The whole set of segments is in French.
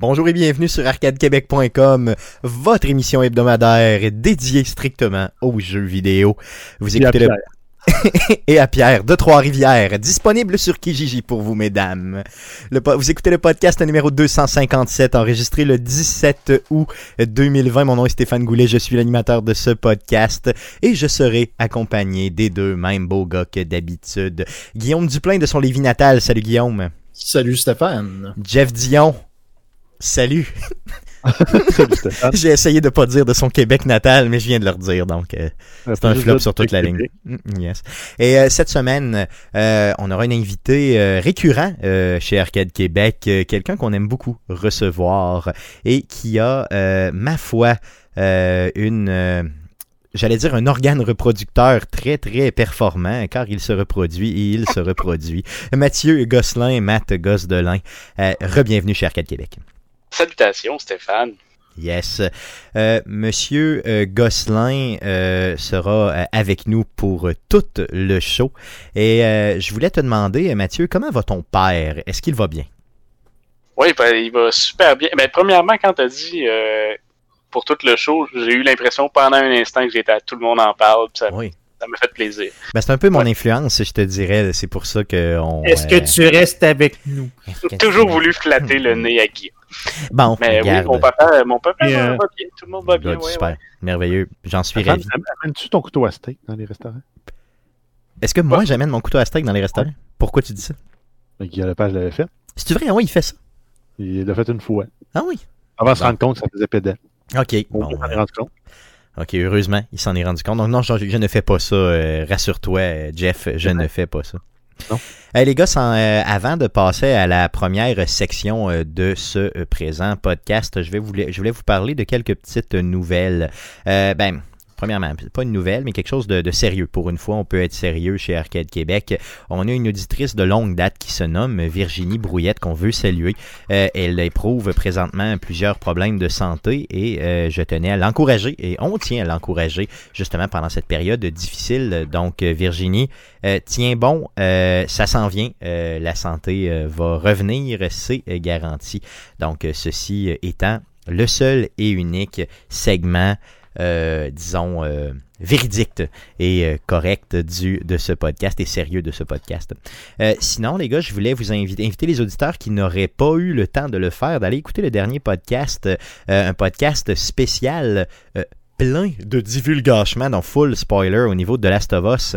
Bonjour et bienvenue sur arcadequebec.com, votre émission hebdomadaire dédiée strictement aux jeux vidéo. Vous Et à écoutez le... Pierre. et à Pierre de Trois-Rivières, disponible sur Kijiji pour vous, mesdames. Le po- vous écoutez le podcast numéro 257, enregistré le 17 août 2020. Mon nom est Stéphane Goulet, je suis l'animateur de ce podcast et je serai accompagné des deux mêmes beaux gars que d'habitude. Guillaume Duplain de son Lévis natal. Salut Guillaume. Salut Stéphane. Jeff Dion. Salut. J'ai essayé de pas dire de son Québec natal, mais je viens de le redire, donc euh, c'est un flop sur toute la ligne. Mm, Yes. Et euh, cette semaine, euh, on aura un invité récurrent chez Arcade Québec, quelqu'un qu'on aime beaucoup recevoir et qui a, ma foi, une... J'allais dire un organe reproducteur très très performant car il se reproduit et il se reproduit. Mathieu Gosselin, Matt Gosdelin, euh, re-bienvenue chez Arcade Québec. Salutations, Stéphane. Yes. Euh, Monsieur euh, Gosselin euh, sera euh, avec nous pour euh, tout le show. Et euh, je voulais te demander, Mathieu, comment va ton père? Est-ce qu'il va bien? Oui, ben, il va super bien. Ben, premièrement, quand tu as dit euh, pour tout le show, j'ai eu l'impression pendant un instant que j'étais à tout le monde en parle, ça Oui. ça m'a fait plaisir. Ben, c'est un peu mon Ouais. influence, je te dirais. C'est pour ça que on. Est-ce que tu restes avec nous? J'ai toujours voulu flatter le nez à Guy. Bon, Mais regarde. oui, mon papa, mon papa euh, va bien, tout le monde va bien. Ouais, super. ouais. Merveilleux. J'en suis ravi. Amènes-tu ton couteau à steak dans les restaurants? Est-ce que moi, j'amène mon couteau à steak dans les restaurants? Pourquoi tu dis ça? Guy Lepage l'avait fait. C'est vrai? Ah oui, il fait ça. Il l'a fait une fois. Ah oui. Avant de se rendre compte que ça faisait pédant. OK. Bon, Bon, on s'en est euh, rendu compte. OK, heureusement, il s'en est rendu compte. Donc non, je, je ne fais pas ça. euh, Rassure-toi, euh, Jeff, je ne fais pas ça. Hey, les gars, euh, avant de passer à la première section euh, de ce euh, présent podcast, je, vais vous, je voulais vous parler de quelques petites nouvelles. Euh, ben, premièrement, pas une nouvelle, mais quelque chose de, sérieux. Pour une fois, on peut être sérieux chez Arcade Québec. On a une auditrice de longue date qui se nomme Virginie Brouillette, qu'on veut saluer. Euh, elle éprouve présentement plusieurs problèmes de santé et euh, je tenais à l'encourager et on tient à l'encourager justement pendant cette période difficile. Donc Virginie, euh, tiens bon, euh, ça s'en vient, la santé va revenir, c'est garanti. Donc ceci étant le seul et unique segment, euh, disons, euh, véridique et euh, correct du, de ce podcast et sérieux de ce podcast. Sinon, les gars, je voulais vous inviter, inviter les auditeurs qui n'auraient pas eu le temps de le faire d'aller écouter le dernier podcast, un podcast spécial plein de divulgachement, donc full spoiler au niveau de Last of Us.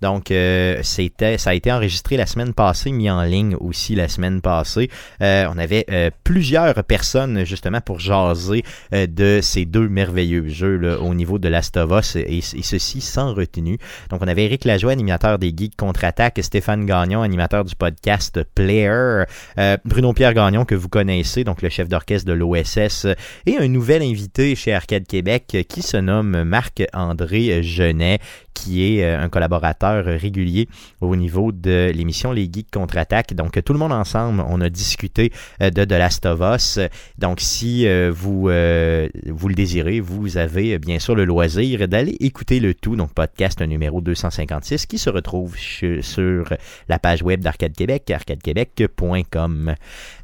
Donc, euh, c'était, ça a été enregistré la semaine passée, mis en ligne aussi la semaine passée. Euh, on avait euh, plusieurs personnes justement pour jaser euh, de ces deux merveilleux jeux là, au niveau de Last of Us et, et ceci sans retenue. Donc, on avait Eric Lajoie, animateur des Geeks Contre-Attaque, Stéphane Gagnon, animateur du podcast Player, euh, Bruno Pierre Gagnon, que vous connaissez, donc le chef d'orchestre de l'OSS, et un nouvel invité chez Arcade Québec euh, se nomme Marc-André Genet, qui est euh, un collaborateur régulier au niveau de l'émission Les Geeks Contre-Attaque. Donc, tout le monde ensemble, on a discuté euh, de The Last of Us. Donc, si euh, vous, vous le désirez, vous avez bien sûr le loisir d'aller écouter le tout, donc podcast numéro 256, qui se retrouve sur la page web d'Arcade Québec, arcadequebec.com.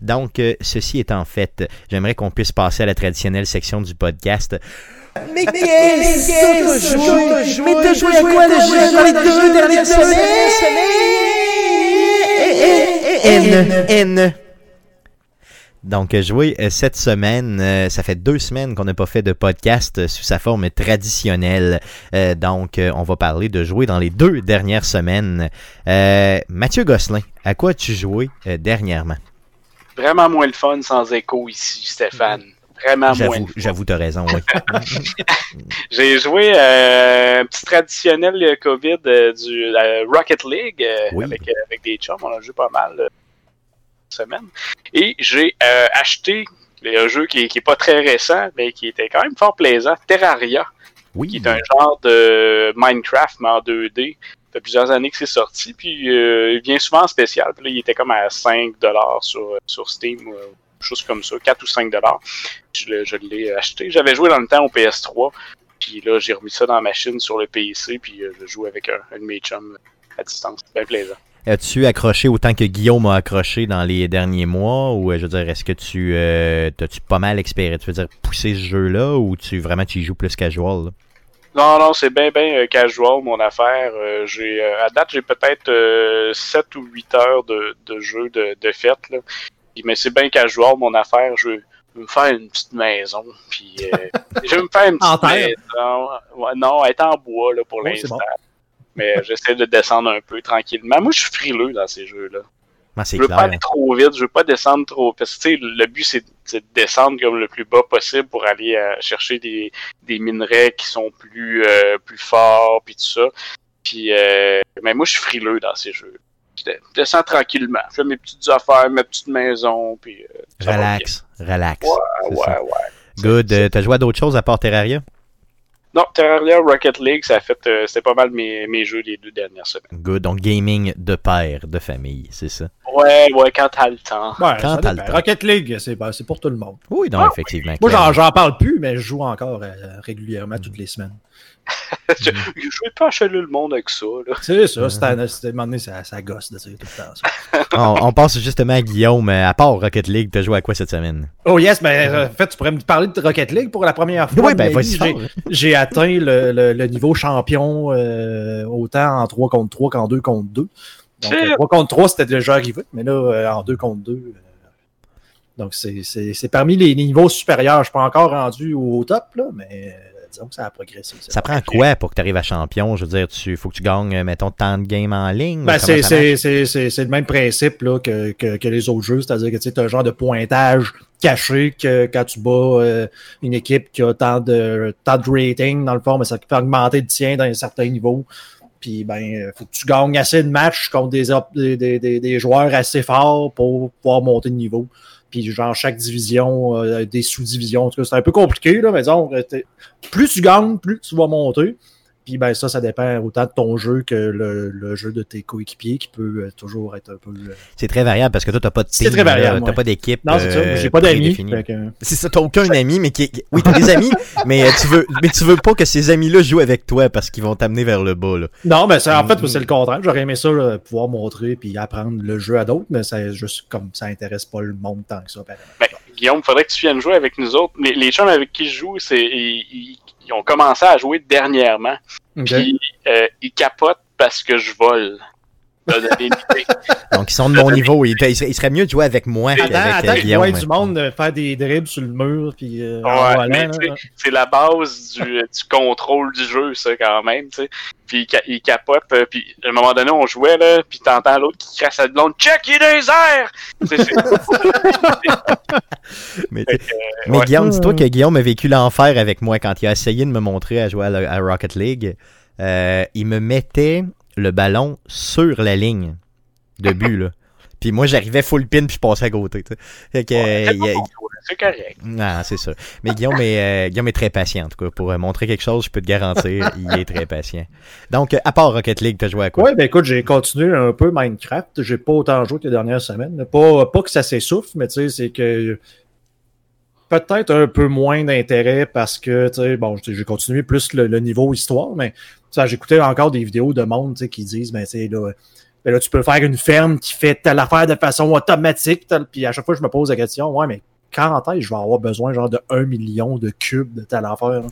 Donc, ceci étant fait, j'aimerais qu'on puisse passer à la traditionnelle section du podcast. Mais qu'est-ce que t'as joué? Mais t'as joué à quoi jeu dans les deux dernières N, N. Donc, euh, jouer euh, cette semaine, euh, ça fait deux semaines qu'on n'a pas fait de podcast euh, sous sa forme traditionnelle. Euh, donc, euh, on va parler de jouer dans les deux dernières semaines. Euh, Mathieu Gosselin, à quoi as-tu joué euh, dernièrement? Vraiment moins le fun sans écho ici, Stéphane. Vraiment moins. J'avoue, t'as raison, oui. J'ai joué euh, un petit traditionnel euh, COVID euh, du la Rocket League euh, Oui. avec, avec des chums. On a joué pas mal semaine. Et j'ai euh, acheté un jeu qui, est- qui est pas très récent, mais qui était quand même fort plaisant, Terraria, qui est un genre de Minecraft, mais en 2D. Ça fait plusieurs années que c'est sorti, puis euh, il vient souvent en spécial. Puis là, il était comme à 5$ sur, sur Steam, ou euh, chose comme ça, 4 ou 5$. Je, le- je l'ai acheté. J'avais joué dans le temps au PS3, puis là, j'ai remis ça dans la machine sur le PC, puis euh, je joue avec un, un de mes chums à distance. C'est bien plaisant. as-tu accroché autant que Guillaume a accroché dans les derniers mois? Ou euh, je veux dire, est-ce que tu euh, t'as-tu pas mal expérimenté, tu veux dire, poussé ce jeu-là ou tu vraiment tu y joues plus casual? là? Non, non, c'est bien, bien casual, mon affaire. Euh, j'ai, euh, à date, j'ai peut-être euh, 7 ou 8 heures de, de jeu de, de fête, là. Puis, Mais c'est bien casual, mon affaire. Je veux me faire une petite maison. Puis, euh, je veux me faire une petite maison. Ouais, non, elle est en bois, là, pour Oh, l'instant. bon. Mais j'essaie de descendre un peu tranquillement. Moi, je suis frileux dans ces jeux-là. Ah, Je veux pas aller trop vite, je veux pas descendre trop. Parce que tu sais, le but c'est c'est de descendre comme le plus bas possible pour aller euh, chercher des, des minerais qui sont plus euh, plus forts puis tout ça. Puis euh, mais moi je suis frileux dans ces jeux. Je de- descends tranquillement, je fais mes petites affaires, ma petite maison, puis euh, Relax, relax. Ouais, ça. ouais, ouais. Good. T'as joué à d'autres choses à part Terraria? Non, Terraria Rocket League, ça a fait euh, c'était pas mal mes, mes jeux les deux dernières semaines. Good. Donc, gaming de père, de famille, c'est ça? Ouais, ouais, quand t'as le temps. Ouais, Quand t'as le temps. Rocket League, c'est ben, c'est pour tout le monde. Oui, non, Ah, effectivement. Moi, j'en parle plus, mais je joue encore euh, régulièrement toutes les semaines. je, je vais pas acheter le monde avec ça. C'est ça, c'est un, c'est- à un moment donné, ça, ça gosse de tout le temps ça. on, on passe justement à Guillaume. Euh, À part Rocket League, t'as joué à quoi cette semaine? Oh yes, mais euh, en fait, tu pourrais me parler de Rocket League pour la première fois. Oui, ben, vas-y J'ai- atteint le, le- le niveau champion euh, autant en 3 contre 3 qu'en 2 contre 2. Donc, Shit. euh, 3 contre 3, c'était déjà arrivé, mais là, euh, en 2 contre 2. euh, donc, c'est- c'est c'est parmi les niveaux supérieurs. Je suis pas encore rendu au top, là, mais euh, disons que ça a progressé. Ça prend quoi pour que tu arrives à champion? Je veux dire, tu faut que tu gagnes, mettons, tant de games en ligne? Ben, c'est ça le même principe là, que, que, que les autres jeux, c'est-à-dire que tu as un genre de pointage caché que quand tu bats euh, une équipe qui a tant de, tant de rating, dans le fond, mais ça fait augmenter le tien dans un certain niveau. Puis ben, euh, faut que tu gagnes assez de matchs contre des, des, des, des- joueurs assez forts pour pouvoir monter de niveau. Puis genre chaque division, euh, des sous-divisions, en tout cas, c'est un peu compliqué, là, mais disons, euh, plus tu gagnes, plus tu vas monter. Puis ben ça, ça dépend autant de ton jeu que le, le jeu de tes coéquipiers qui peut euh, toujours être un peu. euh, C'est très variable parce que toi, t'as pas de C'est team, très variable, là, T'as ouais. pas d'équipe. Non, c'est ça. euh, J'ai pas d'amis. fait C'est ça, t'as aucun ami, mais qui. Oui, t'as des amis, mais euh, tu veux, mais tu veux pas que ces amis-là jouent avec toi parce qu'ils vont t'amener vers le bas, là. Non, mais c'est- en fait, Mm. c'est le contraire. J'aurais aimé ça, là, pouvoir montrer puis apprendre le jeu à d'autres, mais ça juste comme ça intéresse pas le monde tant que ça. Ben, Guillaume, faudrait que tu viennes jouer avec nous autres. Les, les chums avec qui je joue, c'est ils, ils- ils ont commencé à jouer dernièrement. Puis euh, ils capotent parce que je vole. Donc, ils sont de mon niveau. Il, il serait, il mieux de jouer avec moi Attends, qu'avec euh, attends qu'il Guillaume. voit du monde euh, faire des dribbles sur le mur puis euh, Ouais, c'est la base du, du contrôle du jeu, ça, quand même. Puis ils ca- ils capotent, euh, puis à un moment donné, on jouait, là, puis t'entends l'autre qui crasse la blonde « Check, il est dans les airs! » Tu sais, c'est- Mais, ouais. Guillaume, dis-toi que Guillaume a vécu l'enfer avec moi quand il a essayé de me montrer à jouer à, la- à Rocket League. Euh, il me mettait le ballon sur la ligne de but, là. Puis moi, j'arrivais full pin puis je passais à côté. tu. Fait que, Ouais, euh, c'est a- correct. Ah, c'est ça. Mais Guillaume est, euh, Guillaume est très patient, en tout cas. Pour euh, montrer quelque chose, je peux te garantir, il est très patient. Donc, à part Rocket League, t'as joué à quoi? Ouais, ben écoute, j'ai continué un peu Minecraft. J'ai pas autant joué que les dernières semaines. Pas, pas que ça s'essouffle, mais tu sais, c'est que peut-être un peu moins d'intérêt parce que, tu sais, bon, j'ai continué plus le, le niveau histoire, mais j'écoutais encore des vidéos de monde, tu sais, qui disent, ben, tu sais, là, ben là, tu peux faire une ferme qui fait telle affaire de façon automatique, puis à chaque fois, je me pose la question, ouais, mais quand que je vais avoir besoin, genre, de 1 million de cubes de telle affaire? hein?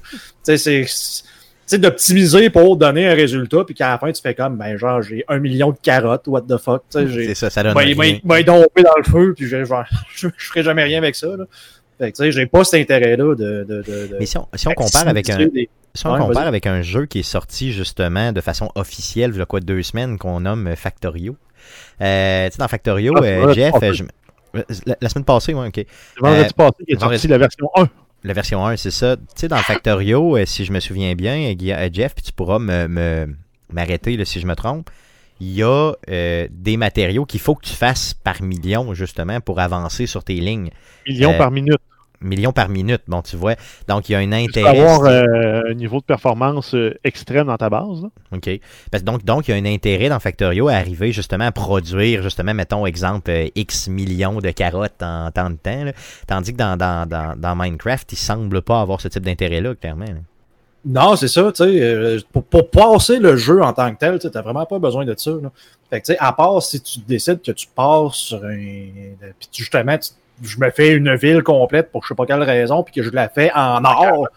Tu sais, c'est tu sais, d'optimiser pour donner un résultat, puis qu'à la fin, tu fais comme, ben, genre, j'ai un million de carottes, what the fuck, tu sais, j'ai. C'est ça, ça donne Ben, rien. tombé dans le feu, puis je, genre, je, je ferai jamais rien avec ça, là. Fait que, tu sais, j'ai pas cet intérêt-là de, de, de, de Mais si on, si on compare avec un, des- si on Ouais, compare avec un jeu qui est sorti justement de façon officielle, il y a quoi, deux semaines, qu'on nomme Factorio. Euh, tu sais, dans Factorio, Ah, euh, Jeff, je- la, la semaine passée, ouais, ok. Vendredi Euh, passé qui est vendredi- sorti la version 1. La version 1, c'est ça. Tu sais, dans Factorio, si je me souviens bien, Jeff, puis tu pourras me, me- m'arrêter si je me trompe, il y a euh, des matériaux qu'il faut que tu fasses par million, justement, pour avancer sur tes lignes. Millions Euh, par minute. Millions par minute, bon, tu vois. Donc, il y a un Tu peux intérêt. avoir euh, un niveau de performance extrême dans ta base. là. OK. Parce donc, donc, il y a un intérêt dans Factorio à arriver justement à produire, justement, mettons, exemple, X millions de carottes en temps de temps. là. Tandis que dans, dans, dans, dans Minecraft, il semble pas avoir ce type d'intérêt-là, clairement. là. Non, c'est ça, tu sais, euh, pour, pour passer le jeu en tant que tel, tu n'as vraiment pas besoin de ça. Là. Fait que, à part si tu décides que tu passes sur un. Puis tu- justement, tu- je me fais une ville complète pour je sais pas quelle raison, puis que je la fais en or,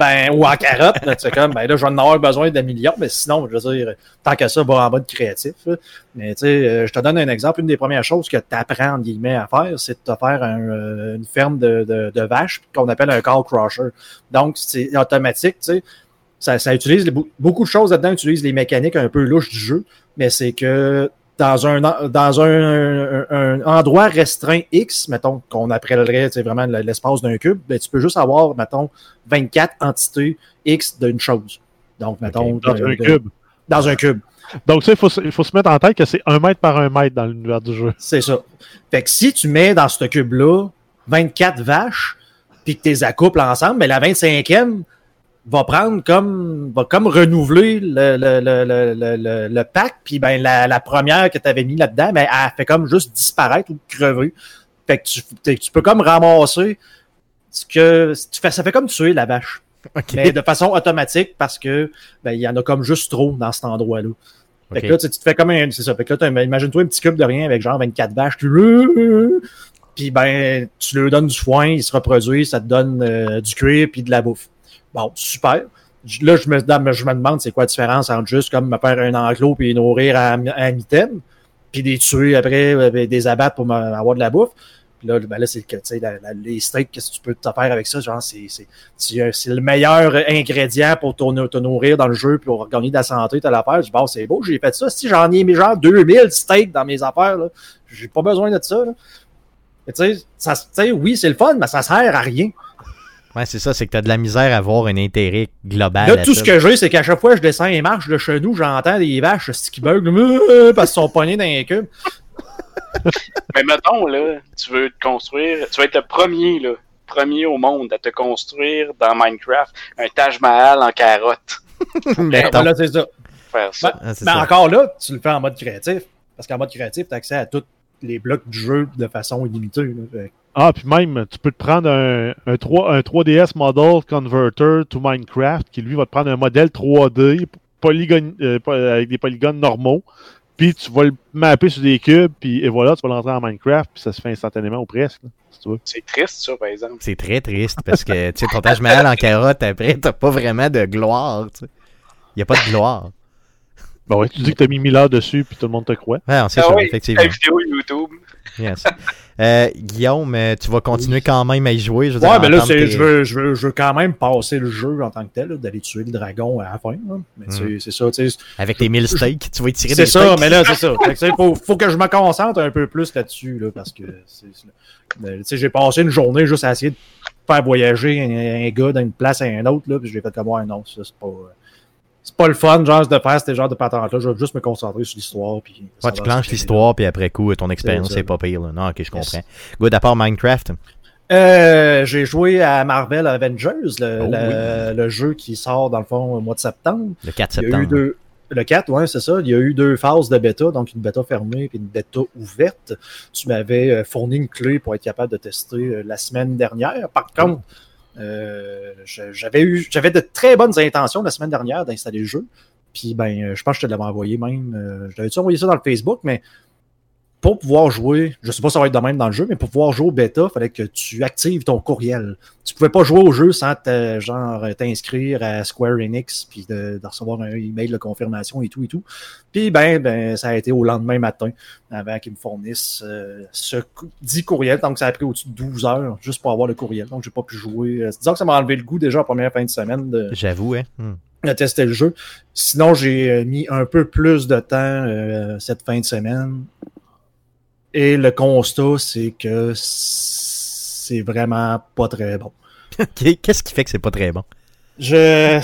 ben, ou en carotte, sais, comme, ben là, je vais en avoir besoin d'un million, mais sinon, je veux dire, tant qu'à ça, va en mode créatif. là. Mais tu sais, euh, je te donne un exemple. Une des premières choses que tu apprends, entre guillemets, à faire, c'est de te faire un, euh, une ferme de, de, de vaches qu'on appelle un cow crusher. Donc, c'est automatique, tu sais. Ça, ça utilise les- beaucoup de choses là-dedans, utilise les mécaniques un peu louches du jeu, mais c'est que dans un dans un, un- un endroit restreint X, mettons, qu'on appellerait vraiment l'espace d'un cube, ben, tu peux juste avoir, mettons, 24 entités X d'une chose. Donc, mettons, Dans un de- cube. dans un cube. Donc, ça, il faut, se- il faut se mettre en tête que c'est un mètre par un mètre dans l'univers du jeu. C'est ça. Fait que si tu mets dans ce cube-là 24 vaches, puis que tu les accouples ensemble, mais la 25e va prendre comme va comme renouveler le, le, le, le, le, le- le pack, puis ben la, la première que tu avais mis là-dedans, ben, elle fait comme juste disparaître ou crever. Fait que tu, tu peux comme ramasser ce que tu fais, ça fait comme tuer la vache, OK. mais de façon automatique parce que ben il y en a comme juste trop dans cet endroit-là. Fait OK. que là, tu te fais comme un. C'est ça. Fait que là, imagine-toi un petit cube de rien avec genre 24 vaches. tu- Puis ben, tu leur donnes du foin, ils se reproduisent, ça te donne euh, du cuir puis de la bouffe. Bon, super. Là, je me, je me demande c'est quoi la différence entre juste comme me faire un enclos puis nourrir à, à mi-temps, puis les tuer après avec des abattre pour avoir de la bouffe. Puis là, ben là c'est que tu sais, les steaks, qu'est-ce que tu peux te faire avec ça? Genre, c'est, c'est le meilleur ingrédient pour te, nourrir dans le jeu pour gagner de la santé, t'as l'affaire. Je dis, bon, c'est beau, j'ai fait ça. Si j'en ai mis genre 2000 steaks dans mes affaires, là, j'ai pas besoin de ça. Là. Tu sais, oui, c'est le fun, mais ça sert à rien. Ouais, c'est ça, c'est que t'as de la misère à avoir un intérêt global. Là, tout ça. ce que j'ai, c'est qu'à chaque fois que je descends les marches de chez nous, j'entends des vaches qui bug euh, parce qu'ils sont pognés dans les cubes. Mais mettons, là, tu veux te construire, tu vas être le premier, là, premier au monde à te construire dans Minecraft un Taj Mahal en carotte. Mettons. Voilà, c'est ça. Faire ça. Ben, Ah, c'est mais ça. encore là, tu le fais en mode créatif. Parce qu'en mode créatif, tu as accès à tous les blocs du jeu de façon illimitée. là. Ah, puis même, tu peux te prendre un, un, 3, un 3DS Model Converter to Minecraft qui, lui, va te prendre un modèle 3D polygone, euh, avec des polygones normaux. Puis tu vas le mapper sur des cubes, puis et voilà, tu vas l'entrer en Minecraft, puis ça se fait instantanément ou presque, là, si tu veux. C'est triste, ça, par exemple. C'est très triste parce que tu sais, ton Taj Mahal en carotte, après, t'as pas vraiment de gloire. Tu sais. Y a pas de gloire. Ben ouais, tu dis que t'as mis 1000 heures dessus, puis tout le monde te croit. Ouais, c'est Ah ça, oui, effectivement. La vidéo YouTube. Yes. Euh, Guillaume, euh, tu vas continuer quand même à y jouer. Je veux dire, Ouais, mais là, c'est, tes- je, veux, je, veux, je veux quand même passer le jeu en tant que tel, d'aller tuer le dragon à la fin. là. Mais c'est, c'est ça, tu sais. Avec tes 1000 steaks, tu vas y tirer C'est des ça, steaks. mais là, c'est ça. Fait que, tu sais, faut, faut que je me concentre un peu plus là-dessus, là, parce que c'est, c'est- mais, tu sais, j'ai passé une journée juste à essayer de faire voyager un, un gars d'une place à une autre, là, puis j'ai fait comme, ouais, non, ça, c'est pas. C'est pas le fun, genre, de faire ce genre de patente-là. Je vais juste me concentrer sur l'histoire. Puis Ouais, tu se l'histoire, puis après coup, ton expérience, C'est pas pire. Là. Non, ok, je comprends. Yes. Good, à part Minecraft? Euh, j'ai joué à Marvel Avengers, le, Oh le- le jeu qui sort dans le fond au mois de septembre. Le 4 Il y a eu septembre. deux. Le 4, ouais, c'est ça. Il y a eu deux phases de bêta, donc une bêta fermée et une bêta ouverte. Tu m'avais euh, fourni une clé pour être capable de tester euh, la semaine dernière. Par contre, euh, j'avais eu de très bonnes intentions la semaine dernière d'installer le jeu. Puis ben, euh, je pense que je te l'avais envoyé même. Euh, je t'avais envoyé ça dans le Facebook, mais pour pouvoir jouer, je sais pas si ça va être de même dans le jeu, mais pour pouvoir jouer au bêta, il fallait que tu actives ton courriel. Tu pouvais pas jouer au jeu sans genre t'inscrire à Square Enix puis de, de recevoir un email de confirmation et tout et tout. Puis ben, ben ça a été au lendemain matin avant qu'ils me fournissent euh, ce cou- dit courriel. Donc ça a pris au-dessus de 12 heures juste pour avoir le courriel. Donc j'ai pas pu jouer. Euh, Disons que ça m'a enlevé le goût déjà la première fin de semaine de, J'avoue, hein. Hmm. à tester le jeu. Sinon, j'ai euh, mis un peu plus de temps euh, cette fin de semaine. Et le constat, c'est que c'est vraiment pas très bon. Qu'est-ce qui fait que c'est pas très bon? Je,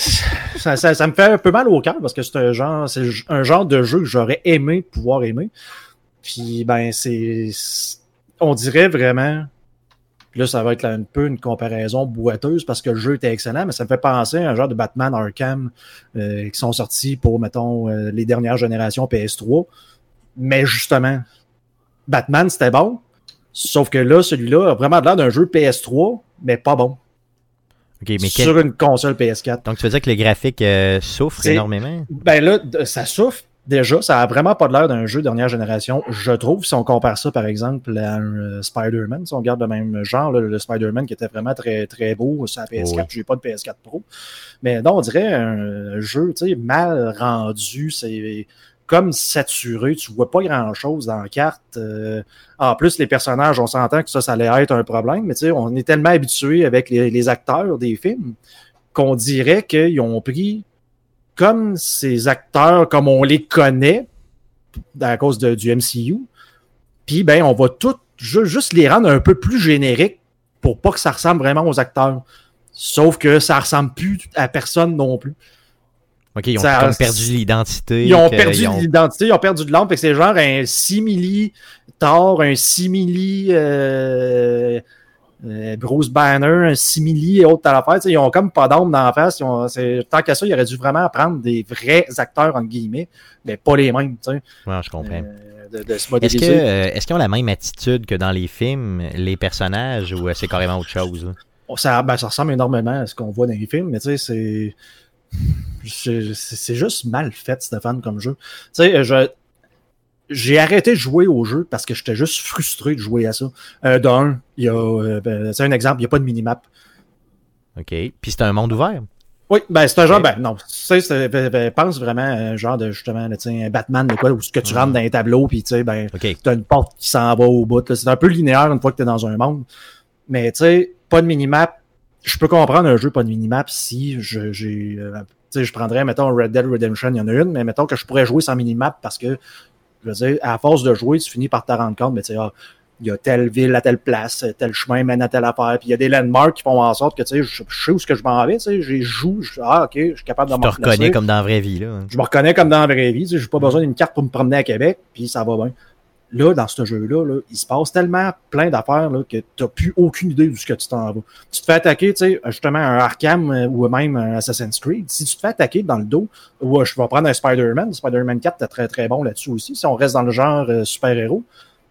ça, ça- ça me fait un peu mal au cœur parce que c'est un genre, c'est un genre de jeu que j'aurais aimé pouvoir aimer. Puis ben c'est, on dirait vraiment. puis Là, ça va être un peu une comparaison boiteuse parce que le jeu était excellent, mais ça me fait penser à un genre de Batman Arkham euh, qui sont sortis pour, mettons, euh, les dernières générations PS3. Mais justement, Batman, c'était bon. Sauf que là, celui-là a vraiment l'air d'un jeu PS3, mais pas bon. Mais quel- sur une console PS4. Donc, tu veux dire que les graphiques euh, souffrent C'est- énormément? Ben là, ça souffre. Déjà, ça a vraiment pas l'air d'un jeu dernière génération, je trouve, si on compare ça, par exemple, à un euh, Spider-Man. Si on regarde le même genre, là, le Spider-Man qui était vraiment très, très beau sur la PS4, Oui. j'ai pas de PS4 Pro. Mais non, on dirait un jeu, tu sais, mal rendu, c'est comme saturé, tu vois pas grand-chose dans la carte. Euh, en plus, les personnages, on s'entend que ça, ça allait être un problème, mais tu sais, on est tellement habitué avec les, acteurs des films qu'on dirait qu'ils ont pris comme ces acteurs, comme on les connaît, à cause du MCU, puis ben, on va tout ju- juste les rendre un peu plus génériques pour pas que ça ressemble vraiment aux acteurs. Sauf que ça ressemble plus à personne non plus. OK, ils ont Ça- comme perdu l'identité. Ils ont perdu ont- l'identité, ils ont perdu de l'âme, fait que c'est genre un simili Thor, un simili euh, euh, Bruce Banner, un simili et autres à l'affaire. Ils ont comme pas d'âme dans la face. Ils ont- c'est- Tant qu'à ça, ils auraient dû vraiment prendre des vrais acteurs, entre guillemets, mais pas les mêmes, Ouais, je comprends. euh, de, de se Est-ce que modéliser. est-ce qu'ils ont la même attitude que dans les films, les personnages, ou c'est carrément autre chose? là? Bon, Ça, ben, ça ressemble énormément à ce qu'on voit dans les films, mais tu sais, c'est. C'est juste mal fait, Stéphane, comme jeu. Tu sais, je. J'ai arrêté de jouer au jeu parce que j'étais juste frustré de jouer à ça. Euh, D'un, il y a. euh, ben, c'est un exemple, il n'y a pas de minimap. OK. Puis c'est un monde ouvert? Oui, ben c'est un genre, ben non, tu sais, ben, ben, pense vraiment à un genre de justement, là, un Batman de quoi, où ce que tu Mhm. rentres dans un tableau, puis tu sais, ben, OK. t'as une porte qui s'en va au bout. C'est un peu linéaire une fois que t'es dans un monde. Mais tu sais, pas de minimap. Je peux comprendre un jeu pas de minimap si je, j'ai. euh, tu sais, je prendrais, mettons, Red Dead Redemption, il y en a une, mais mettons que je pourrais jouer sans minimap parce que, je veux dire, à force de jouer, tu finis par te rendre compte, mais tu sais, ah, il y a telle ville à telle place, tel chemin mène à telle affaire, puis il y a des landmarks qui font en sorte que, tu sais, je, je sais où ce que je m'en vais, tu sais, j'ai joue, je- ah, ok, je suis capable de te reconnais comme dans la vraie vie. Là. je me reconnais comme dans la vraie vie. Tu sais, j'ai pas besoin d'une carte pour me promener à Québec, puis ça va bien. Là, dans ce jeu-là, là, il se passe tellement plein d'affaires que tu plus aucune idée de ce que tu t'en vas. Tu te fais attaquer, tu sais, justement, un Arkham euh, ou même un Assassin's Creed. Si tu te fais attaquer dans le dos, ou euh, je vais prendre un Spider-Man, Spider-Man 4, t'es très très bon là-dessus aussi. Si on reste dans le genre euh, super-héros,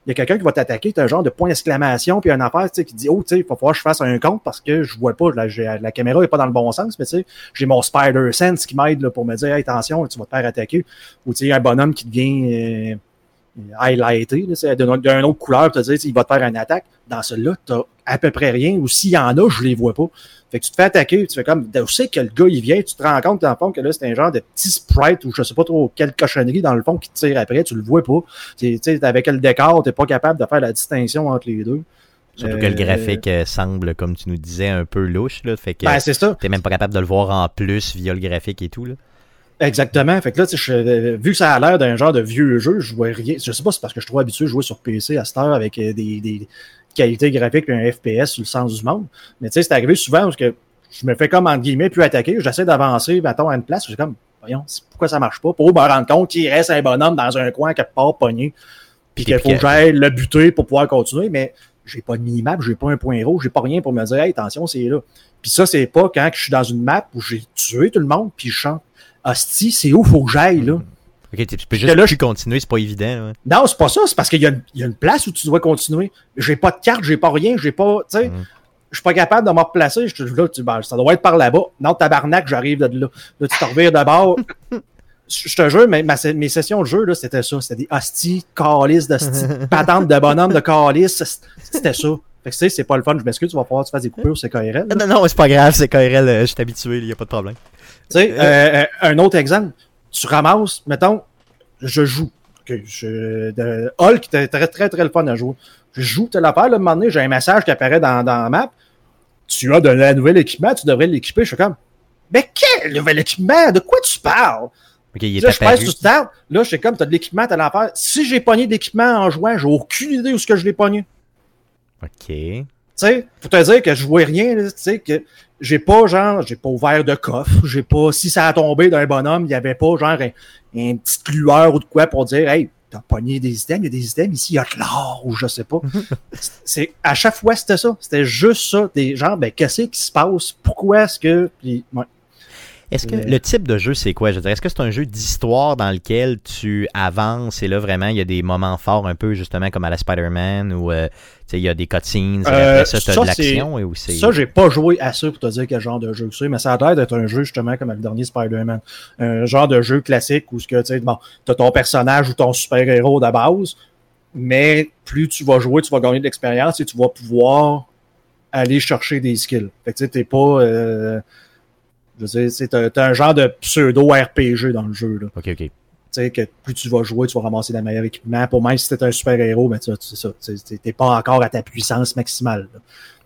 il y a quelqu'un qui va t'attaquer, t'as un genre de point d'exclamation, puis une affaire, tu sais, qui dit, oh, tu sais, il va falloir que je fasse un compte parce que je vois pas, la, la caméra est pas dans le bon sens, mais tu sais, j'ai mon Spider-Sense qui m'aide pour me dire, hey, attention, tu vas te faire attaquer. Ou tu sais, un bonhomme qui devient euh, highlighté, d'une autre couleur, tu te dis, il va te faire une attaque. Dans celui-là, t'as à peu près rien, ou s'il y en a, je les vois pas. Fait que tu te fais attaquer, tu fais comme, où c'est que le gars, il vient, tu te rends compte, dans le fond, que là, c'est un genre de petit sprite, ou je sais pas trop quelle cochonnerie, dans le fond, qui te tire après, tu le vois pas. Tu sais, avec le décor, t'es pas capable de faire la distinction entre les deux. Surtout que le Euh, graphique euh, semble, comme tu nous disais, un peu louche. Là, fait que Ben, c'est ça. t'es même pas capable de le voir en plus via le graphique et tout. Là. Exactement. Fait que là, tu sais, je- euh, vu que ça a l'air d'un genre de vieux jeu, je vois rien. Je sais pas, c'est parce que je suis trop habitué à jouer sur PC à cette heure avec euh, des, des qualités graphiques et un FPS sur le sens du monde. Mais tu sais, c'est arrivé souvent parce que je me fais comme, entre guillemets, plus attaquer. J'essaie d'avancer, mettons, à une place. Je suis comme, voyons, pourquoi ça marche pas? Pour me rendre compte qu'il reste un bonhomme dans un coin quelque part pogné. Puis qu'il Puis faut que- que j'aille le buter pour pouvoir continuer. Mais j'ai pas de minimap, j'ai pas un point rouge, j'ai pas rien pour me dire, hey, attention, c'est là. Puis ça, c'est pas quand je suis dans une map où j'ai tué tout le monde, puis je chante. Hostie, c'est où faut que j'aille, là? Ok, tu peux juste là, plus continuer, c'est pas évident. là. Non, c'est pas ça, c'est parce qu'il y, a une- il y a une place où tu dois continuer. J'ai pas de carte, j'ai pas rien, j'ai pas, tu sais, Mhm. je suis pas capable de me replacer. Je, là, tu, ben, ça doit être par là-bas. Non, tabarnak, j'arrive de là. Là, tu te revires de bord. Je je te jure, mais ma- mes sessions de jeu, là, c'était ça. C'était des hosties, calices, d'hosties, patentes de bonhomme de calices. C'était ça. Fait que tu sais, c'est pas le fun. Je m'excuse, tu vas falloir que tu fasses des coupures, c'est KRL. là. Non, non, c'est pas grave, c'est KRL, euh, je suis habitué, il y a pas de problème. Tu sais, euh, euh, un autre exemple, tu ramasses, mettons, je joue. Ok, je, de, Hulk était très, très, très le fun à jouer. Je joue telle affaire, là, à un moment donné, j'ai un message qui apparaît dans, dans la map. Tu as de la nouvel équipement, tu devrais l'équiper. Je suis comme, mais quel nouvel équipement? De quoi tu parles? Ok, il est Là, je presse sur start. Là, je suis comme, t'as de l'équipement, t'as l'affaire. Si j'ai pogné de l'équipement en jouant, j'ai aucune idée où ce que je l'ai pogné. Ok. Tu sais, pour te dire que je vois rien, tu sais, que j'ai pas, genre, j'ai pas ouvert de coffre, j'ai pas, si ça a tombé d'un bonhomme, il y avait pas, genre, un, une petite lueur ou de quoi pour dire, hey, t'as pogné des items, il y a des items ici, il y a de l'or, ou je sais pas. c'est, à chaque fois, c'était ça. C'était juste ça. Des gens, ben, qu'est-ce qui se passe? Pourquoi est-ce que, puis, ouais. Est-ce que Mais- le type de jeu, c'est quoi? Je veux dire, est-ce que c'est un jeu d'histoire dans lequel tu avances? Et là, vraiment, il y a des moments forts un peu, justement, comme à la Spider-Man où euh, il y a des cutscenes et Euh, après ça, tu as ça, de l'action et c'est... Ça, j'ai pas joué à ça pour te dire quel genre de jeu que c'est, mais ça a l'air d'être un jeu justement comme le dernier Spider-Man. Un genre de jeu classique où ce que tu sais, bon, t'as ton personnage ou ton super-héros de base, mais plus tu vas jouer, tu vas gagner de l'expérience et tu vas pouvoir aller chercher des skills. Fait que tu sais, t'es pas. euh, je veux dire, c'est- un genre de pseudo-RPG dans le jeu. Là. OK, OK. Tu sais, que plus tu vas jouer, tu vas ramasser le meilleur équipement. Pour même si t'es un super-héros, ben, tu T'es pas encore à ta puissance maximale.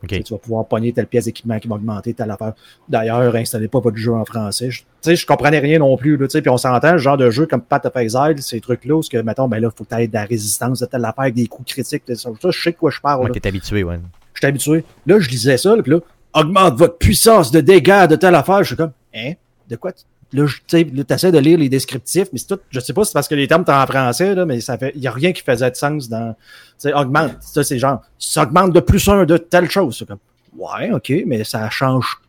Tu vas pouvoir pogner telle pièce d'équipement qui va augmenter telle affaire. D'ailleurs, installez pas votre jeu en français. Je, tu sais, je comprenais rien non plus. Là, tu sais, puis on s'entend, le genre de jeu comme Path of Exile, ces trucs-là, où ce que, mettons, ben là, faut que tu aies de la résistance de telle affaire avec des coups critiques. Ça, je sais de quoi je parle. Ouais, t'es habitué, ouais. Je suis habitué. Là, je lisais ça, là, puis là, augmente votre puissance de dégâts de telle affaire. Je suis comme, hein? De quoi? Là, tu t'essaies de lire les descriptifs, mais c'est tout, je sais pas si c'est parce que les termes sont en français, là, mais ça fait, il y a rien qui faisait de sens dans, tu augmente. Ça, c'est genre, ça augmente de plus un de telle chose. C'est comme, ouais, ok, mais ça change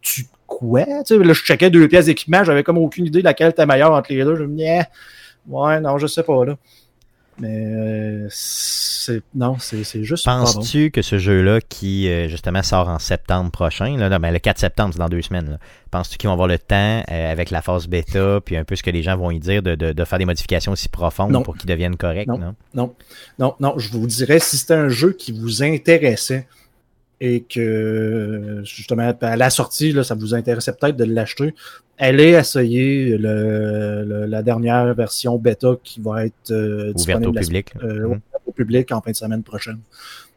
tu quoi? Tu sais, là, je checkais deux pièces d'équipement, j'avais comme aucune idée de laquelle était meilleure entre les deux. Je me dis, Eh, ouais, non, je sais pas, là. Mais, euh, c'est, non, c'est, c'est juste bon. Penses-tu que ce jeu-là, qui euh, justement sort en septembre prochain, là, non, ben, le 4 septembre, c'est dans deux semaines, là. penses-tu qu'ils vont avoir le temps, euh, avec la phase bêta, puis un peu ce que les gens vont y dire, de, de, de faire des modifications aussi profondes Non. pour qu'ils deviennent corrects? Non. Non? Non, non, non, je vous dirais si c'était un jeu qui vous intéressait et que justement à la sortie, là, ça vous intéressait peut-être de l'acheter, allez essayer le, le- la dernière version bêta qui va être euh, Ouverte disponible au la- public. euh, Mhm. au public en fin de semaine prochaine.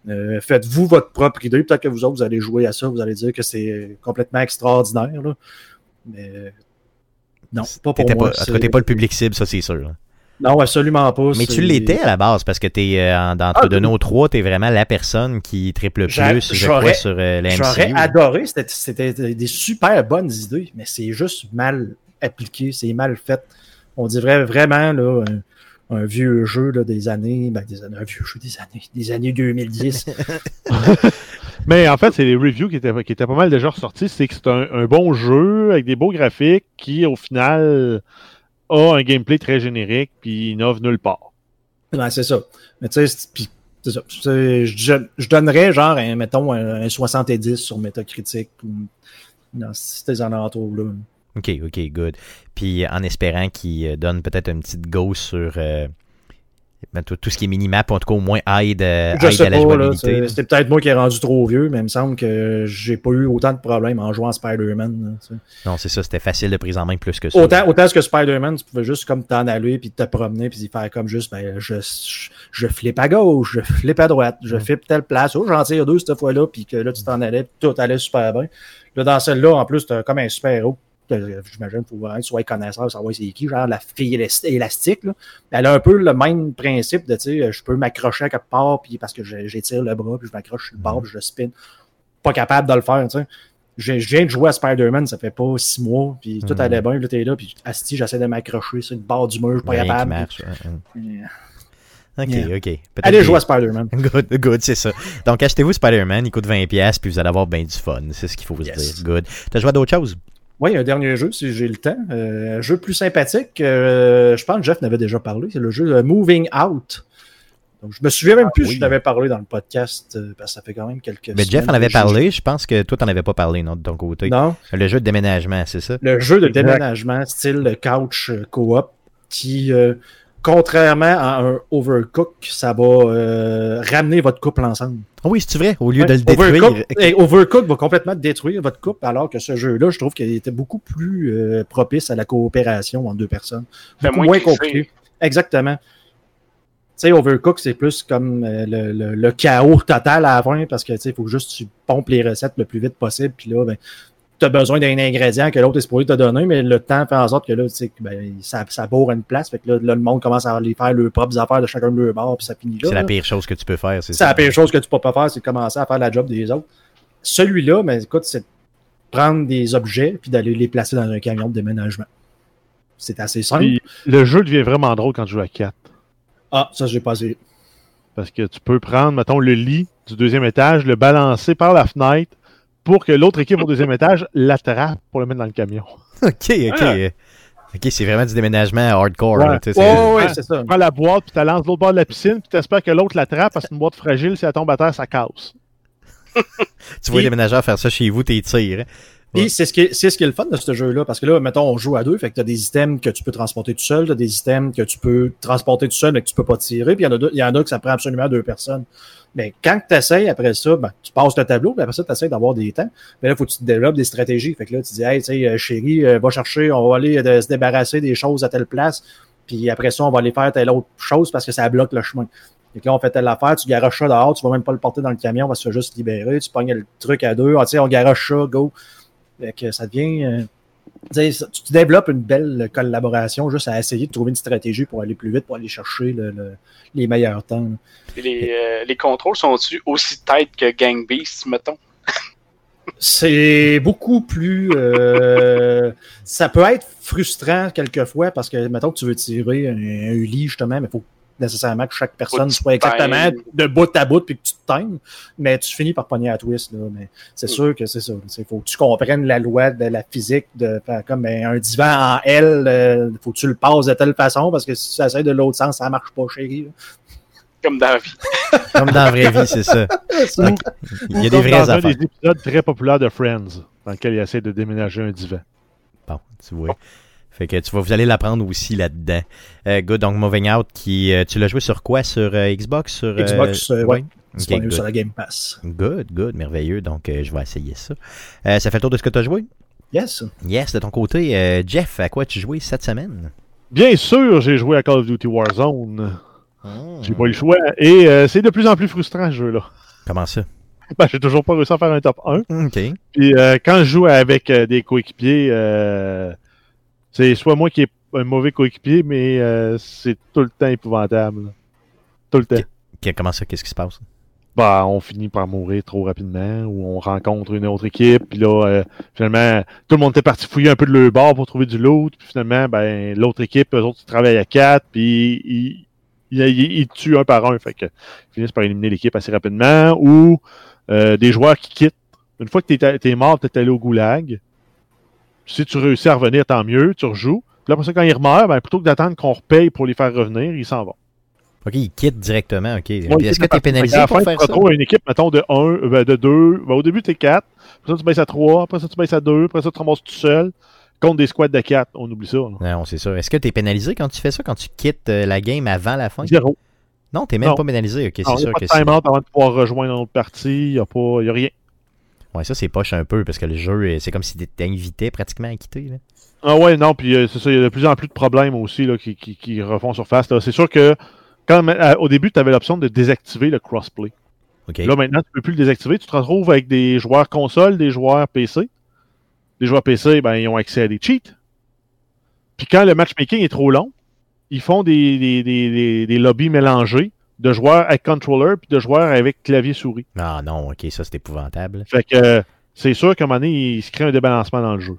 Euh, Faites-vous votre propre idée. Peut-être que vous autres, vous allez jouer à ça, vous allez dire que c'est complètement extraordinaire. là. Mais non, pas pour moi. pas, en tout cas, pas le public cible, ça c'est sûr. Non, absolument pas. Mais tu l'étais à la base parce que t'es euh, dans Ah, de nos trois, t'es vraiment la personne qui triple plus, je crois, sur euh, la J'aurais adoré, c'était- c'était des super bonnes idées, mais c'est juste mal appliqué, c'est mal fait. On dirait vraiment là, un, un vieux jeu là, des années, ben, des années, un vieux jeu des années, des années 2010. Mais en fait, c'est les reviews qui étaient, qui étaient pas mal déjà ressortis. C'est que c'est un, un bon jeu avec des beaux graphiques qui, au final, a un gameplay très générique puis innove nulle part. Ben, c'est ça. Mais tu sais, c'est- puis, c'est ça. Je, je donnerais genre, un, mettons, un, un 70 sur Metacritic ou dans ces alentours-là. Ok, ok, good. Puis en espérant qu'il euh, donne peut-être une petite go sur euh, tout, tout ce qui est minimap, en tout cas au moins aide, euh, aide à la jouabilité. c'est peut-être moi qui ai rendu trop vieux, mais il me semble que j'ai pas eu autant de problèmes en jouant à Spider-Man. Non, c'est ça, c'était facile de prise en main plus que ça. Autant, autant que Spider-Man, tu pouvais juste comme t'en aller puis te promener puis faire comme juste ben je, je, je flippe à gauche, je flippe à droite, je Mm. flippe telle place, oh j'en tire deux cette fois-là puis que là tu t'en allais puis tout allait super bien. Là dans celle-là en plus t'as comme un super héros. que J'imagine qu'il faut tu sois connaisseur, savoir c'est qui, genre la fille élasti- élastique. Là. Elle a un peu le même principe de, tu sais, je peux m'accrocher à quelque part, puis parce que j'étire le bras, puis je m'accroche sur le bord, puis je spin. Pas capable de le faire, tu sais. Je viens de jouer à Spider-Man, ça fait pas six mois, puis tout Mhm. allait bien, puis là t'es là, puis Asti, j'essaie de m'accrocher sur le bord du mur, je suis pas capable. Euh, Ok, Yeah. ok. Allez jouer à Spider-Man. Good, good, c'est ça. Donc, achetez-vous Spider-Man, il coûte 20$, puis vous allez avoir bien du fun. C'est ce qu'il faut vous Yes. dire. Good. T'as joué à d'autres choses? Oui, un dernier jeu, si j'ai le temps. Euh, un jeu plus sympathique. euh, je pense que Jeff n'avait déjà parlé. C'est le jeu euh, Moving Out. Donc, je me souviens même plus oui. si je l'avais parlé dans le podcast, euh, parce que ça fait quand même quelques Mais Jeff en avait parlé. Je pense que toi, t'en avais pas parlé, non, de ton côté. Non, Le jeu de déménagement, c'est ça? le jeu de déménagement style couch co-op qui, euh, contrairement à un Overcook, ça va euh, ramener votre couple ensemble. Ah oui, c'est vrai? Au lieu de le détruire. Overcook, et Overcook va complètement détruire votre couple, alors que ce jeu-là, je trouve qu'il était beaucoup plus euh, propice à la coopération entre deux personnes. Fait Beaucoup moins compliqué. Exactement. Tu sais, Overcook, c'est plus comme euh, le, le- le chaos total à la fin parce que tu sais, il faut juste que tu pompes les recettes le plus vite possible. Puis là, ben, tu as besoin d'un ingrédient que l'autre est supposé te donner, mais le temps fait en sorte que là, tu sais, que, ben, ça, ça bourre une place. Fait que là, là, le monde commence à aller faire leurs propres affaires de chacun de leur bord, puis ça finit là. C'est la pire chose que tu peux faire, c'est C'est ça? la pire chose que tu peux pas faire, c'est de commencer à faire la job des autres. Celui-là, mais écoute, c'est de prendre des objets puis d'aller les placer dans un camion de déménagement. C'est assez simple. Puis le jeu devient vraiment drôle quand tu joues à 4. Ah, ça, j'ai pas essayé. Parce que tu peux prendre, mettons, le lit du deuxième étage, le balancer par la fenêtre pour que l'autre équipe au deuxième étage l'attrape pour le mettre dans le camion. Ok, ok. Ah. Ok, c'est vraiment du déménagement hardcore. Ouais. c'est- ça. Tu prends la boîte, puis tu la lances de l'autre bord de la piscine, puis tu espères que l'autre l'attrape parce que c'est une boîte fragile, si elle tombe à terre, ça casse. Tu vois Et- les déménageurs faire ça chez vous, t'es tires. hein. Puis Ouais. c'est ce, qui est, c'est ce qui est le fun de ce jeu-là, parce que là, mettons, on joue à deux, fait que t'as des items que tu peux transporter tout seul, t'as des items que tu peux transporter tout seul, mais que tu peux pas tirer, puis il y en a, deux- y en a que ça prend absolument deux personnes. Mais quand tu essayes après ça, ben, tu passes le tableau, puis après ça, tu essaies d'avoir des temps. Mais là, il faut que tu développes des stratégies. Fait que là, tu dis, hey, tu sais, euh, chérie, euh, va chercher, on va aller euh, se débarrasser des choses à telle place, puis après ça, on va aller faire telle autre chose parce que ça bloque le chemin. Fait que là, on fait telle affaire, tu garoches ça dehors, tu vas même pas le porter dans le camion, on va se faire juste libérer, tu pognes le truc à deux, ah, tu sais, on garoche ça, go. Fait que ça devient. Tu développes une belle collaboration juste à essayer de trouver une stratégie pour aller plus vite, pour aller chercher le- le- les meilleurs temps. Les, euh, les contrôles sont-ils aussi têtes que Gang Beast, mettons? C'est beaucoup plus. euh, ça peut être frustrant quelquefois parce que, mettons que tu veux tirer un, un Uli, justement, mais il faut nécessairement que chaque personne soit exactement de bout à bout puis que tu te times, mais tu finis par pogner à twist. Là, mais c'est Mm. sûr que c'est ça. Il faut que tu comprennes la loi de la physique de faire comme ben, un divan en L, euh, faut que tu le passes de telle façon parce que si tu essaies de l'autre sens, ça marche pas, chérie. là. Comme dans la vie. Comme dans la vraie vie, c'est ça. Il y a des vraies dans un affaires. des épisodes très populaires de Friends, dans lequel il essaie de déménager un divan. Bon, tu vois. Fait que tu vas, vous allez l'apprendre aussi là-dedans. Euh, good, donc Moving Out, qui, euh, tu l'as joué sur quoi? Sur euh, Xbox? Sur, euh, Xbox, euh, ouais. Sur la Game Pass. Good, good, merveilleux. Donc, euh, je vais essayer ça. Euh, ça fait le tour de ce que tu as joué? Yes. Yes, de ton côté. euh, Jeff, à quoi tu joué cette semaine? Bien sûr, j'ai joué à Call of Duty Warzone. Hmm. J'ai pas eu le choix. Et euh, c'est de plus en plus frustrant, ce jeu-là. Comment ça? Ben, j'ai toujours pas réussi à faire un top 1. Ok. Puis euh, quand je joue avec euh, des coéquipiers, euh, c'est soit moi qui est un mauvais coéquipier, mais euh, c'est tout le temps épouvantable. là. Tout le temps. Comment ça Qu'est-ce qui se passe? Bah, on finit par mourir trop rapidement, ou on rencontre une autre équipe, puis là, euh, finalement, tout le monde était parti fouiller un peu de leur bord pour trouver du loot, puis finalement, ben, l'autre équipe, eux autres, ils travaillent à quatre, puis ils, ils, ils- ils tuent un par un, fait que ils finissent par éliminer l'équipe assez rapidement, ou euh, des joueurs qui quittent. Une fois que t'es, t'es mort, t'es allé au goulag, si tu réussis à revenir, tant mieux, tu rejoues. Puis là, après ça, quand ils meurent, ben, plutôt que d'attendre qu'on repaye pour les faire revenir, ils s'en vont. Ok, il quitte directement. Ok. Ouais, Est-ce que tu es pénalisé la pour fin, faire tu ça? retrouves à une équipe, mettons, de 1, ben, de 2. Ben, au début, tu es 4. Après ça, tu baisses à 3. Après ça, tu baisses à 2. Après ça, tu ramasses tout seul. Contre des squads de 4. On oublie ça. là. Non, c'est sûr. Est-ce que tu es pénalisé quand tu fais ça, quand tu quittes euh, la game avant la fin? Zéro. Non, t'es même Non. pas pénalisé. Ok, c'est n'y a sûr pas que de c'est. avant de pouvoir rejoindre une autre partie. Il n'y a, pas- y a rien. Ouais, ça, c'est poche un peu parce que le jeu, euh, c'est comme si t'étais invité pratiquement à quitter. Là. Ah ouais, non, puis euh, c'est ça, il y a de plus en plus de problèmes aussi là, qui, qui, qui refont surface. C'est sûr que quand, euh, au début, tu avais l'option de désactiver le crossplay. Ok. Là, maintenant, tu peux plus le désactiver. Tu te retrouves avec des joueurs console, des joueurs PC. Les joueurs PC, ben, ils ont accès à des cheats. Puis quand le matchmaking est trop long, ils font des, des, des, des, des lobbies mélangés de joueurs avec controller puis de joueurs avec clavier-souris. Ah non, ok, ça c'est épouvantable. Fait que euh, c'est sûr qu'à un moment donné, il se crée un débalancement dans le jeu.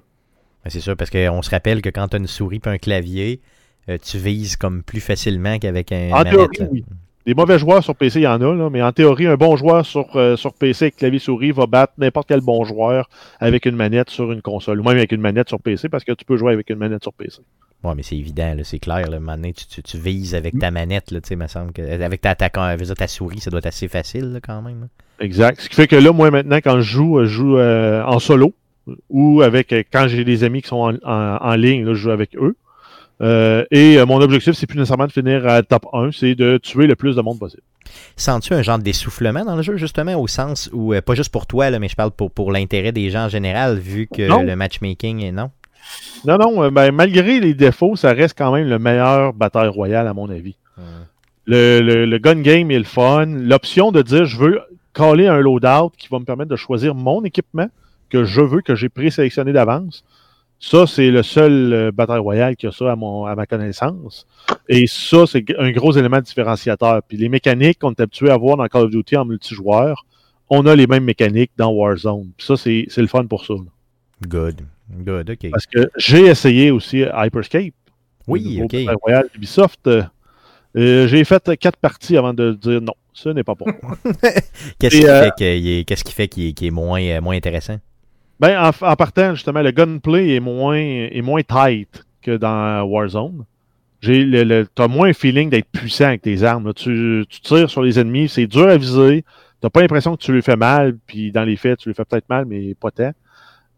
Ben, c'est sûr, parce qu'on se rappelle que quand tu as une souris et un clavier, euh, tu vises comme plus facilement qu'avec un En manette. théorie, oui. Des mauvais joueurs sur PC, il y en a, là, mais en théorie, un bon joueur sur, euh, sur PC avec clavier-souris va battre n'importe quel bon joueur avec une manette sur une console, ou même avec une manette sur PC, parce que tu peux jouer avec une manette sur PC. Ouais, mais c'est évident, c'est clair. Là, donné, tu, tu, tu vises avec ta manette, là, tu sais, me semble que. Avec ta, ta, ta, souris, ça doit être assez facile là, quand même. là. Exact. Ce qui fait que là, moi, maintenant, quand je joue, je joue euh, en solo, ou avec quand j'ai des amis qui sont en, en- en ligne, là, je joue avec eux. Euh, et euh, mon objectif, c'est plus nécessairement de finir à top 1, c'est de tuer le plus de monde possible. Sens-tu un genre d'essoufflement dans le jeu, justement, au sens où, euh, pas juste pour toi, là, mais je parle pour, pour l'intérêt des gens en général, vu que Non. le matchmaking est non? Non, non, ben, malgré les défauts, ça reste quand même le meilleur bataille royale, à mon avis. Le, le, le gun game est le fun. L'option de dire je veux caller un loadout qui va me permettre de choisir mon équipement que je veux, que j'ai présélectionné d'avance. Ça, c'est le seul euh, bataille royale qui a ça à, mon, à ma connaissance. Et ça, c'est un gros élément différenciateur. Puis les mécaniques qu'on est habitué à voir dans Call of Duty en multijoueur, on a les mêmes mécaniques dans Warzone. Puis ça, c'est c'est le fun pour ça. Good. Good, ok. Parce que j'ai essayé aussi Hyperscape. Oui, ok. Battle Royale d'Ubisoft. Euh, euh, j'ai fait quatre parties avant de dire non. ce n'est pas pour moi. Qu'est-ce qui, euh, fait qu'il est, qu'est-ce qui fait qu'il est, qu'il est moins, euh, moins intéressant? Ben, en, partant, justement, le gunplay est moins, est moins tight que dans Warzone. J'ai le, le- t'as moins un feeling d'être puissant avec tes armes. Tu, tires sur les ennemis, c'est dur à viser. T'as pas l'impression que tu lui fais mal, puis dans les faits, tu lui fais peut-être mal, mais pas tant.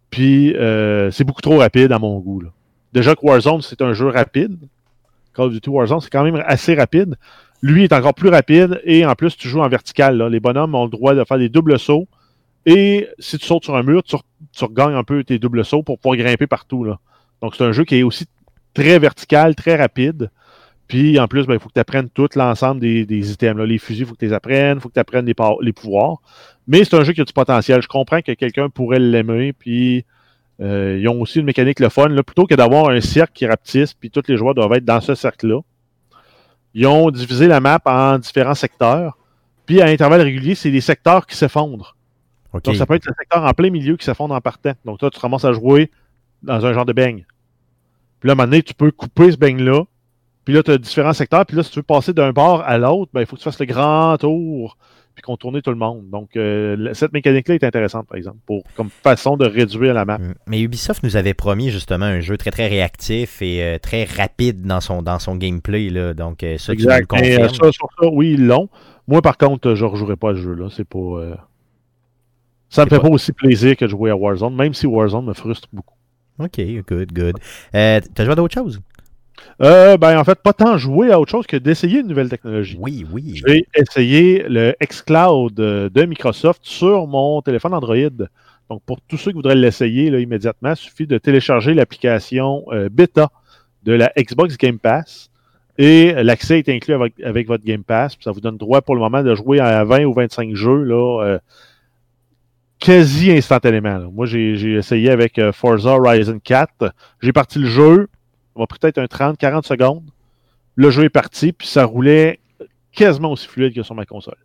Puis euh, c'est beaucoup trop rapide à mon goût. Déjà que Warzone, c'est un jeu rapide. Call of Duty Warzone, c'est quand même assez rapide. Lui est encore plus rapide et en plus, tu joues en vertical. Les bonhommes ont le droit de faire des doubles sauts. Et si tu sautes sur un mur, tu, tu regagnes un peu tes doubles sauts pour pouvoir grimper partout. Là. Donc, c'est un jeu qui est aussi très vertical, très rapide. Puis, en plus, ben, il faut que tu apprennes tout l'ensemble des, des items. là. Les fusils, il faut que tu les apprennes. Il faut que tu apprennes les, les pouvoirs. Mais c'est un jeu qui a du potentiel. Je comprends que quelqu'un pourrait l'aimer. Puis, euh, ils ont aussi une mécanique le fun. Là, plutôt que d'avoir un cercle qui rapetisse, puis tous les joueurs doivent être dans ce cercle-là. Ils ont divisé la map en différents secteurs. Puis, à intervalles réguliers, c'est des secteurs qui s'effondrent. Donc, ça peut être le secteur en plein milieu qui s'effondre en partant. Donc, toi, tu ramasses à jouer dans un genre de beigne. Puis là, à un moment donné, tu peux couper ce beigne-là. Puis là, tu as différents secteurs. Puis là, si tu veux passer d'un bord à l'autre, ben, il faut que tu fasses le grand tour puis contourner tout le monde. Donc, euh, le- cette mécanique-là est intéressante, par exemple, pour, comme façon de réduire la map. Mm. Mais Ubisoft nous avait promis justement un jeu très très réactif et euh, très rapide dans son, dans son gameplay. Là. Donc, euh, ça, tu nous le Exact. Mais, euh, confirmes. ça, sur ça, oui, ils l'ont. Moi, par contre, euh, je ne rejouerai pas à ce jeu-là. C'est pas. Ça me fait pas- pas aussi plaisir que de jouer à Warzone, même si Warzone me frustre beaucoup. OK, good, good. Euh, T'as joué à d'autres choses? Euh, ben, en fait, pas tant jouer à autre chose que d'essayer une nouvelle technologie. Oui, oui. J'ai essayé le xCloud euh, de Microsoft sur mon téléphone Android. Donc, pour tous ceux qui voudraient l'essayer immédiatement, il suffit de télécharger l'application euh, bêta de la Xbox Game Pass. Et l'accès est inclus avec, avec votre Game Pass. Puis ça vous donne droit pour le moment de jouer à 20 ou 25 jeux là, euh, quasi instantanément. là. Moi, j'ai essayé avec euh, Forza Horizon 4. J'ai parti le jeu. Ça m'a pris peut-être un 30-40 secondes. Le jeu est parti, puis ça roulait quasiment aussi fluide que sur ma console.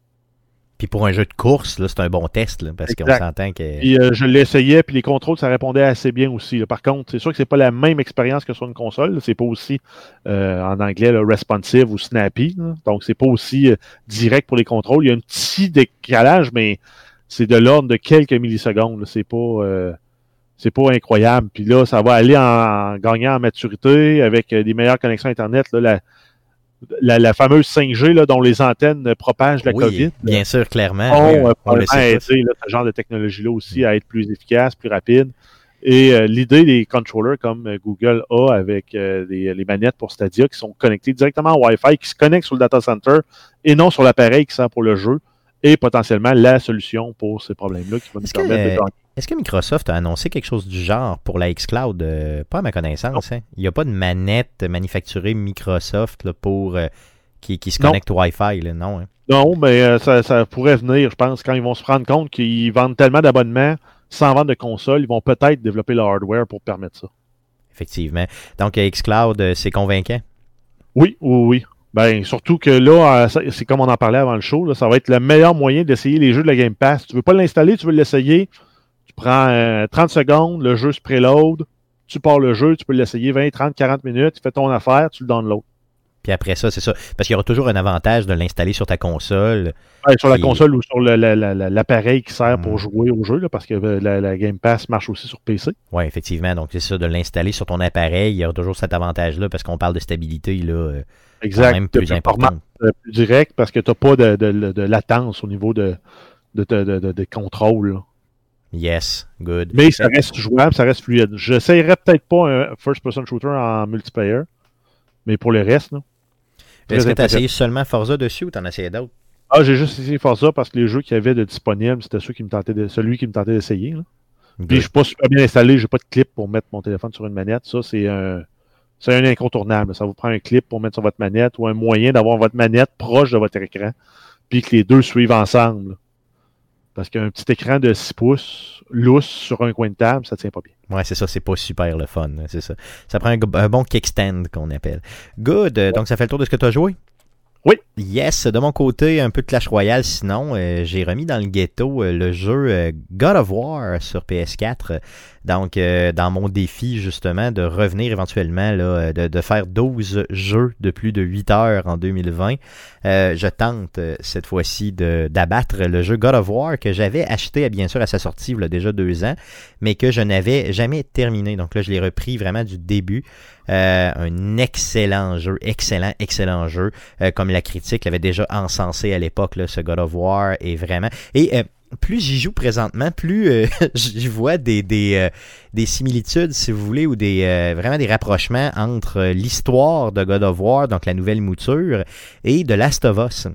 Puis pour un jeu de course, c'est un bon test, là, parce qu'on s'entend que. Puis euh, je l'essayais, puis les contrôles, ça répondait assez bien aussi. là. Par contre, c'est sûr que c'est pas la même expérience que sur une console. C'est pas aussi euh, en anglais là, responsive ou snappy. Donc c'est pas aussi euh, direct pour les contrôles. Il y a un petit décalage, mais c'est de l'ordre de quelques millisecondes. C'est pas euh, c'est pas incroyable. Puis là, ça va aller en, en gagnant en maturité avec euh, des meilleures connexions Internet. Là, la, la, la fameuse 5G là, dont les antennes propagent la oui, COVID. bien sûr, clairement. vont, oui, euh, on aider ce genre de technologie-là aussi à être plus efficace, plus rapide. Et euh, l'idée des controllers comme Google a avec euh, les, les manettes pour Stadia qui sont connectées directement au Wi-Fi, qui se connectent sur le data center et non sur l'appareil qui sert pour le jeu, est potentiellement la solution pour ces problèmes-là qui va nous que, permettre de euh, gagner. Est-ce que Microsoft a annoncé quelque chose du genre pour la xCloud? Euh, pas à ma connaissance. hein. Il n'y a pas de manette manufacturée Microsoft là, pour euh, qui, qui se connecte au Wi-Fi. Là, non, hein? Non, mais euh, ça, ça pourrait venir, je pense, quand ils vont se rendre compte qu'ils vendent tellement d'abonnements sans vendre de console, ils vont peut-être développer le hardware pour permettre ça. effectivement. Donc, euh, xCloud, euh, c'est convaincant? Oui, oui, oui. Ben, surtout que là, euh, c'est comme on en parlait avant le show, là, ça va être le meilleur moyen d'essayer les jeux de la Game Pass. Tu veux pas l'installer, tu veux l'essayer, tu prends euh, 30 secondes, le jeu se préload, tu pars le jeu, tu peux l'essayer 20, 30, 40 minutes, tu fais ton affaire, tu le download. Puis après ça, c'est ça. Parce qu'il y aura toujours un avantage de l'installer sur ta console. Ouais, sur la console ou sur l'appareil qui sert pour Mm. jouer au jeu, là, parce que euh, la, la Game Pass marche aussi sur PC. Oui, effectivement. Donc, c'est ça, de l'installer sur ton appareil. Il y aura toujours cet avantage-là parce qu'on parle de stabilité, là, euh, quand même plus importante. euh, plus direct parce que tu n'as pas de, de- de latence au niveau de, de, contrôle. là. Yes, good. Mais ça reste jouable, ça reste fluide. J'essayerais peut-être pas un first-person shooter en multiplayer, mais pour le reste, là. Est-ce que tu as essayé seulement Forza dessus ou tu en as essayé d'autres? Ah, j'ai juste essayé Forza parce que les jeux qu'il y avait de disponibles, c'était ceux qui me tentaient de- celui qui me tentait d'essayer. Puis je suis pas super bien installé, j'ai pas de clip pour mettre mon téléphone sur une manette. Ça, c'est un. C'est un incontournable. Ça vous prend un clip pour mettre sur votre manette ou un moyen d'avoir votre manette proche de votre écran, puis que les deux suivent ensemble. Parce qu'un petit écran de 6 pouces, lousse sur un coin de table, ça tient pas bien. Ouais, c'est ça, c'est pas super le fun, hein, c'est ça. Ça prend un, un bon kickstand qu'on appelle. Good, euh, donc ça fait le tour de ce que tu as joué? Oui. Yes, de mon côté, un peu de Clash Royale. Sinon, euh, j'ai remis dans le ghetto euh, le jeu euh, God of War sur PS4. Donc, dans mon défi, justement, de revenir éventuellement, là, de, faire 12 jeux de plus de 8 heures en 2020, euh, je tente cette fois-ci d'abattre le jeu God of War que j'avais acheté, bien sûr, à sa sortie, il y a déjà deux ans, mais que je n'avais jamais terminé. Donc là, je l'ai repris vraiment du début. Euh, un excellent jeu, excellent, excellent jeu. Euh, comme la critique l'avait déjà encensé à l'époque, ce God of War est vraiment. Et euh, plus j'y joue présentement, plus euh, j'y vois des, des, des similitudes, si vous voulez, ou des vraiment des rapprochements entre l'histoire de God of War, donc la nouvelle mouture, et de Last of Us.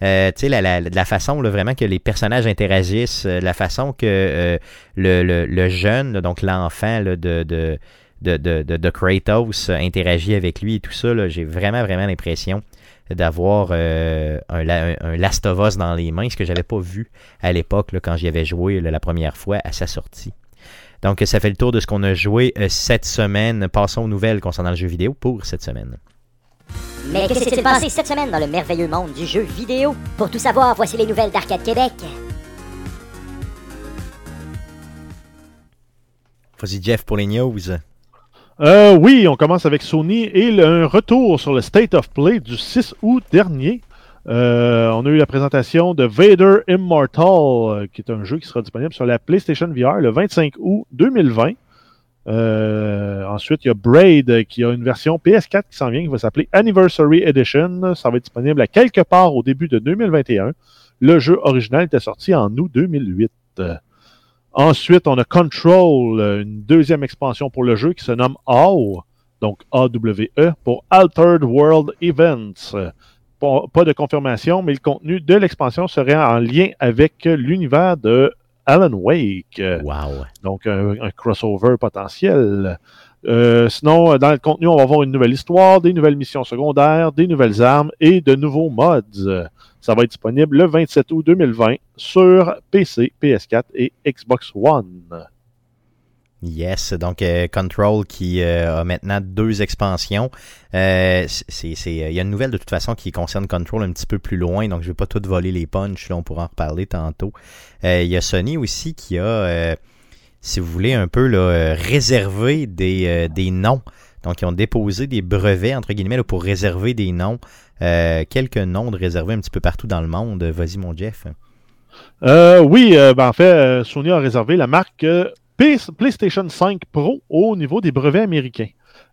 Euh, la, façon vraiment que les personnages interagissent, la façon que le, le, le jeune, donc l'enfant de, de, de, de, de Kratos euh, interagit avec lui et tout ça, j'ai vraiment, vraiment l'impression d'avoir euh, un, un, un Last of Us dans les mains, ce que j'avais pas vu à l'époque quand j'y avais joué là, la première fois à sa sortie. Donc ça fait le tour de ce qu'on a joué euh, cette semaine. Passons aux nouvelles concernant le jeu vidéo pour cette semaine. Mais que s'est-il passé cette semaine dans le merveilleux monde du jeu vidéo? Pour tout savoir, voici les nouvelles d'Arcade Québec. Vas-y Jeff pour les news. Euh, oui, on commence avec Sony et un retour sur le State of Play du 6 août dernier. Euh, on a eu la présentation de Vader Immortal, euh, qui est un jeu qui sera disponible sur la PlayStation VR le 25 août 2020. Euh, ensuite, il y a Braid qui a une version PS4 qui s'en vient, qui va s'appeler Anniversary Edition. Ça va être disponible à quelque part au début de 2021. Le jeu original était sorti en août 2008. Ensuite, on a Control, euh, une deuxième expansion pour le jeu qui se nomme AWE, donc AWE, pour Altered World Events. Pas, de confirmation, mais le contenu de l'expansion serait en lien avec l'univers de Alan Wake. Wow. donc un, un crossover potentiel. Euh, sinon, euh, dans le contenu, on va avoir une nouvelle histoire, des nouvelles missions secondaires, des nouvelles armes et de nouveaux mods. Ça va être disponible le 27 août 2020 sur PC, PS4 et Xbox One. Yes, donc euh, Control qui euh, a maintenant deux expansions. Euh, il y a une nouvelle de toute façon qui concerne Control un petit peu plus loin, donc je vais pas tout voler les punchs, on pourra en reparler tantôt. Il y a Sony aussi qui a, si vous voulez, un peu là, réservé des, des noms. Donc ils ont déposé des brevets, entre guillemets, pour réserver des noms. Euh, quelques noms de réservés un petit peu partout dans le monde. Vas-y mon Jeff. Euh, oui, euh, ben, en fait, Sony a réservé la marque PlayStation 5 Pro au niveau des brevets américains.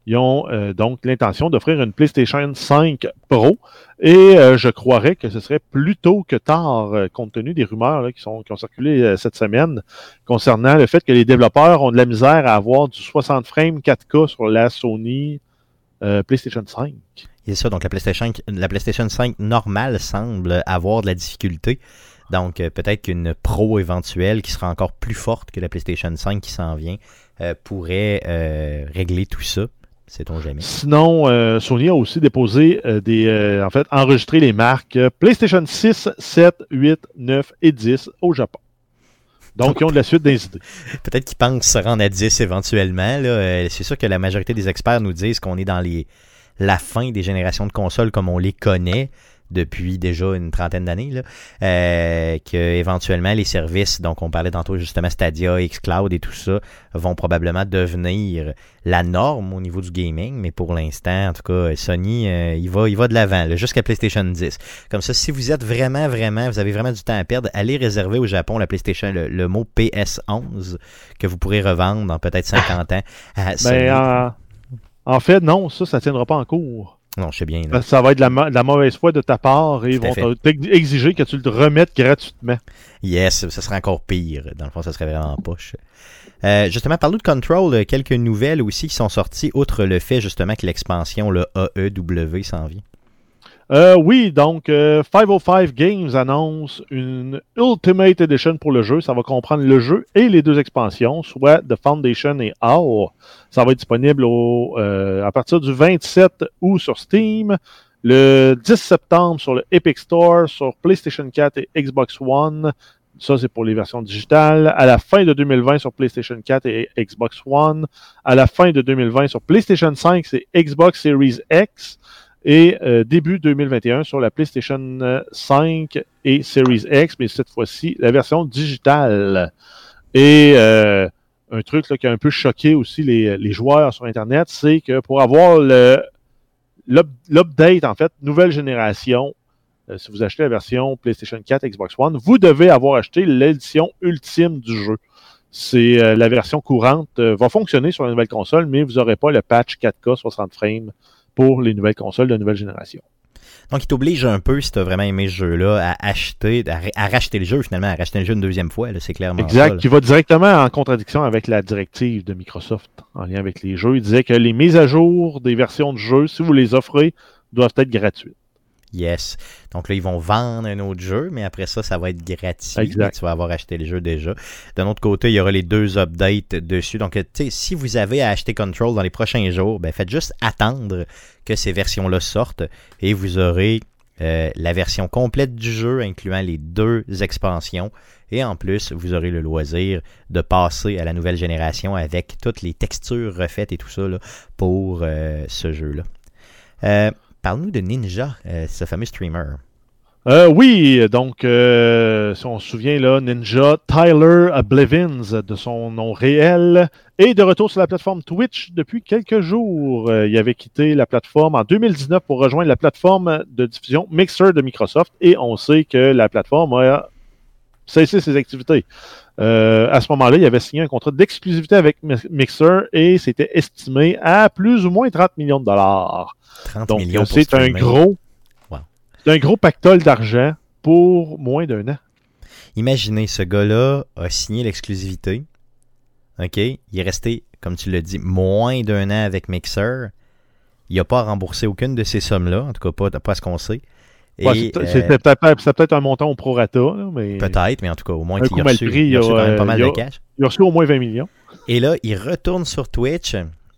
Ils ont euh, donc l'intention d'offrir une PlayStation 5 Pro et euh, je croirais que ce serait plus tôt que tard, euh, compte tenu des rumeurs là, qui, sont, qui ont circulé euh, cette semaine concernant le fait que les développeurs ont de la misère à avoir du 60 frames 4K sur la Sony euh, PlayStation 5. C'est ça, donc la PlayStation, la PlayStation 5 normale semble avoir de la difficulté. Donc peut-être qu'une Pro éventuelle qui sera encore plus forte que la PlayStation 5 qui s'en vient euh, pourrait euh, régler tout ça. Sait-on jamais. Sinon, euh, Sony a aussi déposé euh, des, euh, en fait, enregistré les marques PlayStation 6, 7, 8, 9 et 10 au Japon. Donc, ils ont de la suite des idées. Peut-être qu'ils pensent se rendre à 10 éventuellement. C'est sûr que la majorité des experts nous disent qu'on est dans les la fin des générations de consoles comme on les connaît depuis déjà une trentaine d'années, là, euh, que éventuellement les services, donc on parlait tantôt justement Stadia, xCloud et tout ça, vont probablement devenir la norme au niveau du gaming, mais pour l'instant, en tout cas, Sony, euh, il va, il va de l'avant, là, jusqu'à PlayStation 10. Comme ça, si vous êtes vraiment, vraiment, vous avez vraiment du temps à perdre, allez réserver au Japon la PlayStation, le, le mot PS11 que vous pourrez revendre dans peut-être 50 ans à Sony. Ben, en, en fait, non, ça, ça ne tiendra pas en cours. Non, je sais bien. là. Que Ça va être de la, ma- de la mauvaise foi de ta part et ils vont exiger que tu le remettes gratuitement. Yes, ça serait encore pire. Dans le fond, ça serait vraiment en poche. Euh, justement, parlons de Control, euh, quelques nouvelles aussi qui sont sorties, outre le fait justement que l'expansion, le AEW, s'en vient. Euh, oui, donc euh, 505 Games annonce une Ultimate Edition pour le jeu. Ça va comprendre le jeu et les deux expansions, soit The Foundation et Hour. Ça va être disponible au, euh, à partir du 27 août sur Steam, le 10 septembre sur le Epic Store, sur PlayStation 4 et Xbox One. Ça, c'est pour les versions digitales. À la fin de 2020 sur PlayStation 4 et Xbox One. À la fin de 2020 sur PlayStation 5, c'est Xbox Series X. et euh, début 2021 sur la PlayStation 5 et Series X, mais cette fois-ci la version digitale. Et euh, un truc qui a un peu choqué aussi les, joueurs sur Internet, c'est que pour avoir l'update, en fait, nouvelle génération, euh, si vous achetez la version PlayStation 4, Xbox One, vous devez avoir acheté l'édition ultime du jeu. C'est la version courante, va fonctionner sur la nouvelle console, mais vous n'aurez pas le patch 4K 60 frames pour les nouvelles consoles de nouvelle génération. Donc, il t'oblige un peu, si tu as vraiment aimé ce jeu-là, à acheter, à, à racheter le jeu, finalement, à racheter le jeu une deuxième fois. C'est clairement Exact, qui va directement en contradiction avec la directive de Microsoft en lien avec les jeux. Il disait que les mises à jour des versions de jeu, si vous les offrez, doivent être gratuites. Yes. Donc là, ils vont vendre un autre jeu, mais après ça, ça va être gratuit. Exact. Tu vas avoir acheté le jeu déjà. D'un autre côté, il y aura les deux updates dessus. Donc, si vous avez à acheter Control dans les prochains jours, ben, faites juste attendre que ces versions-là sortent et vous aurez euh, la version complète du jeu, incluant les deux expansions. Et en plus, vous aurez le loisir de passer à la nouvelle génération avec toutes les textures refaites et tout ça là, pour euh, ce jeu-là. Euh, Parle-nous de Ninja, euh, ce fameux streamer. Euh, oui, donc, euh, si on se souvient, là, Ninja Tyler Blevins, de son nom réel, est de retour sur la plateforme Twitch depuis quelques jours. Il avait quitté la plateforme en 2019 pour rejoindre la plateforme de diffusion Mixer de Microsoft et on sait que la plateforme a cessé ses activités. Euh, à ce moment-là, il avait signé un contrat d'exclusivité avec Mi- Mixer et c'était estimé à plus ou moins 30 millions de dollars. 30 Donc, c'est un gros, Wow. un gros pactole d'argent pour moins d'un an. Imaginez, ce gars-là a signé l'exclusivité. OK? Il est resté, comme tu l'as dit, moins d'un an avec Mixer. Il n'a pas remboursé aucune de ces sommes-là, en tout cas pas, pas à ce qu'on sait. Et, Ouais, c'est- euh, C'était peut-être c'est peut-être un montant au prorata, là, mais Peut-être, mais en tout cas, au moins coup a mal reçu, il a reçu il y a, quand même pas mal il de cash. il a reçu au moins 20 millions. Et là, il retourne sur Twitch.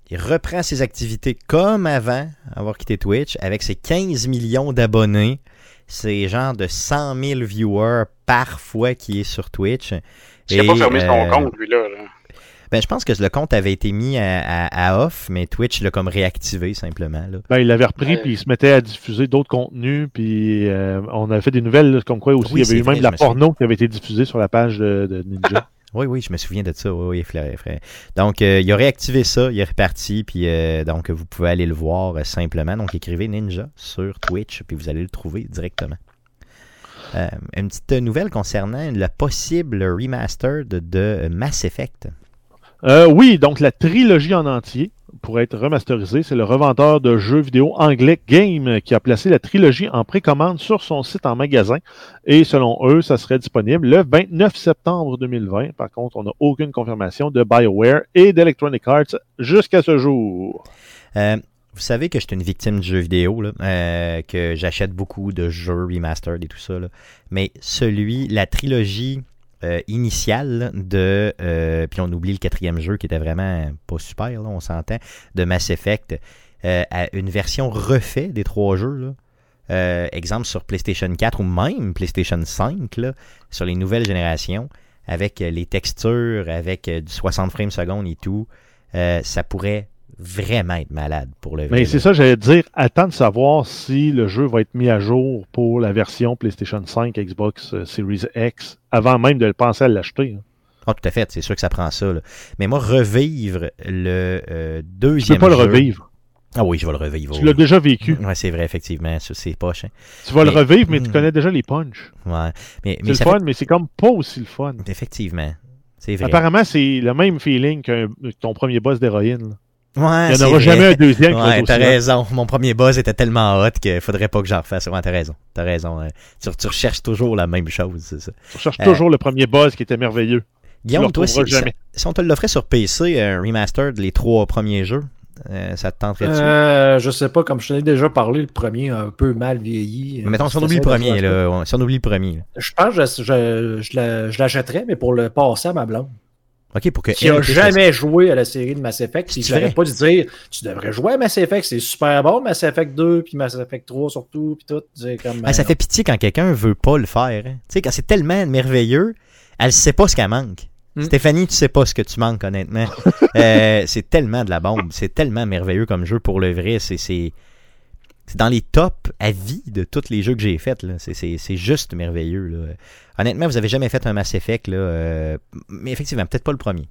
Il reprend ses activités comme avant avoir quitté Twitch avec ses 15 millions d'abonnés. C'est genre de 100 000 viewers par fois qui est sur Twitch. Il n'a pas fermé son euh, compte, lui, là. là. Ben, je pense que le compte avait été mis à, à- à off, mais Twitch l'a comme réactivé simplement. Là. Ben, il l'avait repris, Ouais. puis il se mettait à diffuser d'autres contenus, puis euh, on avait fait des nouvelles là, comme quoi aussi, Oui, il y avait eu vrai, même de la porno qui avait été diffusée sur la page de, de Ninja. Oui, oui, je me souviens de ça. Oui, oui, frère, frère. Donc, euh, il a réactivé ça, il est reparti, puis euh, donc vous pouvez aller le voir euh, simplement. Donc, écrivez Ninja sur Twitch, puis vous allez le trouver directement. Euh, une petite nouvelle concernant le possible remaster de, de Mass Effect. Euh, oui, donc la trilogie en entier pourrait être remasterisée. C'est le revendeur de jeux vidéo anglais Game qui a placé la trilogie en précommande sur son site en magasin. Et selon eux, ça serait disponible le 29 septembre 2020. Par contre, on n'a aucune confirmation de BioWare et d'Electronic Arts jusqu'à ce jour. Euh, vous savez que je suis une victime du jeu vidéo, euh, que j'achète beaucoup de jeux remastered et tout ça. Mais celui, la trilogie euh, initiale de. euh, puis on oublie le quatrième jeu qui était vraiment pas super, on s'entend, de Mass Effect, euh, à une version refait des trois jeux. Exemple sur PlayStation 4 ou même PlayStation 5, là, sur les nouvelles générations, avec les textures, avec du 60 frames secondes et tout, ça pourrait vraiment être malade pour le vrai. Mais c'est ça, j'allais dire, attends de savoir si le jeu va être mis à jour pour la version PlayStation 5, Xbox euh, Series X, avant même de le penser à l'acheter. hein. Ah, tout à fait, c'est sûr que ça prend ça. là. Mais moi, revivre le euh, Tu deuxième peux pas le revivre. Ah oui, je vais le revivre. Tu oui. l'as déjà vécu. Ouais, c'est vrai, effectivement. C'est poche. hein. Tu vas Mais- le revivre, mais tu Hmm. connais déjà les punchs. Ouais. Mais, C'est le fun, mais c'est comme pas aussi le fun. Effectivement. C'est vrai. Apparemment, c'est le même feeling que ton premier boss d'héroïne. Ouais, Il n'y en aura vrai. jamais un deuxième Ouais, t'as raison. Mon premier buzz était tellement hot qu'il faudrait pas que j'en refasse. Ouais, t'as raison. T'as raison. hein. Tu, tu recherches toujours la même chose, c'est ça. Tu cherches Euh, toujours le premier boss qui était merveilleux. Guillaume, le toi, si, jamais. si on te l'offrait sur PC, un remastered, les trois premiers jeux, euh, ça te tenterait-tu? Euh, je sais pas, comme je t'en ai déjà parlé, le premier a un peu mal vieilli. Mais mettons, si on oublie le premier, là, si on oublie le premier. là. Je pense que je, je l'achèterais, mais pour le passer à ma blonde. OK, pour que. Qui a elle puisse- jamais joué à la série de Mass Effect. Puis vrai. pas dû dire, tu devrais jouer à Mass Effect, c'est super bon, Mass Effect 2, puis Mass Effect 3 surtout, puis tout. Comme, Ah, ça ben, fait pitié quand quelqu'un veut pas le faire. hein. Tu sais, quand c'est tellement merveilleux, elle sait pas ce qu'elle manque. Hmm. Stéphanie, tu sais pas ce que tu manques, honnêtement. Euh, c'est tellement de la bombe. C'est tellement merveilleux comme jeu pour le vrai. C'est. C'est- dans les tops à vie de tous les jeux que j'ai faits. C'est- juste merveilleux. Là. Honnêtement, vous avez jamais fait un Mass Effect, là, euh, mais effectivement, peut-être pas le premier.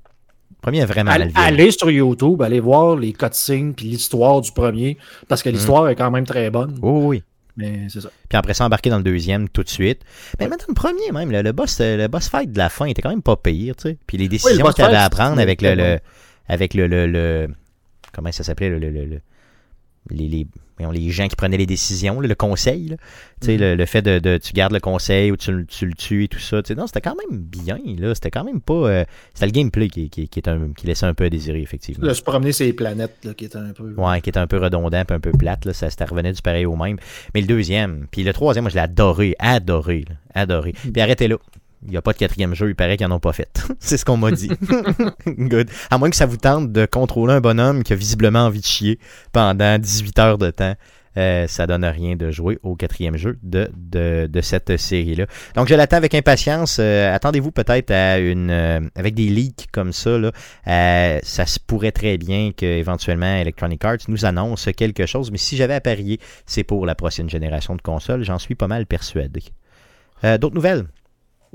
Le premier est vraiment Allez, allez sur YouTube, allez voir les cutscenes puis l'histoire du premier, parce Mm. que l'histoire est quand même très bonne. Oui, oui, oui. Mais c'est ça. Puis après ça, embarquer dans le deuxième tout de suite. Mais dans le premier, même, le, le boss, euh, le boss fight de la fin était quand même pas pire, tu sais. Puis les décisions qu'il avait à prendre avec le, le- avec le, le, le- comment ça s'appelait, le- les, les, les gens qui prenaient les décisions, là, le conseil, là. Sais, le, le fait de, de- tu gardes le conseil ou tu, le- tu le tues et tout ça. Non, c'était quand même bien, là. C'était quand même pas. euh, c'était le gameplay qui, qui, qui, est un, qui laissait un peu à désirer, effectivement. De se promener sur les planètes, là, qui est un peu. Ouais, qui était un peu redondant un peu plate, là, ça, ça revenait du pareil au même. Mais le deuxième, puis le troisième, moi je l'ai adoré, adoré, là, adoré. Puis arrêtez là. Il n'y a pas de quatrième jeu, il paraît qu'ils n'en ont pas fait. C'est ce qu'on m'a dit. Good. À moins que ça vous tente de contrôler un bonhomme qui a visiblement envie de chier pendant 18 heures de temps. euh, ça donne rien de jouer au quatrième jeu de, cette série-là. Donc je l'attends avec impatience. Euh, Attendez-vous peut-être à une euh, avec des leaks comme ça. Euh, ça se pourrait très bien qu'éventuellement Electronic Arts nous annonce quelque chose, mais si j'avais à parier, c'est pour la prochaine génération de consoles. J'en suis pas mal persuadé. D'autres nouvelles?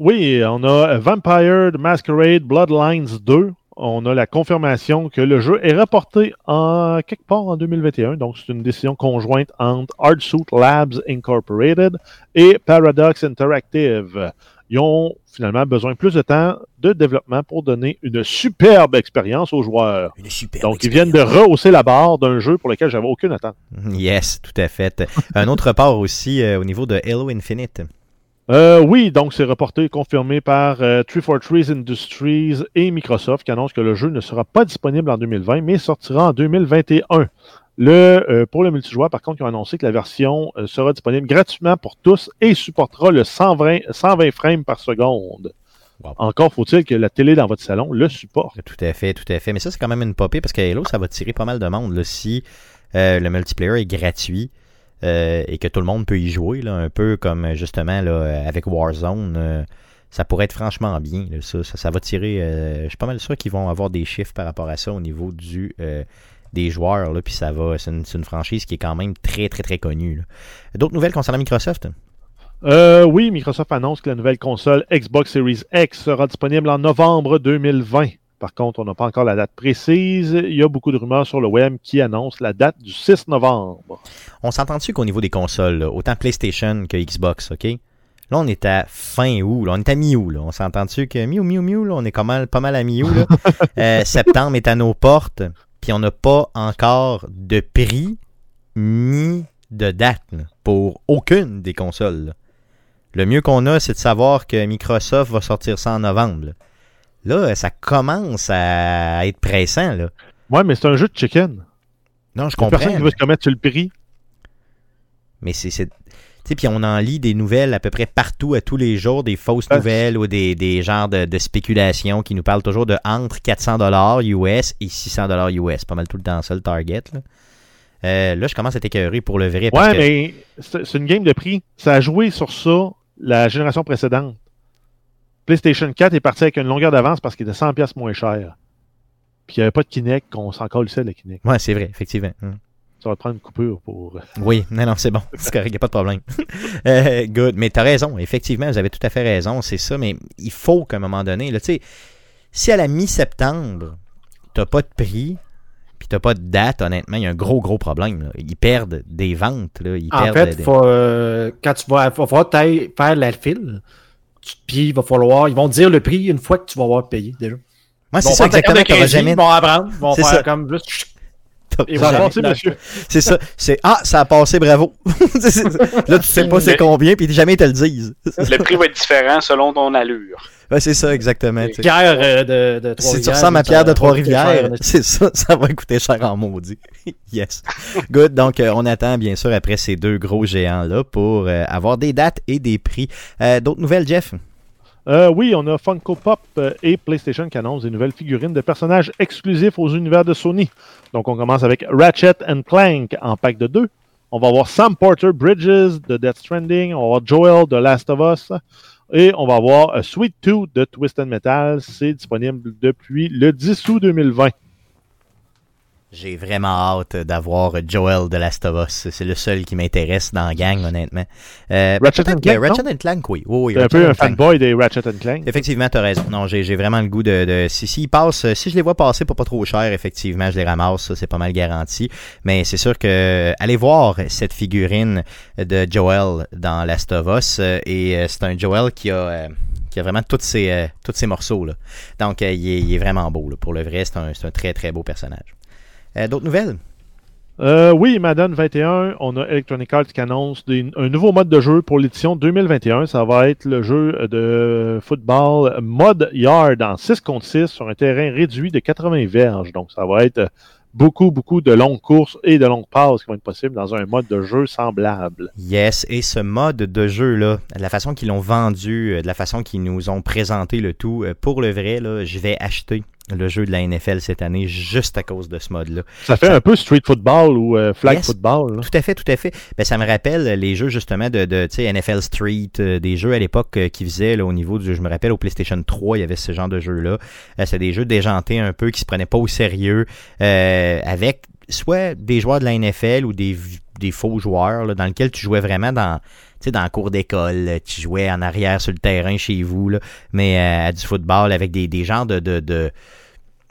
Oui, on a Vampire the Masquerade Bloodlines 2. On a la confirmation que le jeu est reporté en quelque part en 2021. Donc, c'est une décision conjointe entre Hardsuit Labs Incorporated et Paradox Interactive. Ils ont finalement besoin de plus de temps de développement pour donner une superbe expérience aux joueurs. Une super. Donc, ils viennent de rehausser la barre d'un jeu pour lequel j'avais aucune attente. Yes, tout à fait. Un autre report aussi euh, au niveau de Halo Infinite. Euh, oui, donc c'est reporté, confirmé par euh, 343 Industries et Microsoft qui annoncent que le jeu ne sera pas disponible en 2020, mais sortira en 2021. Le, euh, pour le multijoueur, par contre, ils ont annoncé que la version euh, sera disponible gratuitement pour tous et supportera le 120, 120 frames par seconde. Wow. Encore faut-il que la télé dans votre salon le supporte. Tout à fait, tout à fait. Mais ça, c'est quand même une popée parce que Halo, ça va tirer pas mal de monde. Là, si le multiplayer est gratuit euh, et que tout le monde peut y jouer, un peu comme justement avec Warzone, euh, ça pourrait être franchement bien. ça, ça, ça va tirer. euh, je suis pas mal sûr qu'ils vont avoir des chiffres par rapport à ça au niveau du des joueurs. Là, puis ça va. C'est une, franchise qui est quand même très, très, très connue. D'autres nouvelles concernant Microsoft? Oui, Microsoft annonce que la nouvelle console Xbox Series X sera disponible en novembre 2020. Par contre, on n'a pas encore la date précise. Il y a beaucoup de rumeurs sur le web qui annoncent la date du 6 novembre. On s'entend-tu qu'au niveau des consoles, là, autant PlayStation que Xbox, OK? Là, on est à fin août, là. on est à mi-août. On s'entend-tu que mi-août, mi-août, on est pas mal à mi-août. Euh, septembre est à nos portes, puis on n'a pas encore de prix ni de date là, pour aucune des consoles. Le mieux qu'on a, c'est de savoir que Microsoft va sortir ça en novembre. Là, ça commence à être pressant. Là. Ouais, mais c'est un jeu de chicken. Non, je comprends. personne qui veut se commettre sur le prix. Mais c'est. c'est- Tu sais, puis on en lit des nouvelles à peu près partout, à tous les jours, des fausses Ah, nouvelles ou des, des genres de, de spéculations qui nous parlent toujours de entre 400$ US et 600$ US. Pas mal tout le temps ça, le target. Là, Euh, là je commence à être écœuré pour le vrai. Parce Ouais, que mais c'est une game de prix. Ça a joué sur ça la génération précédente. PlayStation 4 est parti avec une longueur d'avance parce qu'il était 100$ piastres moins cher. Puis il n'y avait pas de Kinect, qu'on s'en calissait le Kinect. Ouais, c'est vrai, effectivement. Hum. Ça va te prendre une coupure pour. Oui, non, non, c'est bon. C'est correct, y a pas de problème. Euh, good. Mais t'as raison. Effectivement, vous avez tout à fait raison. C'est ça, mais il faut qu'à un moment donné, là, tu sais, si à la mi-septembre, t'as pas de prix, puis t'as pas de date, honnêtement, il y a un gros, gros problème. là. Ils perdent des ventes. Là. Ils En perdent fait, des- faut, euh, quand tu vas, va falloir t'ailles faire la file, tu- puis il va falloir, ils vont te dire le prix une fois que tu vas avoir payé déjà. Ouais, c'est ça, exactement. Ils vont apprendre, ils vont faire ça. comme juste. Et Ça a voilà. passé, monsieur. C'est ça. C'est Ah, ça a passé, bravo. Là, tu sais pas c'est combien, puis jamais ils te le disent. Le prix va être différent selon ton allure. Ouais, c'est ça, exactement. sais. Pierre euh, de, de Trois-Rivières. Si tu ressembles à Pierre de Trois-Rivières, c'est ça, ça va coûter cher en maudit. yes. Good. Donc, euh, on attend bien sûr après ces deux gros géants-là pour euh, avoir des dates et des prix. Euh, D'autres nouvelles, Jeff? Euh, oui, on a Funko Pop euh, et PlayStation qui annoncent des nouvelles figurines de personnages exclusifs aux univers de Sony. Donc, on commence avec Ratchet and Clank en pack de deux. On va avoir Sam Porter Bridges de Death Stranding. On va avoir Joel de Last of Us. Et on va avoir Sweet Tooth de Twisted Metal. C'est disponible depuis le 10 août 2020. J'ai vraiment hâte d'avoir Joel de Last of Us. C'est le seul qui m'intéresse dans la gang, honnêtement. Euh, Ratchet and Clank, Ratchet and Clank, oui. oui, un peu un fanboy des Ratchet and Clank. Effectivement, t'as raison. Non, j'ai vraiment le goût de. de si, s'ils passent, si je les vois passer pour pas trop cher, effectivement, je les ramasse. Ça, c'est pas mal garanti. Mais c'est sûr que allez voir cette figurine de Joel dans Last of Us. euh, Et euh, c'est un Joel qui a. euh, qui a vraiment tous ces, euh, tous ces morceaux. Là. Donc, euh, il, est, il est vraiment beau. là. Pour le vrai, c'est un, c'est un très, très beau personnage. Euh, D'autres nouvelles? Euh, oui, Madden 21, on a Electronic Arts qui annonce des- un nouveau mode de jeu pour l'édition 2021. Ça va être le jeu de football Mod Yard en 6 contre 6 sur un terrain réduit de 80 verges. Donc, ça va être beaucoup, beaucoup de longues courses et de longues passes qui vont être possibles dans un mode de jeu semblable. Yes, et ce mode de jeu-là, de la façon qu'ils l'ont vendu, euh, de la façon qu'ils nous ont présenté le tout, pour le vrai, là, je vais acheter le jeu de la NFL cette année juste à cause de ce mode-là. Ça fait un peu street football ou euh, flag Yes. football. là. Tout à fait, tout à fait. Ben, ça me rappelle les jeux justement de, de tu sais, NFL Street, euh, des jeux à l'époque euh, qui faisaient là, au niveau du. Je me rappelle au PlayStation 3, il y avait ce genre de jeux-là. Euh, c'est des jeux déjantés un peu qui se prenaient pas au sérieux, euh, avec soit des joueurs de la NFL ou des, des faux joueurs là, dans lesquels tu jouais vraiment dans. Tu sais, dans la cour d'école, tu jouais en arrière sur le terrain chez vous, là, mais à du football avec des, des genres de, de, de-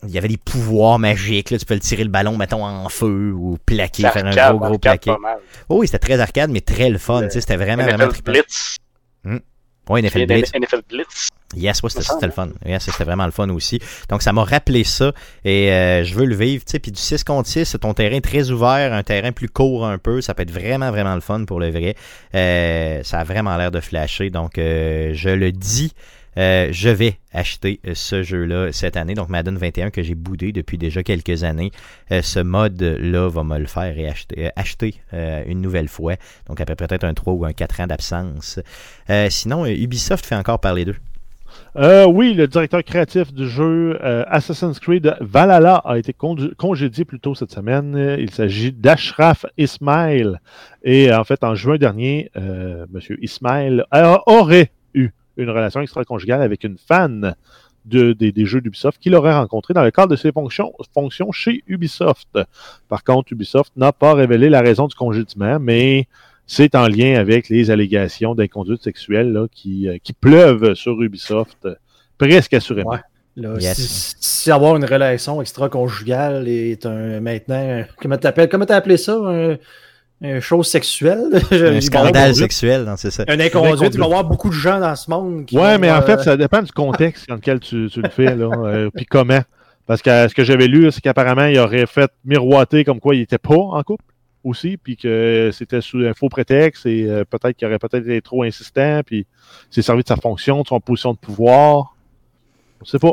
il y avait des pouvoirs magiques. Là. Tu peux le tirer le ballon, mettons, en feu ou plaquer, faire un gros, gros plaqué. Oh oui, c'était très arcade, mais très le fun. C'était vraiment, vraiment NFL trippant. Blitz. Oui, NFL Blitz. NFL Blitz. Yes, ouais, c'était le fun. Yes, c'était vraiment le fun aussi. Donc, ça m'a rappelé ça et euh, je veux le vivre. tu sais, Puis du 6 contre 6, c'est ton terrain très ouvert, un terrain plus court un peu. Ça peut être vraiment, vraiment le fun pour le vrai. Euh, ça a vraiment l'air de flasher. Donc, euh, je le dis. Euh, je vais acheter euh, ce jeu-là cette année, donc Madden 21 que j'ai boudé depuis déjà quelques années. Euh, ce mode-là va me le faire et acheter, une nouvelle fois. Donc après peut-être un 3 ou un 4 ans d'absence. Sinon, Ubisoft fait encore parler d'eux. Oui, le directeur créatif du jeu Assassin's Creed Valhalla a été congédié plus tôt cette semaine. Il s'agit d'Ashraf Ismail. Et en fait, en juin dernier, M. Ismail aurait une relation extra-conjugale avec une fan de- des, des jeux d'Ubisoft qu'il aurait rencontré dans le cadre de ses fonctions, fonctions chez Ubisoft. Par contre, Ubisoft n'a pas révélé la raison du congédiement, mais c'est en lien avec les allégations d'inconduite sexuelle là, qui, euh, qui pleuvent sur Ubisoft presque assurément. Ouais. Là, Yes. si, si avoir une relation extra-conjugale est un maintenant. Comment t'appelles Comment t'as appelé ça un, une chose sexuelle Un scandale sexuel, non, c'est ça. Un inconduite. Il va y avoir beaucoup de gens dans ce monde qui. Ouais, vont, mais en euh, fait, ça dépend du contexte dans lequel tu, tu le fais, là, euh, puis comment. Parce que euh, ce que j'avais lu, c'est qu'apparemment, il aurait fait miroiter comme quoi il était pas en couple aussi, puis que c'était sous un faux prétexte et euh, peut-être qu'il aurait peut-être été trop insistant, puis s'est servi de sa fonction, de son position de pouvoir. On sait pas.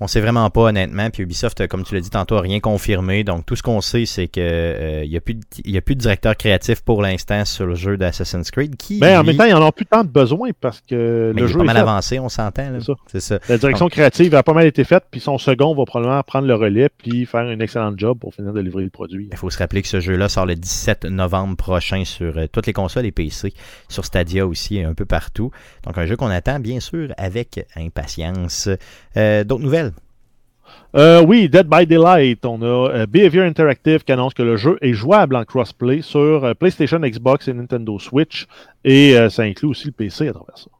On sait vraiment pas honnêtement. Puis Ubisoft, euh, comme tu l'as dit tantôt, a rien confirmé. Donc tout ce qu'on sait, c'est que euh, il y a plus de, il y a plus de directeur créatif pour l'instant sur le jeu d'Assassin's Creed. Qui Mais en lui, même temps, ils en ont plus tant de besoin parce que mais le il est jeu pas mal avancé, on s'entend. là. C'est ça. C'est ça. La direction créative a pas mal été faite, puis son second va probablement prendre le relais puis faire un excellent job pour finir de livrer le produit. Il faut se rappeler que ce jeu-là sort le 17 novembre prochain sur euh, toutes les consoles et PC, sur Stadia aussi et un peu partout. Donc un jeu qu'on attend bien sûr avec impatience. Euh, D'autres nouvelles? Euh, oui, Dead by Daylight. On a euh, Behavior Interactive qui annonce que le jeu est jouable en crossplay sur euh, PlayStation, Xbox et Nintendo Switch. Et euh, ça inclut aussi le PC à travers ça.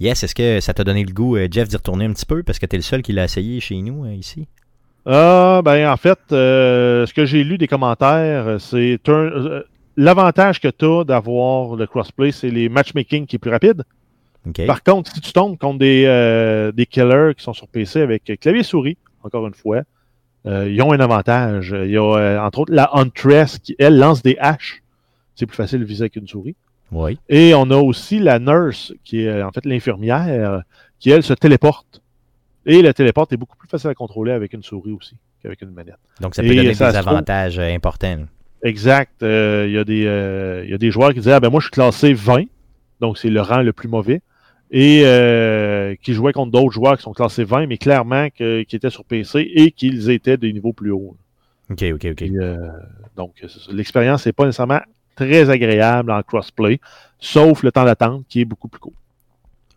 Yes, est-ce que ça t'a donné le goût, euh, Jeff, d'y retourner un petit peu parce que t'es le seul qui l'a essayé chez nous euh, ici? Ah, ben, en fait, euh, ce que j'ai lu des commentaires, euh, c'est euh, l'avantage que tu as d'avoir le crossplay, c'est les matchmaking qui est plus rapide. Par contre, si tu tombes contre des, euh, des killers qui sont sur PC avec clavier souris, encore une fois, euh, ils ont un avantage. Il y a, euh, entre autres, la Huntress qui, elle, lance des haches. C'est plus facile de viser avec une souris. Oui. Et on a aussi la nurse, qui est euh, en fait l'infirmière, qui, elle, se téléporte. Et le téléporte est beaucoup plus facile à contrôler avec une souris aussi qu'avec une manette. Donc ça peut Et donner ça des trouve- avantages importants. Exact. Euh, Il y, a des, euh, il y a des joueurs qui disaient Ah ben moi je suis classé 20, donc c'est le rang le plus mauvais. Et euh, qui jouaient contre d'autres joueurs qui sont classés 20, mais clairement que- qui étaient sur PC et qu'ils étaient des niveaux plus hauts. OK, OK, OK. Euh, donc l'expérience n'est pas nécessairement très agréable en crossplay, sauf le temps d'attente qui est beaucoup plus court.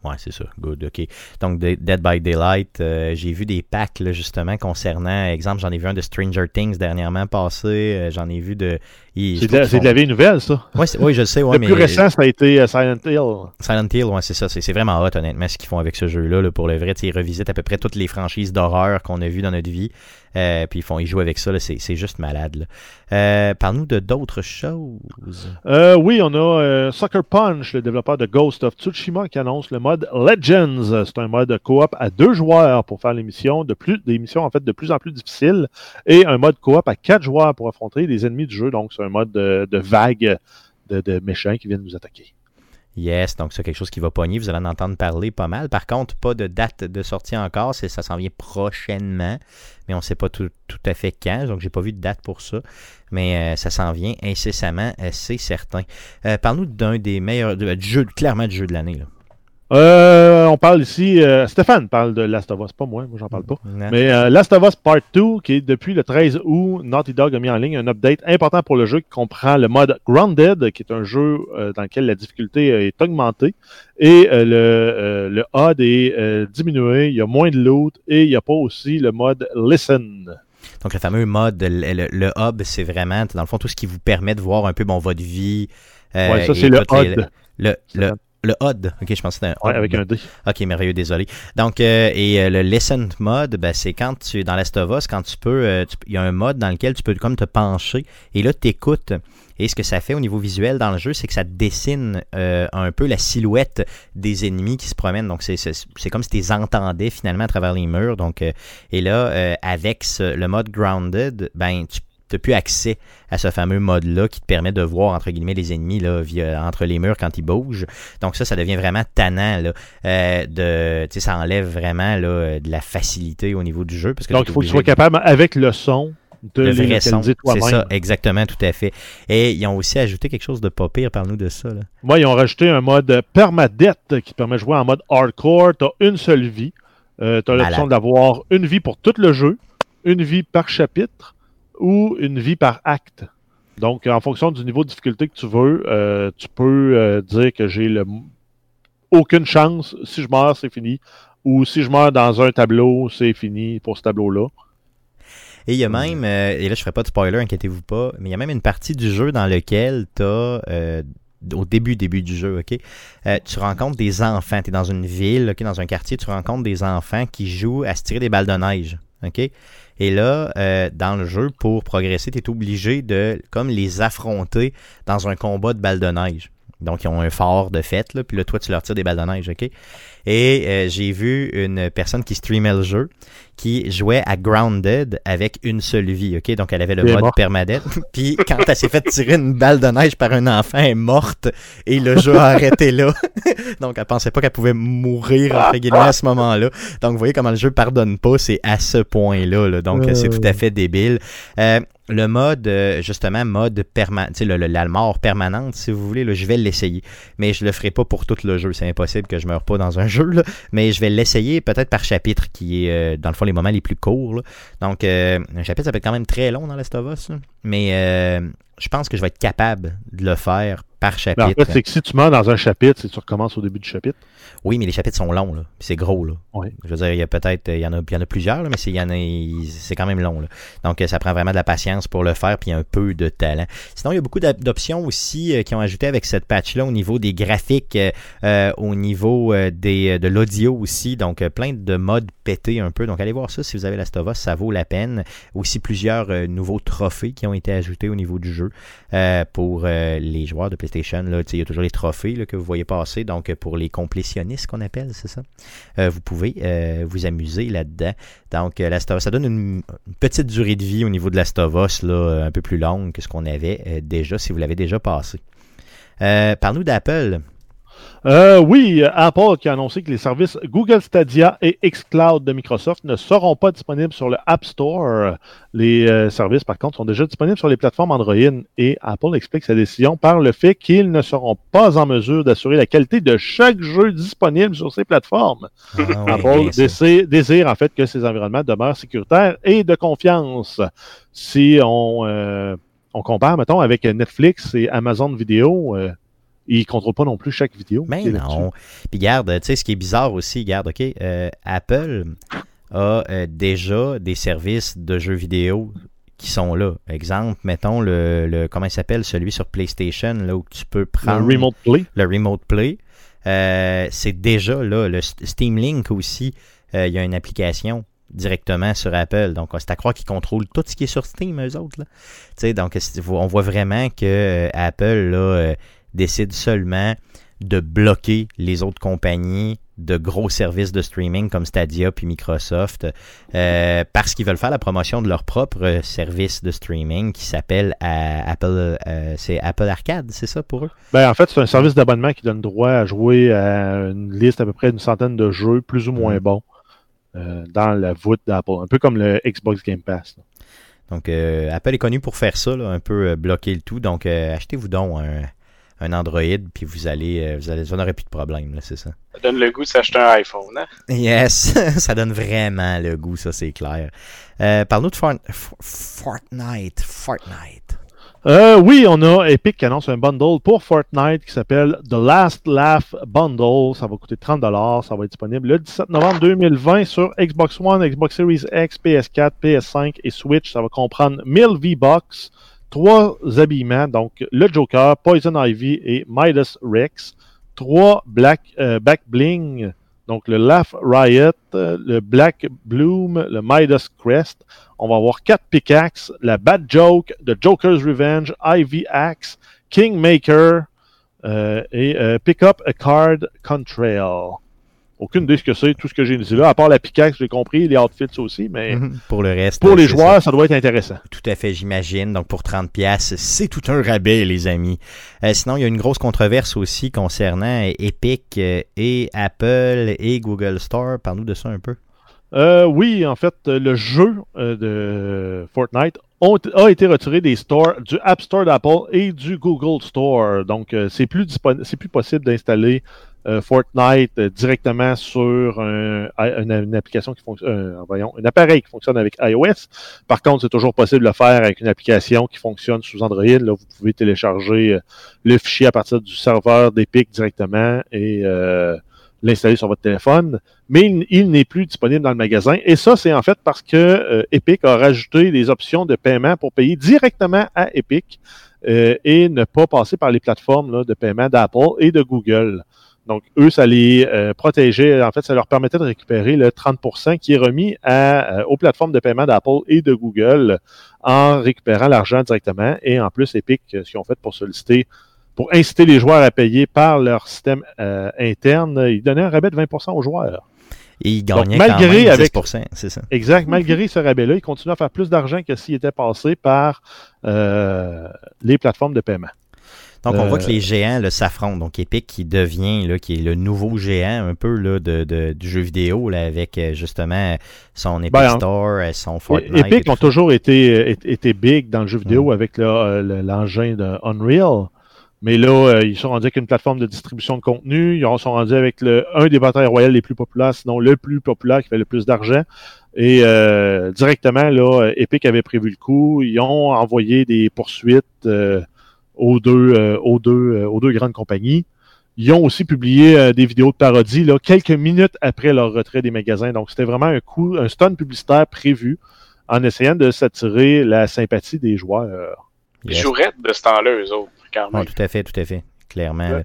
Ouais, c'est ça. Good, OK. Donc, de- Dead by Daylight, euh, j'ai vu des packs, là, justement, concernant, exemple, j'en ai vu un de Stranger Things dernièrement passé, euh, j'en ai vu de... C'est de, la- de vieille nouvelle, ça. Ouais, oui, je le sais, ouais, le mais... plus récent, ça a été euh, Silent Hill. Silent Hill, ouais, c'est ça. C'est vraiment hot, honnêtement, ce qu'ils font avec ce jeu-là. là, pour le vrai, ils revisitent à peu près toutes les franchises d'horreur qu'on a vues dans notre vie. Euh, puis ils font, ils jouent avec ça. C'est juste malade. Euh, Parle-nous de d'autres choses. Euh, oui, on a euh, Sucker Punch, le développeur de Ghost of Tsushima, qui annonce le mode Legends. C'est un mode coop à deux joueurs pour faire les missions, de plus, des missions en fait de plus en plus difficiles, et un mode coop à quatre joueurs pour affronter les ennemis du jeu. Donc, c'est un mode de, de vague de, de méchants qui viennent nous attaquer. Yes, donc c'est quelque chose qui va pogner. Vous allez en entendre parler pas mal. Par contre, pas de date de sortie encore. Ça s'en vient prochainement. Mais on ne sait pas tout, à fait quand. Donc, j'ai pas vu de date pour ça. Mais euh, ça s'en vient incessamment, euh, c'est certain. Euh, Parle-nous d'un des meilleurs. de- du jeu, clairement du jeu de l'année. Euh, on parle ici, euh, Stéphane parle de Last of Us, pas moi, moi j'en parle pas. Non? Mais euh, Last of Us Part 2, qui est depuis le 13 août, Naughty Dog a mis en ligne un update important pour le jeu qui comprend le mode Grounded, qui est un jeu euh, dans lequel la difficulté est augmentée. Et euh, le, euh, le HUD est euh, diminué, il y a moins de loot et il n'y a pas aussi le mode Listen. Donc, le fameux mode, le, le- le hub, c'est vraiment, dans le fond, tout ce qui vous permet de voir un peu bon, votre vie. euh, ouais, ça c'est le HUD. Le, le, le HUD. Ok, je pensais que c'était un Ouais, avec un D. Ok, merveilleux, désolé. Donc, euh, et euh, le Listen mode, ben, c'est quand tu dans Last of Us, quand tu peux, euh, tu- il y a un mode dans lequel tu peux comme te pencher et là, tu écoutes. Et ce que ça fait au niveau visuel dans le jeu, c'est que ça dessine euh, un peu la silhouette des ennemis qui se promènent. Donc, c'est, c'est, c'est comme si tu les entendais finalement à travers les murs. Donc, euh, et là, euh, avec ce- le mode Grounded, ben, tu n'as plus accès à ce fameux mode-là qui te permet de voir, entre guillemets, les ennemis là, via, entre les murs quand ils bougent. Donc ça, ça devient vraiment tannant. Là, euh, de, ça enlève vraiment là, de la facilité au niveau du jeu. Parce que Donc il faut que tu sois capable, avec le son, de le les vrai son. C'est ça, exactement, tout à fait. Et ils ont aussi ajouté quelque chose de pas pire. Parle-nous de ça. Là. Moi, ils ont rajouté un mode permadette qui te permet de jouer en mode hardcore. Tu as une seule vie. Euh, tu as l'option d'avoir une vie pour tout le jeu, une vie par chapitre ou une vie par acte. Donc, en fonction du niveau de difficulté que tu veux, euh, tu peux euh, dire que j'ai le aucune chance. Si je meurs, c'est fini. Ou si je meurs dans un tableau, c'est fini pour ce tableau-là. Et il y a même, euh, et là je ferai pas de spoiler, inquiétez-vous pas, mais il y a même une partie du jeu dans lequel tu as, au début, début du jeu, ok, tu rencontres des enfants, tu es dans une ville, dans un quartier, tu rencontres des enfants qui jouent à se tirer des balles de neige, ok? Et là, euh, dans le jeu, pour progresser, tu es obligé de comme les affronter dans un combat de balles de neige. Donc, ils ont un fort de fête, là, puis là, toi, tu leur tires des balles de neige, OK? Et euh, j'ai vu une personne qui streamait le jeu, qui jouait à Grounded avec une seule vie, OK? Donc, elle avait le mode permanent. Puis, quand elle s'est fait tirer une balle de neige par un enfant, elle est morte et le jeu a arrêté là. Donc, elle pensait pas qu'elle pouvait mourir, entre guillemets, à ce moment-là. Donc, vous voyez comment le jeu pardonne pas, c'est à ce point-là. là. Donc, Euh. c'est tout à fait débile. Euh, le mode, euh, justement, mode permanent, tu sais, le- le- la mort permanente, si vous voulez, là, je vais l'essayer. Mais je le ferai pas pour tout le jeu. C'est impossible que je meure pas dans un jeu, là. Mais je vais l'essayer peut-être par chapitre, qui est, euh, dans le fond, les moments les plus courts. Donc, euh, un chapitre, ça peut être quand même très long dans Last of. Mais euh, je pense que je vais être capable de le faire par Mais chapitre. en fait, c'est que si tu meurs dans un chapitre, c'est que tu recommences au début du chapitre. Oui, mais les chapitres sont longs, là. C'est gros, là. Ouais. Je veux dire, il y a peut-être, il y en a, il y en a plusieurs, là, mais c'est, il y en a, c'est quand même long, là. Donc, ça prend vraiment de la patience pour le faire, puis un peu de talent. Sinon, il y a beaucoup d'op- d'options aussi euh, qui ont ajouté avec cette patch-là au niveau des graphiques, euh, euh, au niveau euh, des, de l'audio aussi. Donc, plein de modes pétés un peu. Donc, allez voir ça si vous avez la Stova, ça vaut la peine. Aussi, plusieurs nouveaux trophées qui ont été ajoutés au niveau du jeu euh, pour les joueurs de PlayStation. Il y a toujours les trophées que vous voyez passer. Donc, pour les complétionnistes qu'on appelle, c'est ça? Euh, vous pouvez euh, vous amuser là-dedans. Donc, euh, ça donne une, petite durée de vie au niveau de là, euh, un peu plus longue que ce qu'on avait déjà, si vous l'avez déjà passé. Parle-nous d'Apple. Euh, oui, Apple qui a annoncé que les services Google Stadia et xCloud de Microsoft ne seront pas disponibles sur le App Store. Les euh, services, par contre, sont déjà disponibles sur les plateformes Android et Apple explique sa décision par le fait qu'ils ne seront pas en mesure d'assurer la qualité de chaque jeu disponible sur ces plateformes. Ah, Apple désire, désire, en fait que ces environnements demeurent sécuritaires et de confiance. Si on, euh, on compare, mettons, avec Netflix et Amazon Vidéo, Ils ne contrôlent pas non plus chaque vidéo. Mais non. Puis garde, tu sais, ce qui est bizarre aussi, garde, OK, euh, Apple a euh, déjà des services de jeux vidéo qui sont là. Exemple, mettons le, le comment il s'appelle, celui sur PlayStation, là où tu peux Le prendre Remote Play. le Remote Play. Euh, c'est déjà là. Le St- Steam Link aussi, euh, il y a une application directement sur Apple. Donc, c'est à croire qu'ils contrôlent tout ce qui est sur Steam, eux autres. Là. Tu sais, donc, on voit vraiment que Apple là, décide seulement de bloquer les autres compagnies de gros services de streaming comme Stadia puis Microsoft euh, parce qu'ils veulent faire la promotion de leur propre service de streaming qui s'appelle Apple euh, c'est Apple Arcade, c'est ça pour eux? Ben, en fait, c'est un service d'abonnement qui donne droit à jouer à une liste à peu près d'une centaine de jeux, plus ou moins Mhm. bons, euh, dans la voûte d'Apple. Un peu comme le Xbox Game Pass. là. Donc, Apple est connu pour faire ça, là, un peu bloquer le tout. Donc, achetez-vous donc un, un Android, puis vous allez, euh, vous allez, vous n'aurez plus de problème, là, c'est ça. Ça donne le goût de s'acheter un iPhone. Hein? Yes, ça donne vraiment le goût, ça, c'est clair. Euh, Parle-nous de Fort- Fortnite. Fortnite. Euh, oui, on a Epic qui annonce un bundle pour Fortnite qui s'appelle The Last Laugh Bundle. Ça va coûter 30$. Ça va être disponible le 17 novembre 2020 sur Xbox One, Xbox Series X, PS4, PS5 et Switch. Ça va comprendre 1000 V-Bucks, trois habillements, donc le Joker, Poison Ivy et Midas Rex, trois Black euh, Back Bling, donc le Laugh Riot, euh, le Black Bloom, le Midas Crest. On va avoir quatre pickaxes, la Bad Joke, The Joker's Revenge, Ivy Axe, Kingmaker euh, et euh, Pick Up a Card Contrail. Aucune idée ce que c'est, tout ce que j'ai dit là, à part la pickaxe, j'ai compris, les outfits aussi, mais Mhm. Pour le reste. pour euh, les joueurs, ça. doit être intéressant. Tout à fait, j'imagine. Donc, pour 30$, piastres, c'est tout un rabais, les amis. Euh, sinon, il y a une grosse controverse aussi concernant euh, Epic et Apple et Google Store. Parle-nous de ça un peu. Euh, oui, en fait, le jeu de Fortnite ont- a été retiré des stores du App Store d'Apple et du Google Store. Donc, euh, c'est plus c'est plus possible d'installer euh, Fortnite euh, directement sur un, une, une application qui fonctionne, voyons, un appareil qui fonctionne avec iOS. Par contre, c'est toujours possible de le faire avec une application qui fonctionne sous Android. Là, vous pouvez télécharger euh, le fichier à partir du serveur d'Epic directement et euh, l'installer sur votre téléphone mais il, n'est plus disponible dans le magasin. Et ça, c'est en fait parce que euh, Epic a rajouté des options de paiement pour payer directement à Epic euh, et ne pas passer par les plateformes là, de paiement d'Apple et de Google. Donc, eux, ça les euh, protégeait. En fait, ça leur permettait de récupérer le 30% qui est remis à, euh, aux plateformes de paiement d'Apple et de Google en récupérant l'argent directement. Et en plus, Epic, euh, ce qu'ils ont fait pour solliciter pour inciter les joueurs à payer par leur système euh, interne, ils donnaient un rabais de 20% aux joueurs. Et ils Donc, gagnaient malgré quand même avec- 10%, c'est ça. Exact. Malgré ce rabais-là, ils continuent à faire plus d'argent que s'ils étaient passés par euh, les plateformes de paiement. Donc, on Euh, voit que les géants là, s'affrontent. Donc, Epic qui devient, là, qui est le nouveau géant un peu là, de, de- du jeu vidéo là, avec euh, justement son Epic Ben, en- Store, euh, son Fortnite. Epic ont toujours été, été, big dans le jeu vidéo avec le, euh, le- l'engin de Unreal. Mais là, euh, ils sont rendus avec une plateforme de distribution de contenu. Ils sont rendus avec le, un des batailles royales les plus populaires, sinon le plus populaire qui fait le plus d'argent. Et euh, directement, là, Epic avait prévu le coup. Ils ont envoyé des poursuites euh, aux, deux, euh, aux, deux, euh, aux deux grandes compagnies. Ils ont aussi publié euh, des vidéos de parodie là, quelques minutes après leur retrait des magasins. Donc, c'était vraiment un coup, un stun publicitaire prévu en essayant de s'attirer la sympathie des joueurs. Ils joueraient de ce temps-là, eux autres, quand Ouais, même. tout à fait, tout à fait, clairement. Ouais.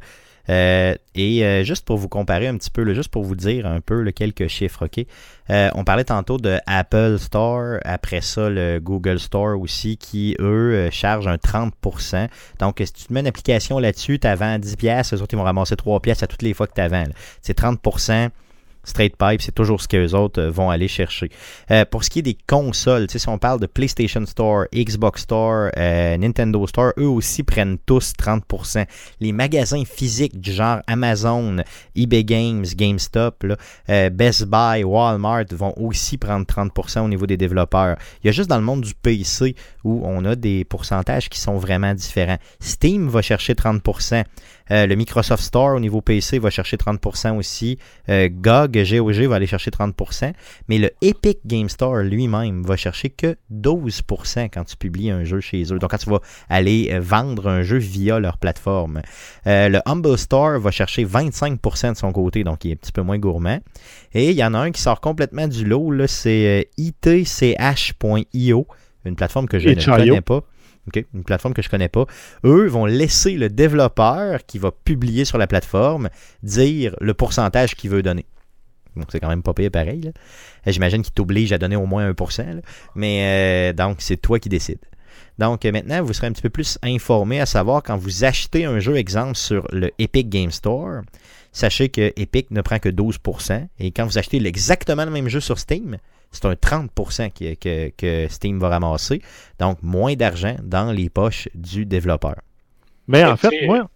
Euh, et euh, juste pour vous comparer un petit peu, là, juste pour vous dire un peu là, quelques chiffres, OK? Euh, on parlait tantôt de Apple Store, après ça le Google Store aussi, qui, eux, chargent un 30%. Donc, si tu te mets une application là-dessus, tu vends 10 pièces, eux autres, ils vont ramasser 3 pièces à toutes les fois que tu vends. C'est 30%. Straight Pipe, c'est toujours ce qu'eux autres euh, vont aller chercher. Euh, pour ce qui est des consoles, si on parle de PlayStation Store, Xbox Store, euh, Nintendo Store, eux aussi prennent tous 30%. Les magasins physiques du genre Amazon, eBay Games, GameStop, Best Buy, Walmart vont aussi prendre 30% au niveau des développeurs. Il y a juste dans le monde du PC où on a des pourcentages qui sont vraiment différents. Steam va chercher 30%. Euh, le Microsoft Store au niveau PC va chercher 30% aussi. Euh, GOG, GOG va aller chercher 30%. Mais le Epic Game Store lui-même va chercher que 12% quand tu publies un jeu chez eux. Donc quand tu vas aller euh, vendre un jeu via leur plateforme. Euh, le Humble Store va chercher 25% de son côté, donc il est un petit peu moins gourmand. Et il y en a un qui sort complètement du lot, c'est itch.io, une plateforme que je ne connais pas. Une plateforme que je connais pas. Eux vont laisser le développeur qui va publier sur la plateforme dire le pourcentage qu'il veut donner. Donc c'est quand même pas payé pareil. Euh, J'imagine qu'il t'oblige à donner au moins 1%. là. Mais euh, donc c'est toi qui décides. Donc euh, maintenant, vous serez un petit peu plus informé à savoir quand vous achetez un jeu, exemple, sur le Epic Game Store, sachez que Epic ne prend que 12%. Et quand vous achetez exactement le même jeu sur Steam, c'est un 30% que, que- que Steam va ramasser. Donc moins d'argent dans les poches du développeur. Mais en Fait moi,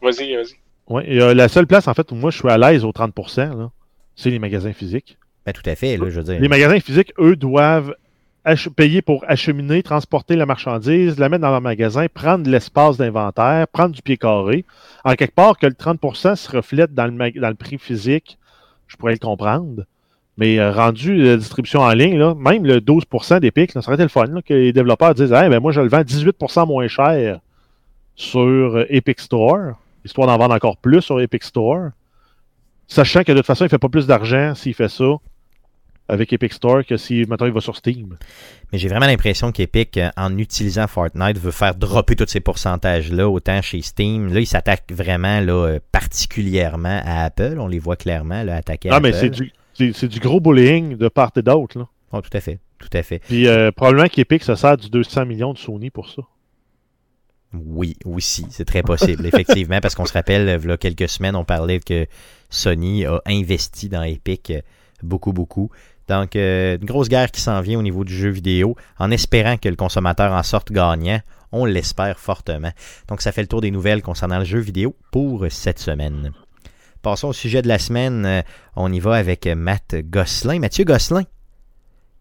Vas-y, vas-y. ouais, et, euh, la seule place en fait où moi je suis à l'aise au 30%, là, c'est les magasins physiques. Ben, tout à fait, là, je veux dire. Les magasins physiques, eux, doivent payer pour acheminer, transporter la marchandise, la mettre dans leur magasin, prendre l'espace d'inventaire, prendre du pied carré. En quelque part, que le 30% se reflète dans le, prix physique, je pourrais le comprendre. Mais euh, rendu la distribution en ligne, même le 12% des pics, ça serait le fun là, que les développeurs disent hey, ben moi je le vends 18% moins cher sur euh, Epic Store, histoire d'en vendre encore plus sur Epic Store. Sachant que de toute façon, il fait pas plus d'argent s'il fait ça avec Epic Store que si, maintenant il va sur Steam. Mais j'ai vraiment l'impression qu'Epic, euh, en utilisant Fortnite, veut faire dropper tous ces pourcentages-là, autant chez Steam. Là, ils s'attaquent vraiment là, euh, particulièrement à Apple. On les voit clairement là, attaquer Ah, Apple. mais c'est du, c'est, c'est du gros bullying de part et d'autre. Là. Oh, tout à fait. Tout à fait. Puis euh, probablement qu'Epic se sert du 200 millions de Sony pour ça. Oui, aussi, c'est très possible, effectivement, parce qu'on se rappelle, il y a quelques semaines, on parlait que Sony a investi dans Epic beaucoup, beaucoup. Donc, euh, une grosse guerre qui s'en vient au niveau du jeu vidéo, en espérant que le consommateur en sorte gagnant. On l'espère fortement. Donc, ça fait le tour des nouvelles concernant le jeu vidéo pour cette semaine. Passons au sujet de la semaine. Euh, On y va avec Matt Gosselin. Mathieu Gosselin,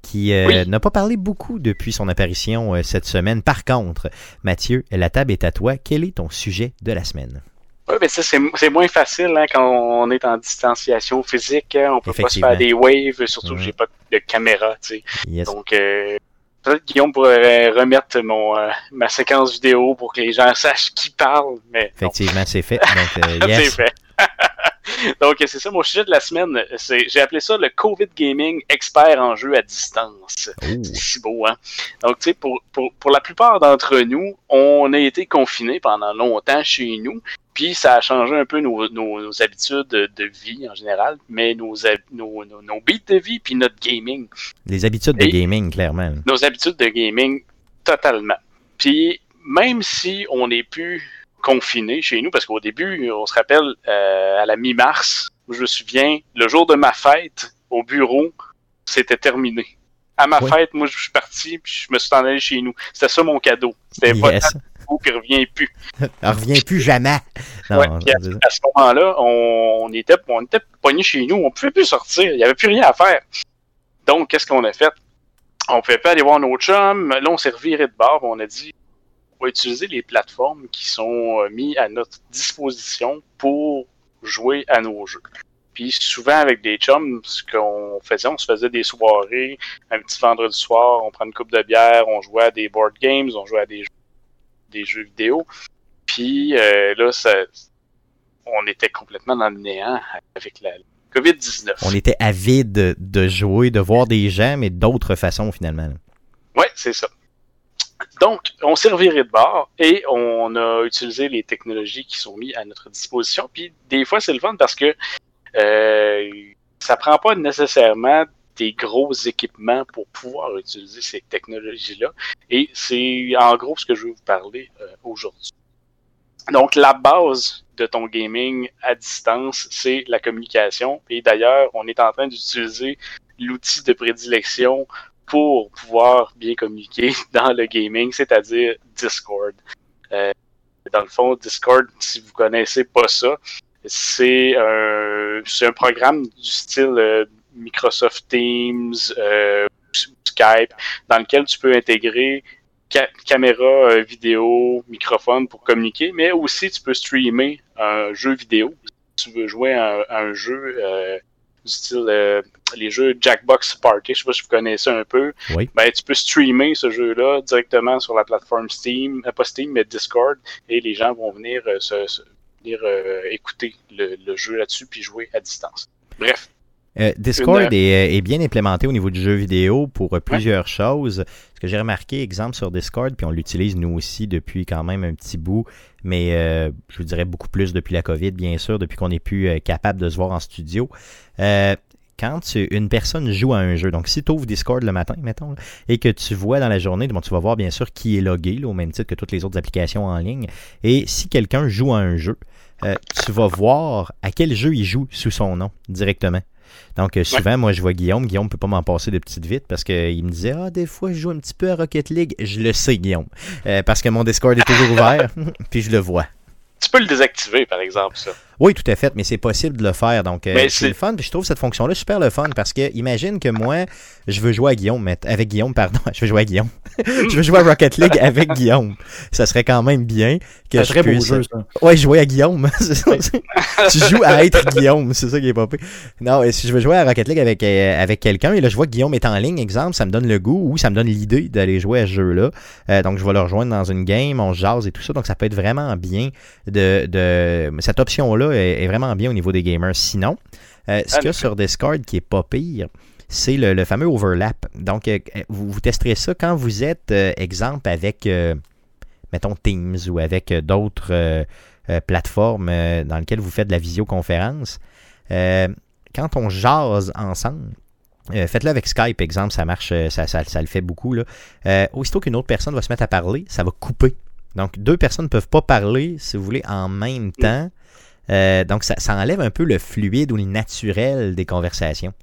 qui euh, Oui. n'a pas parlé beaucoup depuis son apparition euh, cette semaine. Par contre, Mathieu, la table est à toi. Quel est ton sujet de la semaine? Oui, mais ça, c'est c'est moins facile hein, quand on est en distanciation physique. hein. On peut pas se faire des waves, surtout que j'ai pas de caméra. tu sais. Yes. Donc, euh, peut-être Guillaume pourrait remettre mon, euh, ma séquence vidéo pour que les gens sachent qui parle, mais. Effectivement, c'est fait. Donc, euh, c'est fait. Donc, c'est ça, mon sujet de la semaine. c'est J'ai appelé ça le COVID Gaming expert en jeu à distance. C'est si beau, hein? Donc, tu sais, pour, pour, pour la plupart d'entre nous, on a été confinés pendant longtemps chez nous, puis ça a changé un peu nos, nos, nos habitudes de, de vie en général, mais nos, nos, nos, beats de vie, puis notre gaming. Les habitudes de gaming, clairement. Nos habitudes de gaming, totalement. Puis, même si on n'est plus confiné chez nous, parce qu'au début, on se rappelle, euh, à la mi-mars, je me souviens, le jour de ma fête, au bureau, c'était terminé. À ma Oui. fête, moi, je suis parti, puis je me suis en allé chez nous. C'était ça mon cadeau. C'était Yes. Qui revient plus. On revient plus jamais. Non, Ouais, puis c'est- à ce moment-là, on, on était, on était pognés chez nous, on pouvait plus sortir, il n'y avait plus rien à faire. Donc, qu'est-ce qu'on a fait? On pouvait pas aller voir nos chums, là, on s'est reviré de bord, on a dit, on va utiliser les plateformes qui sont euh, mises à notre disposition pour jouer à nos jeux. Puis souvent avec des chums, ce qu'on faisait, on se faisait des soirées, un petit vendredi soir, on prend une coupe de bière, on jouait à des board games, on jouait à des jeux, des jeux vidéo. Puis euh, là, ça, on était complètement dans le néant avec la COVID-19. On était avide de, jouer, de voir des gens, mais d'autres façons, finalement. Ouais, c'est ça. Donc, on s'est reviré de bord et on a utilisé les technologies qui sont mises à notre disposition. Puis des fois, c'est le fun parce que euh, ça prend pas nécessairement des gros équipements pour pouvoir utiliser ces technologies-là. Et c'est en gros ce que je vais vous parler euh, aujourd'hui. Donc, la base de ton gaming à distance, c'est la communication. Et d'ailleurs, on est en train d'utiliser l'outil de prédilection pour pouvoir bien communiquer dans le gaming, c'est-à-dire Discord. Euh, dans le fond, Discord, si vous connaissez pas ça, c'est un, un programme du style euh, Microsoft Teams, euh, Skype, dans lequel tu peux intégrer ca- caméra, euh, vidéo, microphone pour communiquer, mais aussi tu peux streamer un jeu vidéo. Si tu veux jouer à, un- à un jeu euh, du style euh, les jeux Jackbox Party, je sais pas si vous connaissez un peu. Oui. Ben, tu peux streamer ce jeu-là directement sur la plateforme Steam, euh, pas Steam, mais Discord, et les gens vont venir, se, se- venir écouter le, le jeu là-dessus puis jouer à distance. Bref, Euh, Discord est, euh, est bien implémenté au niveau du jeu vidéo pour euh, plusieurs choses. Ce que j'ai remarqué, exemple sur Discord, puis on l'utilise nous aussi depuis quand même un petit bout, mais euh, je vous dirais beaucoup plus depuis la COVID, bien sûr, depuis qu'on n'est plus euh, capable de se voir en studio. Euh, quand tu- une personne joue à un jeu, donc si tu ouvres Discord le matin, mettons, là, et que tu vois dans la journée, bon, tu vas voir bien sûr qui est logué, là, au même titre que toutes les autres applications en ligne, et si quelqu'un joue à un jeu, euh, tu vas voir à quel jeu il joue sous son nom directement. Donc, euh, souvent, moi, je vois Guillaume. Guillaume peut pas m'en passer de petites vite parce qu'il me disait Ah, des fois, je joue un petit peu à Rocket League. Je le sais, Guillaume. Euh, parce que mon Discord est toujours ouvert. puis je le vois. tu peux le désactiver, par exemple, ça. Oui, tout à fait, mais c'est possible de le faire. Donc, euh, Mais c'est le fun. Puis je trouve cette fonction-là super le fun parce que imagine que moi, je veux jouer à Guillaume, mais avec Guillaume, pardon, je veux jouer à Guillaume. je veux jouer à Rocket League avec Guillaume. Ça serait quand même bien que un je beau puisse- jeu, ça. Ouais, jouer à Guillaume. Ça, tu joues à être Guillaume, c'est ça qui est pas pire. Non, et si je veux jouer à Rocket League avec, euh, avec quelqu'un, et là je vois que Guillaume est en ligne, exemple, ça me donne le goût ou ça me donne l'idée d'aller jouer à ce jeu-là. Euh, donc je vais le rejoindre dans une game, on jase et tout ça. Donc ça peut être vraiment bien de. de cette option-là est, est vraiment bien au niveau des gamers. Sinon, euh, ce qu'il y a sur Discord qui est pas pire, c'est le, le fameux overlap. Donc, euh, vous, vous testerez ça quand vous êtes, euh, exemple, avec, mettons, Teams ou avec d'autres plateformes dans lesquelles vous faites de la visioconférence. Quand on jase ensemble, euh, faites-le avec Skype, exemple, ça marche, ça, ça- ça le fait beaucoup. Là. Euh, aussitôt qu'une autre personne va se mettre à parler, ça va couper. Donc, deux personnes ne peuvent pas parler, si vous voulez, en même temps. Euh, donc, ça, ça enlève un peu le fluide ou le naturel des conversations.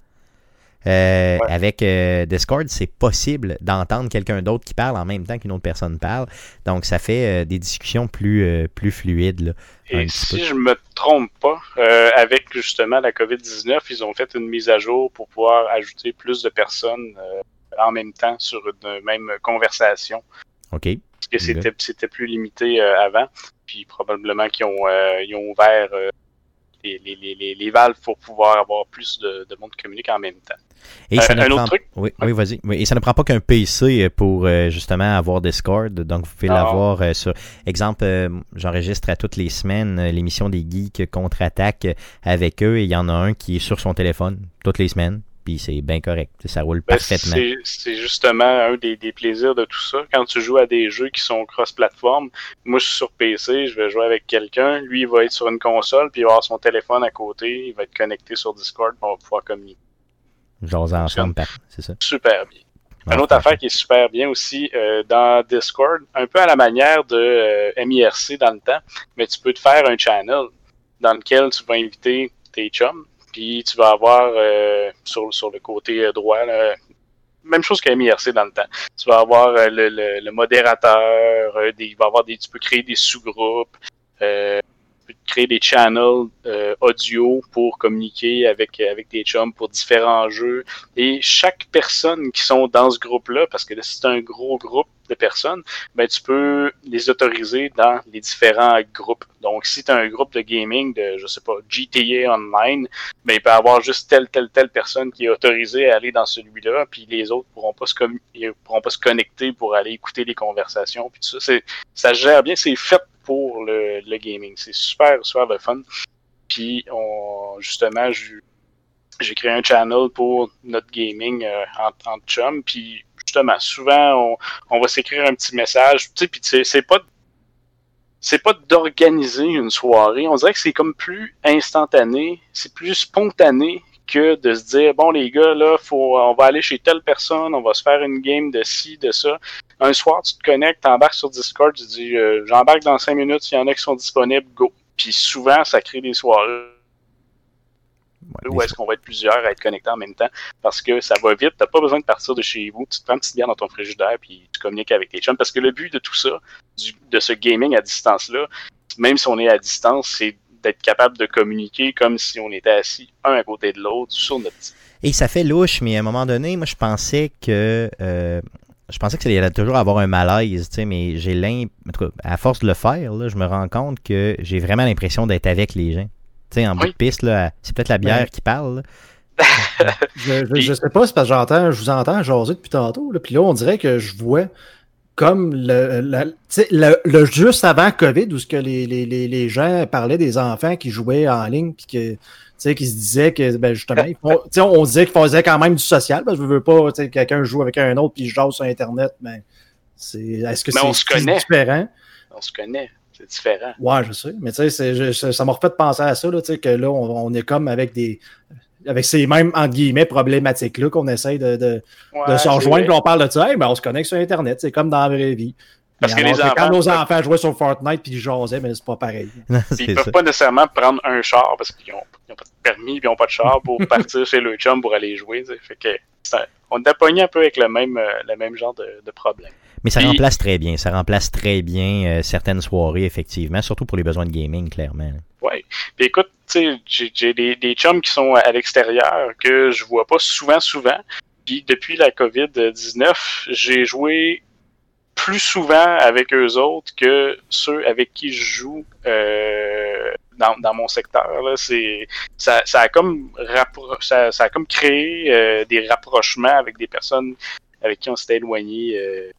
Euh, Ouais. Avec euh, Discord, c'est possible d'entendre quelqu'un d'autre qui parle en même temps qu'une autre personne parle. Donc, ça fait des discussions plus, plus fluides. là. Et si peu. je me trompe pas, avec justement la COVID-19, ils ont fait une mise à jour pour pouvoir ajouter plus de personnes en même temps sur une même conversation. OK. Parce que c'était, c'était plus limité euh, avant. Puis probablement qu'ils ont, euh, ils ont ouvert euh, les, les, les, les, valves pour pouvoir avoir plus de, de monde qui communique en même temps. Et Euh, ça ne un prend... autre truc? Oui, oui vas-y. Oui, Et ça ne prend pas qu'un PC pour justement avoir Discord. Donc, vous pouvez Non. l'avoir sur. Exemple, j'enregistre à toutes les semaines l'émission des Geeks contre-attaque avec eux et il y en a un qui est sur son téléphone toutes les semaines. Puis c'est bien correct. Ça roule Ben, parfaitement. c'est, justement un des, des plaisirs de tout ça. Quand tu joues à des jeux qui sont cross-platform, moi je suis sur PC, je vais jouer avec quelqu'un, lui il va être sur une console, puis il va avoir son téléphone à côté, il va être connecté sur Discord, on va pouvoir communiquer. Jaser ensemble, c'est ça. Super bien. Ouais, Une autre affaire qui est super bien aussi euh, dans Discord, un peu à la manière de euh, MIRC dans le temps, mais tu peux te faire un channel dans lequel tu vas inviter tes chums, tu vas avoir euh, sur, sur le côté euh, droit, même chose que MIRC dans le temps. Tu vas avoir euh, le, le, modérateur, il va avoir des, tu peux créer des sous-groupes, créer des channels euh, audio pour communiquer avec, avec tes chums pour différents jeux. Et chaque personne qui sont dans ce groupe-là, parce que là, c'est un gros groupe de personnes, ben, tu peux les autoriser dans les différents groupes. Donc, si tu as un groupe de gaming de, je sais pas, GTA Online, ben, il peut y avoir juste telle, telle, telle personne qui est autorisée à aller dans celui-là, puis les autres pourront pas se pourront pas se connecter pour aller écouter les conversations, puis tout ça. Ça gère bien, c'est fait pour le, gaming. C'est super, super le fun. Puis, on, justement, j'ai créé un channel pour notre gaming euh, en, chum, puis justement, souvent, on, on va s'écrire un petit message, tu sais, puis c'est pas c'est pas d'organiser une soirée, on dirait que c'est comme plus instantané, c'est plus spontané que de se dire bon les gars là, faut on va aller chez telle personne, on va se faire une game de ci, de ça. Un soir, tu te connectes, t'embarques sur Discord, tu dis euh, j'embarque dans cinq minutes, s'il y en a qui sont disponibles, go. Puis souvent, ça crée des soirées Ouais, où est-ce qu'on va être plusieurs à être connectés en même temps parce que ça va vite, t'as pas besoin de partir de chez vous, tu te prends une petite bière dans ton frigidaire puis tu communiques avec tes chums parce que le but de tout ça, du- de ce gaming à distance là, même si on est à distance, c'est d'être capable de communiquer comme si on était assis un à côté de l'autre sur notre petit. Et ça fait louche, mais à un moment donné, moi, je pensais que euh, je pensais qu'il allait toujours avoir un malaise, tu sais, mais j'ai l'impression, à force de le faire, là, je me rends compte que j'ai vraiment l'impression d'être avec les gens. Tu sais, en bout Oui. de piste, là, c'est peut-être la bière Ouais. qui parle. là. Je, je, je sais pas, c'est parce que j'entends, je vous entends jaser depuis tantôt. Là, puis là, on dirait que je vois comme le, sais, le, le juste avant COVID, où ce que les, les, les, les gens parlaient des enfants qui jouaient en ligne, puis que, tu sais, qui se disaient que, ben, justement, ils font- tu sais, on disait qu'ils faisaient quand même du social, parce que je veux pas, tu sais, quelqu'un joue avec un autre, puis jase sur Internet, mais c'est, est-ce que c'est différent? On se connaît. C'est différent. Ouais, je sais. Mais tu sais, ça m'a refait penser à ça, là, tu sais, que là, on, on est comme avec des. Avec ces mêmes, entre guillemets, problématiques-là qu'on essaye de, de, Ouais, de se rejoindre, puis on parle de ça, hey, ben, on se connecte sur Internet, c'est comme dans la vraie vie. Parce que alors les quand enfants- nos enfants jouaient sur Fortnite puis ils jasaient, mais c'est pas pareil. Non, ils peuvent ça. pas nécessairement prendre un char parce qu'ils ont, ils ont pas de permis, puis ils ont pas de char pour partir chez le chum pour aller jouer. Fait que ça- on est pogné un peu avec le même, euh, le même genre de, de problème. Mais ça Puis- remplace très bien. Ça remplace très bien euh, certaines soirées, effectivement, surtout pour les besoins de gaming, clairement. Ouais. Puis écoute, tu sais, j'ai, des, des chums qui sont à l'extérieur que je vois pas souvent, souvent. Puis depuis la COVID-19, j'ai joué plus souvent avec eux autres que ceux avec qui je joue euh, dans, dans mon secteur. Là. Ça, ça, a comme ça, ça a comme créé euh, des rapprochements avec des personnes avec qui on s'était éloigné euh,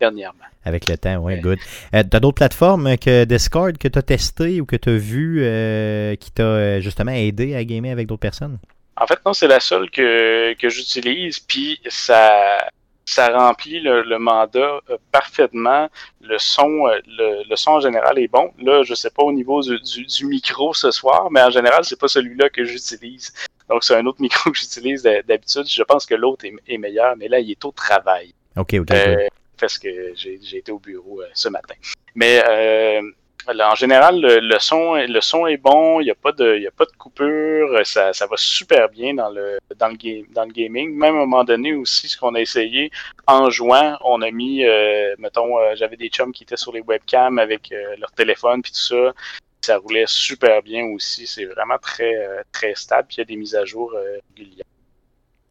dernièrement. Avec le temps, ouais, Ouais. good. Euh, T'as d'autres plateformes que Discord que t'as testé ou que t'as vu euh, qui t'a euh, justement aidé à gamer avec d'autres personnes? En fait, non, c'est la seule que, que j'utilise, puis ça, ça remplit le, le mandat euh, parfaitement. Le son, le, le son en général est bon. Là, je sais pas au niveau du, du, du micro ce soir, mais en général, c'est pas celui-là que j'utilise. Donc, c'est un autre micro que j'utilise d'ha- d'habitude. Je pense que l'autre est, est meilleur, mais là, il est au travail. Ok, ok. Euh, parce que j'ai été au bureau euh, ce matin. Mais euh, en général, le, son, le son est bon, il n'y a, pas de- a pas de coupure, ça, va super bien dans le, dans, le gaming. Même à un moment donné aussi, ce qu'on a essayé en jouant, on a mis, euh, mettons, j'avais des chums qui étaient sur les webcams avec leur téléphone puis tout ça. Ça roulait super bien aussi. C'est vraiment très, très stable. Puis il y a des mises à jour régulières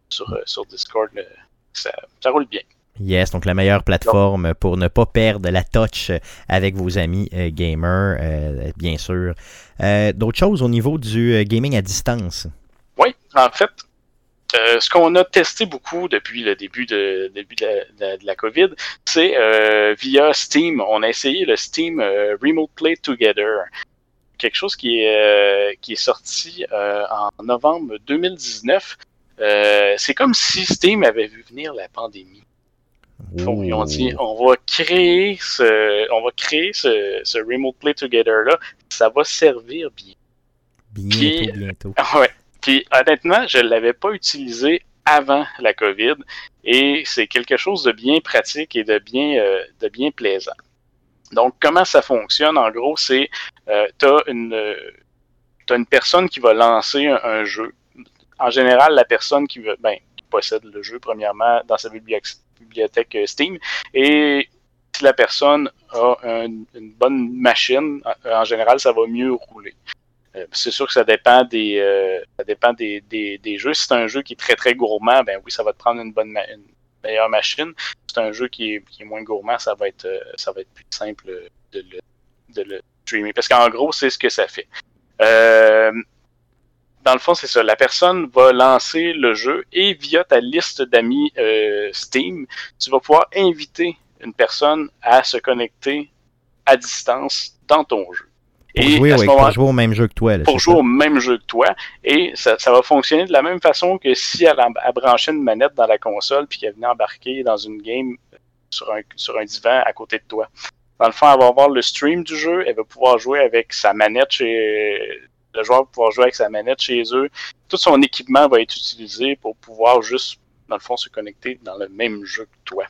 sur, Discord. ça roule bien. Yes, donc la meilleure plateforme pour ne pas perdre la touch avec vos amis euh, gamers, euh, bien sûr. Euh, D'autres choses au niveau du gaming à distance? Oui, en fait, ce qu'on a testé beaucoup depuis le début de, début de, la, de- la COVID, c'est via Steam. On a essayé le Steam Remote Play Together. Quelque chose qui est, qui est sorti en novembre 2019. Euh, c'est comme si Steam avait vu venir la pandémie. Ils ont dit on va créer ce, on va créer ce, ce Remote Play Together là. Ça va servir bien. Bientôt, Puis- bientôt. Ouais. Puis honnêtement, je l'avais pas utilisé avant la COVID et c'est quelque chose de bien pratique et de bien euh, de bien plaisant. Donc comment ça fonctionne en gros, c'est euh, t'as une euh, t'as une personne qui va lancer un, un jeu. En général, la personne qui veut ben qui possède le jeu premièrement dans sa bibliothèque, bibliothèque euh, Steam et si la personne a un- une bonne machine, en- en général, ça va mieux rouler. Euh, c'est sûr que ça dépend des euh, ça dépend des, des, des jeux. Si c'est un jeu qui est très très gourmand, ben oui, ça va te prendre une bonne une meilleure machine. Si c'est un jeu qui est, moins gourmand, ça va être euh, ça va être plus simple euh, de le, de le streamer. Parce qu'en gros, c'est ce que ça fait. Euh, dans le fond, c'est ça. La personne va lancer le jeu et via ta liste d'amis euh, Steam, tu vas pouvoir inviter une personne à se connecter à distance dans ton jeu. Pour, Et jouer, à ce ouais, moment- pour jouer au même jeu que toi. là, pour jouer ça? au même jeu que toi. Et ça, ça va fonctionner de la même façon que si elle, a- elle branchait une manette dans la console puis qu'elle venait embarquer dans une game sur un, sur un divan à côté de toi. Dans le fond, elle va avoir le stream du jeu, elle va pouvoir jouer avec sa manette chez. Le joueur va pouvoir jouer avec sa manette chez eux. Tout son équipement va être utilisé pour pouvoir juste, dans le fond, se connecter dans le même jeu que toi.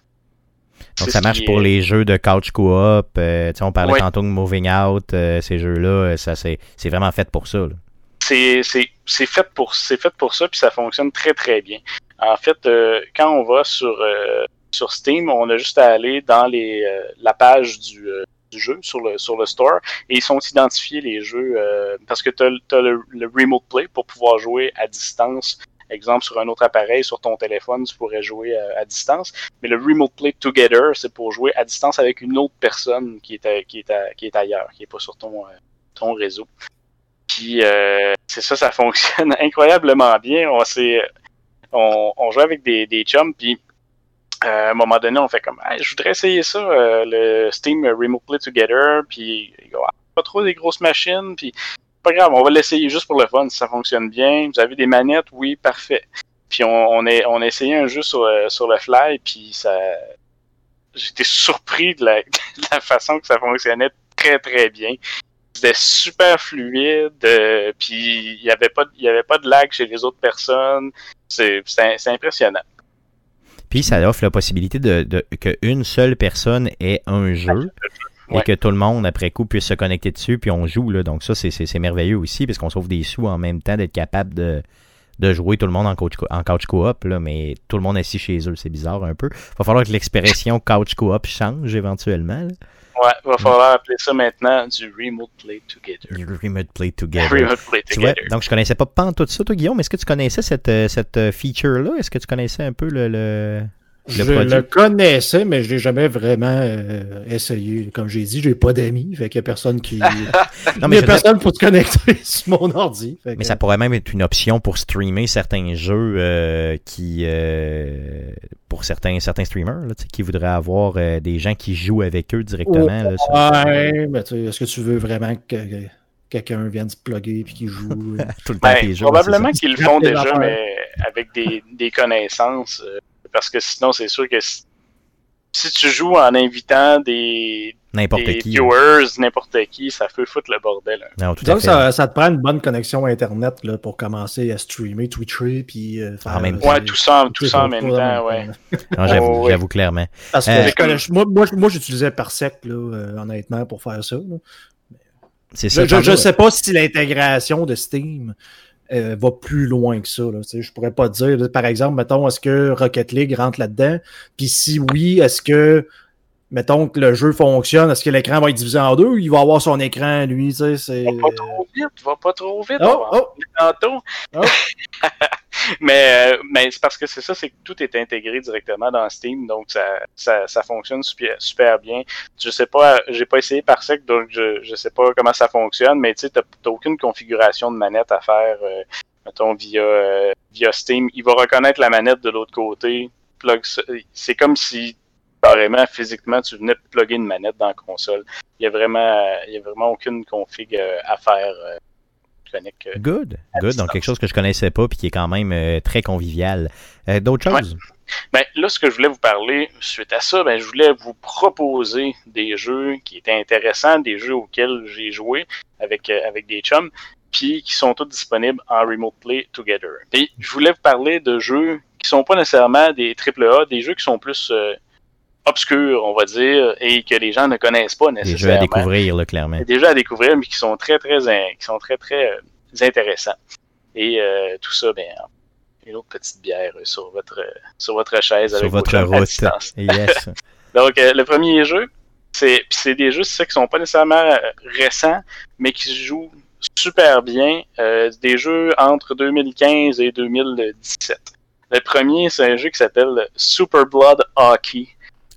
Donc ça marche pour est- les jeux de couch co-op. euh, on parlait Ouais. tantôt de Moving Out, euh, ces jeux-là, euh, ça c'est vraiment fait pour ça. c'est fait pour c'est fait pour ça puis ça fonctionne très très bien. En fait, euh, quand on va sur sur Steam, on a juste à aller dans les la page du, du jeu sur le sur le store et ils sont identifiés les jeux euh, parce que tu as, le, remote play pour pouvoir jouer à distance exemple, sur un autre appareil, sur ton téléphone, tu pourrais jouer à, à distance. Mais le Remote Play Together, c'est pour jouer à distance avec une autre personne qui est, à- qui est, qui est ailleurs, qui est pas sur ton, euh, réseau. Puis euh, c'est ça, ça fonctionne incroyablement bien. On, on, on joue avec des, des chums, euh, à un moment donné, on fait comme Hey, je voudrais essayer ça, euh, le Steam Remote Play Together, puis Ah, pas trop des grosses machines, puis pas grave, on va l'essayer juste pour le fun, si ça fonctionne bien. Vous avez des manettes, oui, parfait. Puis on, on, est, on a essayé un jeu sur, euh, sur le fly, puis ça. J'étais surpris de la, de la façon que ça fonctionnait très très bien. C'était super fluide, euh, puis il y avait avait pas de lag chez les autres personnes. C'est impressionnant. Puis ça offre la possibilité de, de qu'une seule personne ait un jeu et que tout le monde, après coup, puisse se connecter dessus, puis on joue. Là. Donc ça, c'est- merveilleux aussi, parce qu'on sauve des sous en même temps d'être capable de, de jouer tout le monde en, couch co-op, là, mais tout le monde assis chez eux, c'est bizarre un peu. va falloir que l'expression couch co-op change éventuellement. là. Ouais, va falloir appeler ça maintenant du Remote Play Together. You Remote Play Together. Remote Play Tu vois, Together. donc je connaissais pas pas tout ça, toi Guillaume. Est-ce que tu connaissais cette, euh, cette euh, feature-là? Est-ce que tu connaissais un peu le, le, Je le produit? le connaissais, mais je l'ai jamais vraiment euh, essayé. Comme j'ai dit, j'ai pas d'amis, fait qu'il y a personne qui. Non, Il mais y a personne pour se connecter sur mon ordi. fait Mais que- ça pourrait même être une option pour streamer certains jeux euh, qui, euh, pour certains, certains streamers, là, qui voudraient avoir euh, des gens qui jouent avec eux directement. là, sur- Ouais, mais tu sais, est-ce que tu veux vraiment que, que quelqu'un vienne se plugger puis qu'il joue tout le temps Ben, tes jeux. probablement qu'ils le font déjà, mais avec des, des connaissances. Parce que sinon, c'est sûr que si, si tu joues en invitant des, qui. viewers, n'importe qui, ça peut foutre le bordel. hein. Non, tout à fait. ça, ça te prend une bonne connexion Internet là, pour commencer à streamer, twitcher, puis euh, faire... En même euh, Ouais, tout ça, tout tout ça en même temps, ouais. J'avoue, Oh, oui. j'avoue clairement. Parce que Euh, moi, moi, moi, j'utilisais Parsec, là, euh, honnêtement, pour faire ça. là. Ça. Je, tantôt- sais pas si l'intégration de Steam euh, va plus loin que ça. Là. Je pourrais pas dire, par exemple, mettons, est-ce que Rocket League rentre là-dedans? Puis si oui, est-ce que, mettons que le jeu fonctionne, est-ce que l'écran va être divisé en deux ou il va avoir son écran, lui? Tu sais, c'est... Va pas trop vite, va pas trop vite. Oh, oh, tantôt. Oh. mais euh, mais c'est parce que c'est ça, c'est que tout est intégré directement dans Steam, donc ça, ça, ça fonctionne super, super bien. Je sais pas, j'ai pas essayé par sec, donc je, je sais pas comment ça fonctionne, mais tu sais, t'as aucune configuration de manette à faire, euh, mettons, via, euh, via Steam. Il va reconnaître la manette de l'autre côté. C'est comme si carrément, physiquement, tu venais de plugger une manette dans la console. Il y a vraiment, il y a vraiment aucune config euh, à faire. euh, euh, Good, good. Donc quelque chose que je connaissais pas puis qui est quand même euh, très convivial. Euh, D'autres choses? Ben, là, ce que je voulais vous parler, suite à ça, ben, je voulais vous proposer des jeux qui étaient intéressants, des jeux auxquels j'ai joué avec, euh, avec des chums, puis qui sont tous disponibles en Remote Play Together. Et je voulais vous parler de jeux qui sont pas nécessairement des AAA, des jeux qui sont plus obscurs, on va dire, et que les gens ne connaissent pas Des jeux à nécessairement. découvrir, là, clairement. Des jeux à découvrir, mais qui sont très, très, qui sont très, très euh, intéressants. Et euh, tout ça, ben, une autre petite bière euh, sur votre, euh, sur votre chaise Sur avec votre route. Yes. Donc, euh, le premier jeu, c'est c'est des jeux, c'est ça, qui sont pas nécessairement récents, mais qui se jouent super bien. Euh, des jeux entre 2015 et 2017. Le premier, c'est un jeu qui s'appelle Super Blood Hockey.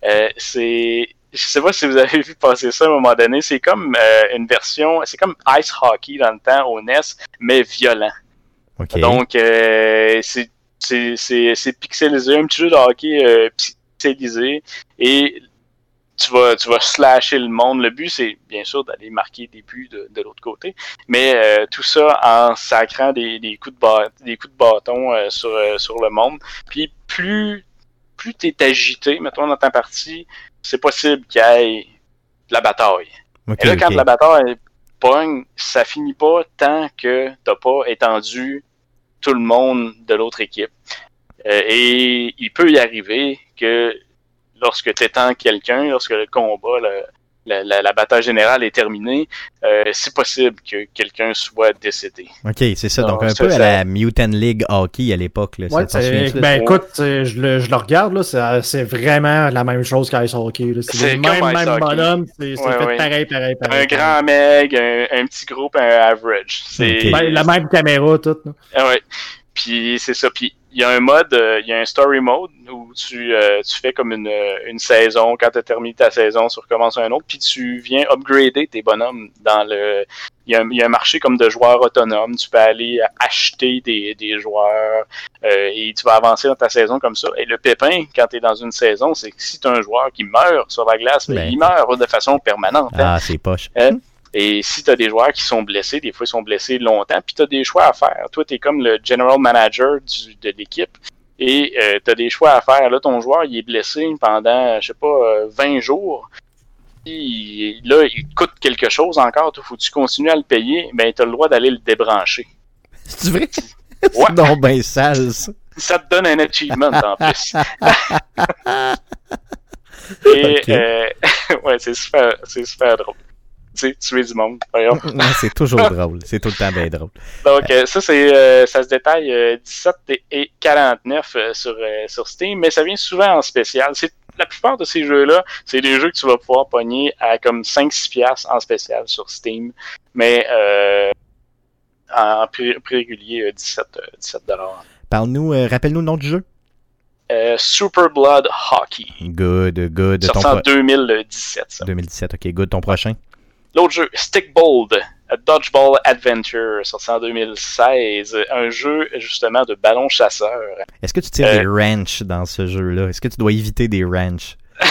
Euh, c'est je sais pas si vous avez vu passer ça à un moment donné, c'est comme euh, une version, c'est comme Ice Hockey dans le temps au NES, mais violent. Donc, euh, c'est c'est- c'est c'est pixelisé, un petit jeu de hockey euh, pixelisé, et tu vas, tu vas slasher le monde. Le but, c'est bien sûr d'aller marquer des buts de, de l'autre côté, mais euh, tout ça en sacrant des, des coups de ba- des coups de bâton sur, sur le monde. Puis plus plus t'es agité, mettons dans ta partie, c'est possible qu'il y ait de la bataille. Et là, quand la bataille pogne, ça finit pas tant que t'as pas étendu tout le monde de l'autre équipe. Euh, et il peut y arriver que lorsque tu étends quelqu'un, lorsque le combat, le- la, la- la bataille générale est terminée, euh, c'est possible que quelqu'un soit décédé. OK, c'est ça. Donc, un ça, peu à ça- la Mutant League Hockey à l'époque. là. Ouais, ben ça? écoute, c'est- je le, je le regarde, là, c'est, c'est vraiment la même chose qu'Ice Hockey. là. C'est, C'est le même, même bonhomme, c'est, c'est Ouais, fait ouais. pareil, pareil, pareil. Un grand meg, un, un petit groupe, un average. C'est. Ben, la même caméra, tout. Ah ouais. Puis c'est ça. Puis il y a un mode, euh, il y a un story mode où tu, euh, tu fais comme une, une saison. Quand tu as terminé ta saison, tu recommences un autre. Puis tu viens upgrader tes bonhommes dans le. Il y, a, un- il y a un marché comme de joueurs autonomes. Tu peux aller acheter des, des joueurs euh, et tu vas avancer dans ta saison comme ça. Et le pépin, quand tu es dans une saison, c'est que si tu un joueur qui meurt sur la glace, ben, Ben. il meurt de façon permanente. hein. Ah, c'est poche. Et si tu as des joueurs qui sont blessés, des fois ils sont blessés longtemps, puis tu as des choix à faire. Toi, tu es comme le general manager du- de l'équipe et tu as des choix à faire. Là, ton joueur, il est blessé pendant, je sais pas, euh, 20 jours. Puis, là, il te coûte quelque chose encore. Il faut que tu continues à le payer? Ben, tu as le droit d'aller le débrancher. C'est vrai? Ouais. Donc ben sale, ça. Ça te donne un achievement en plus. Et, euh, ouais, c'est super, c'est super drôle. Sais, tuer du monde. c'est toujours drôle. C'est tout le temps bien drôle. Donc, euh, ça, c'est, euh, ça se détaille euh, 17 et- et 49 euh, sur, euh, sur Steam, mais ça vient souvent en spécial. C'est, la plupart de ces jeux-là, c'est des jeux que tu vas pouvoir pogner à comme 5-6 piastres en spécial sur Steam, mais euh, en prix, prix régulier, euh, 17, euh, 17 dollars. Parle-nous, euh, rappelle-nous le nom du jeu. Euh, Super Blood Hockey, Good, good. Sorti en pro- 2017. ça. 2017, ok, good. Ton prochain? L'autre jeu, Stickbold, A Dodgeball Adventure, sorti en 2016. Un jeu, justement, de ballon chasseur. Est-ce que tu tires Euh. des ranchs dans ce jeu-là? Est-ce que tu dois éviter des ranchs?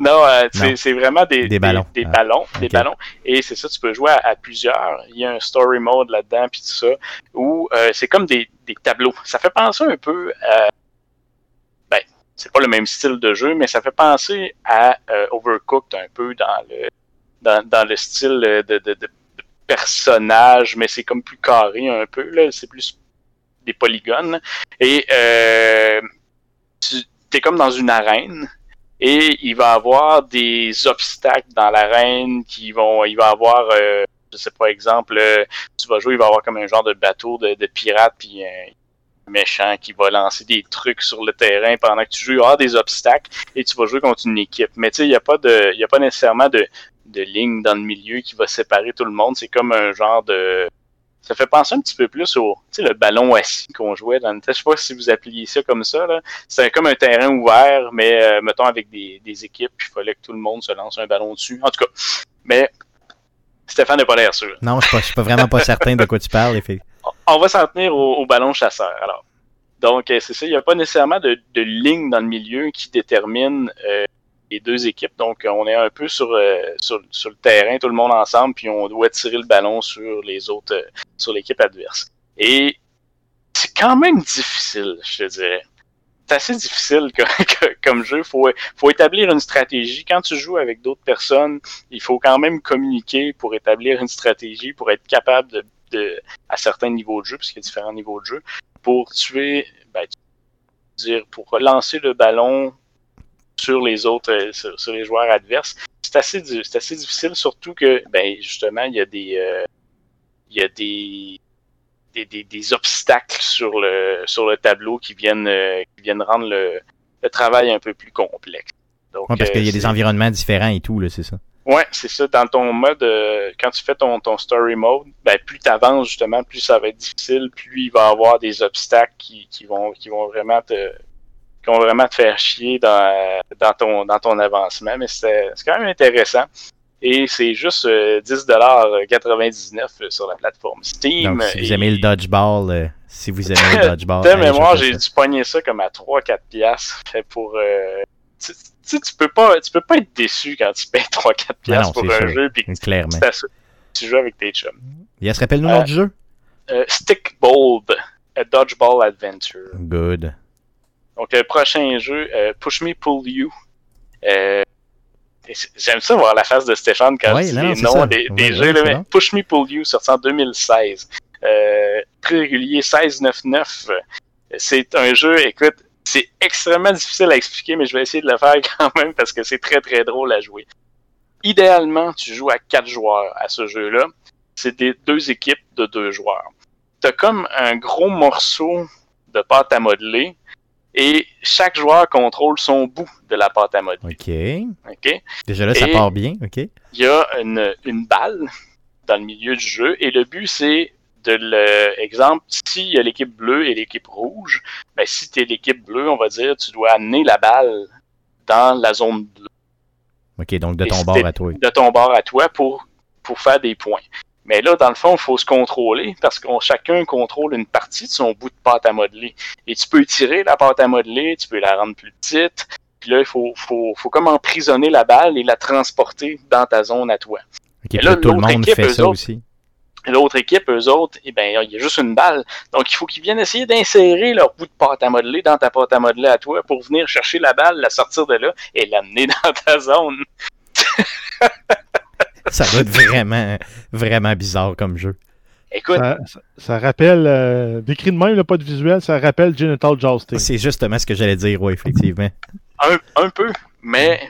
Non, euh, c'est Non. c'est vraiment des, Des ballons. Des, Ah. ballons, des ballons. Et c'est ça, tu peux jouer à, à plusieurs. Il y a un story mode là-dedans, puis tout ça, où euh, c'est comme des, des tableaux. Ça fait penser un peu à... Ben, c'est pas le même style de jeu, mais ça fait penser à Overcooked un peu dans le dans, le style de, de, personnage, mais c'est comme plus carré un peu, là. C'est plus des polygones. Et euh, tu es comme dans une arène et il va avoir des obstacles dans l'arène qui vont il va avoir euh, je sais pas exemple euh, tu vas jouer il va avoir comme un genre de bateau de, pirate puis un méchant qui va lancer des trucs sur le terrain pendant que tu joues il y avoir des obstacles et tu vas jouer contre une équipe mais tu sais il y a pas de y a pas nécessairement de de ligne dans le milieu qui va séparer tout le monde c'est comme un genre de ça fait penser un petit peu plus au tu sais le ballon assis qu'on jouait dans le je sais pas si vous appeliez ça comme ça là c'est comme un terrain ouvert, mais euh, mettons avec des, des équipes, puis il fallait que tout le monde se lance un ballon dessus. En tout cas, mais Stéphane n'a pas l'air sûr. Non, je suis pas- je suis pas vraiment pas certain de quoi tu parles. On va s'en tenir au, au ballon chasseur. Alors, donc euh, c'est ça, il n'y a pas nécessairement de, de ligne dans le milieu qui détermine euh, deux équipes. Donc, euh, on est un peu sur, euh, sur, sur le terrain, tout le monde ensemble, puis on doit tirer le ballon sur les autres, euh, sur l'équipe adverse. Et c'est quand même difficile, je te dirais. C'est assez difficile comme, jeu. Faut, faut établir une stratégie. Quand tu joues avec d'autres personnes, il faut quand même communiquer pour établir une stratégie, pour être capable de, à certains niveaux de jeu, parce qu'il y a différents niveaux de jeu, pour tuer, ben, pour relancer le ballon sur les autres, euh, sur, sur les joueurs adverses. C'est assez, c'est assez difficile, surtout que, ben, justement, il y a des, euh, il y a des, des, des, des obstacles sur le, sur le tableau qui viennent, euh, qui viennent rendre le, le travail un peu plus complexe. Donc, Ouais, parce qu'il y a des environnements différents et tout, là, c'est ça. Ouais, c'est ça. Dans ton mode, euh, quand tu fais ton, ton story mode, ben plus tu avances justement, plus ça va être difficile, plus il va y avoir des obstacles qui, qui vont qui vont vraiment te qui vont vraiment te faire chier dans, dans ton dans ton avancement. Mais c'est quand même intéressant. Et c'est juste euh, 10,99$ sur la plateforme Steam. Donc, si vous Et aimez le dodgeball, euh, si vous aimez le dodgeball, De mémoire, j'ai dû pogner ça comme à 3-4 piastres. Fait pour... euh, tu tu tu peux pas, tu peux pas être déçu quand tu payes 3-4 non, piastres pour c'est un sûr. jeu puis que tu Clairement. t'assois- tu joues avec tes chums. Yes, rappelle-nous le Euh, nom du jeu. Euh, Stick Bold, a Dodgeball Adventure. Good. Donc, le prochain jeu, euh, Push Me Pull You. Euh, J'aime ça voir la face de Stéphane quand Ouais, il dit non, ça. des, des Ouais, jeux. là, mais. Push Me Pull You, sorti en 2016. Euh, prix régulier 16,99. C'est un jeu, écoute, c'est extrêmement difficile à expliquer, mais je vais essayer de le faire quand même parce que c'est très très drôle à jouer. Idéalement, tu joues à quatre joueurs à ce jeu-là. C'est des deux équipes de deux joueurs. T'as comme un gros morceau de pâte à modeler et chaque joueur contrôle son bout de la pâte à modeler. OK. Déjà là, ça part bien. OK. il y a une, une balle dans le milieu du jeu et le but c'est de l'exemple, s'il y a l'équipe bleue et l'équipe rouge, ben, si tu es l'équipe bleue, on va dire, tu dois amener la balle dans la zone bleue. OK, donc de ton bord à toi. De ton bord à toi pour, pour faire des points. Mais là, dans le fond, il faut se contrôler parce qu'on chacun contrôle une partie de son bout de pâte à modeler. Et tu peux étirer la pâte à modeler, tu peux la rendre plus petite. Puis là, il faut, faut, faut comme emprisonner la balle et la transporter dans ta zone à toi. OK, Mais puis là, tout le l'autre monde équipe, fait eux ça autres, aussi. Et L'autre équipe, eux autres, eh ben, il y a juste une balle. Donc, il faut qu'ils viennent essayer d'insérer leur bout de pâte à modeler dans ta pâte à modeler à toi pour venir chercher la balle, la sortir de là et l'amener dans ta zone. Ça doit être vraiment, vraiment bizarre comme jeu. Écoute, Ça, ça- ça rappelle, euh, décrit de même, là, pas de visuel, ça rappelle Genital Jousting. C'est justement ce que j'allais dire, oui, effectivement. un, un peu, mais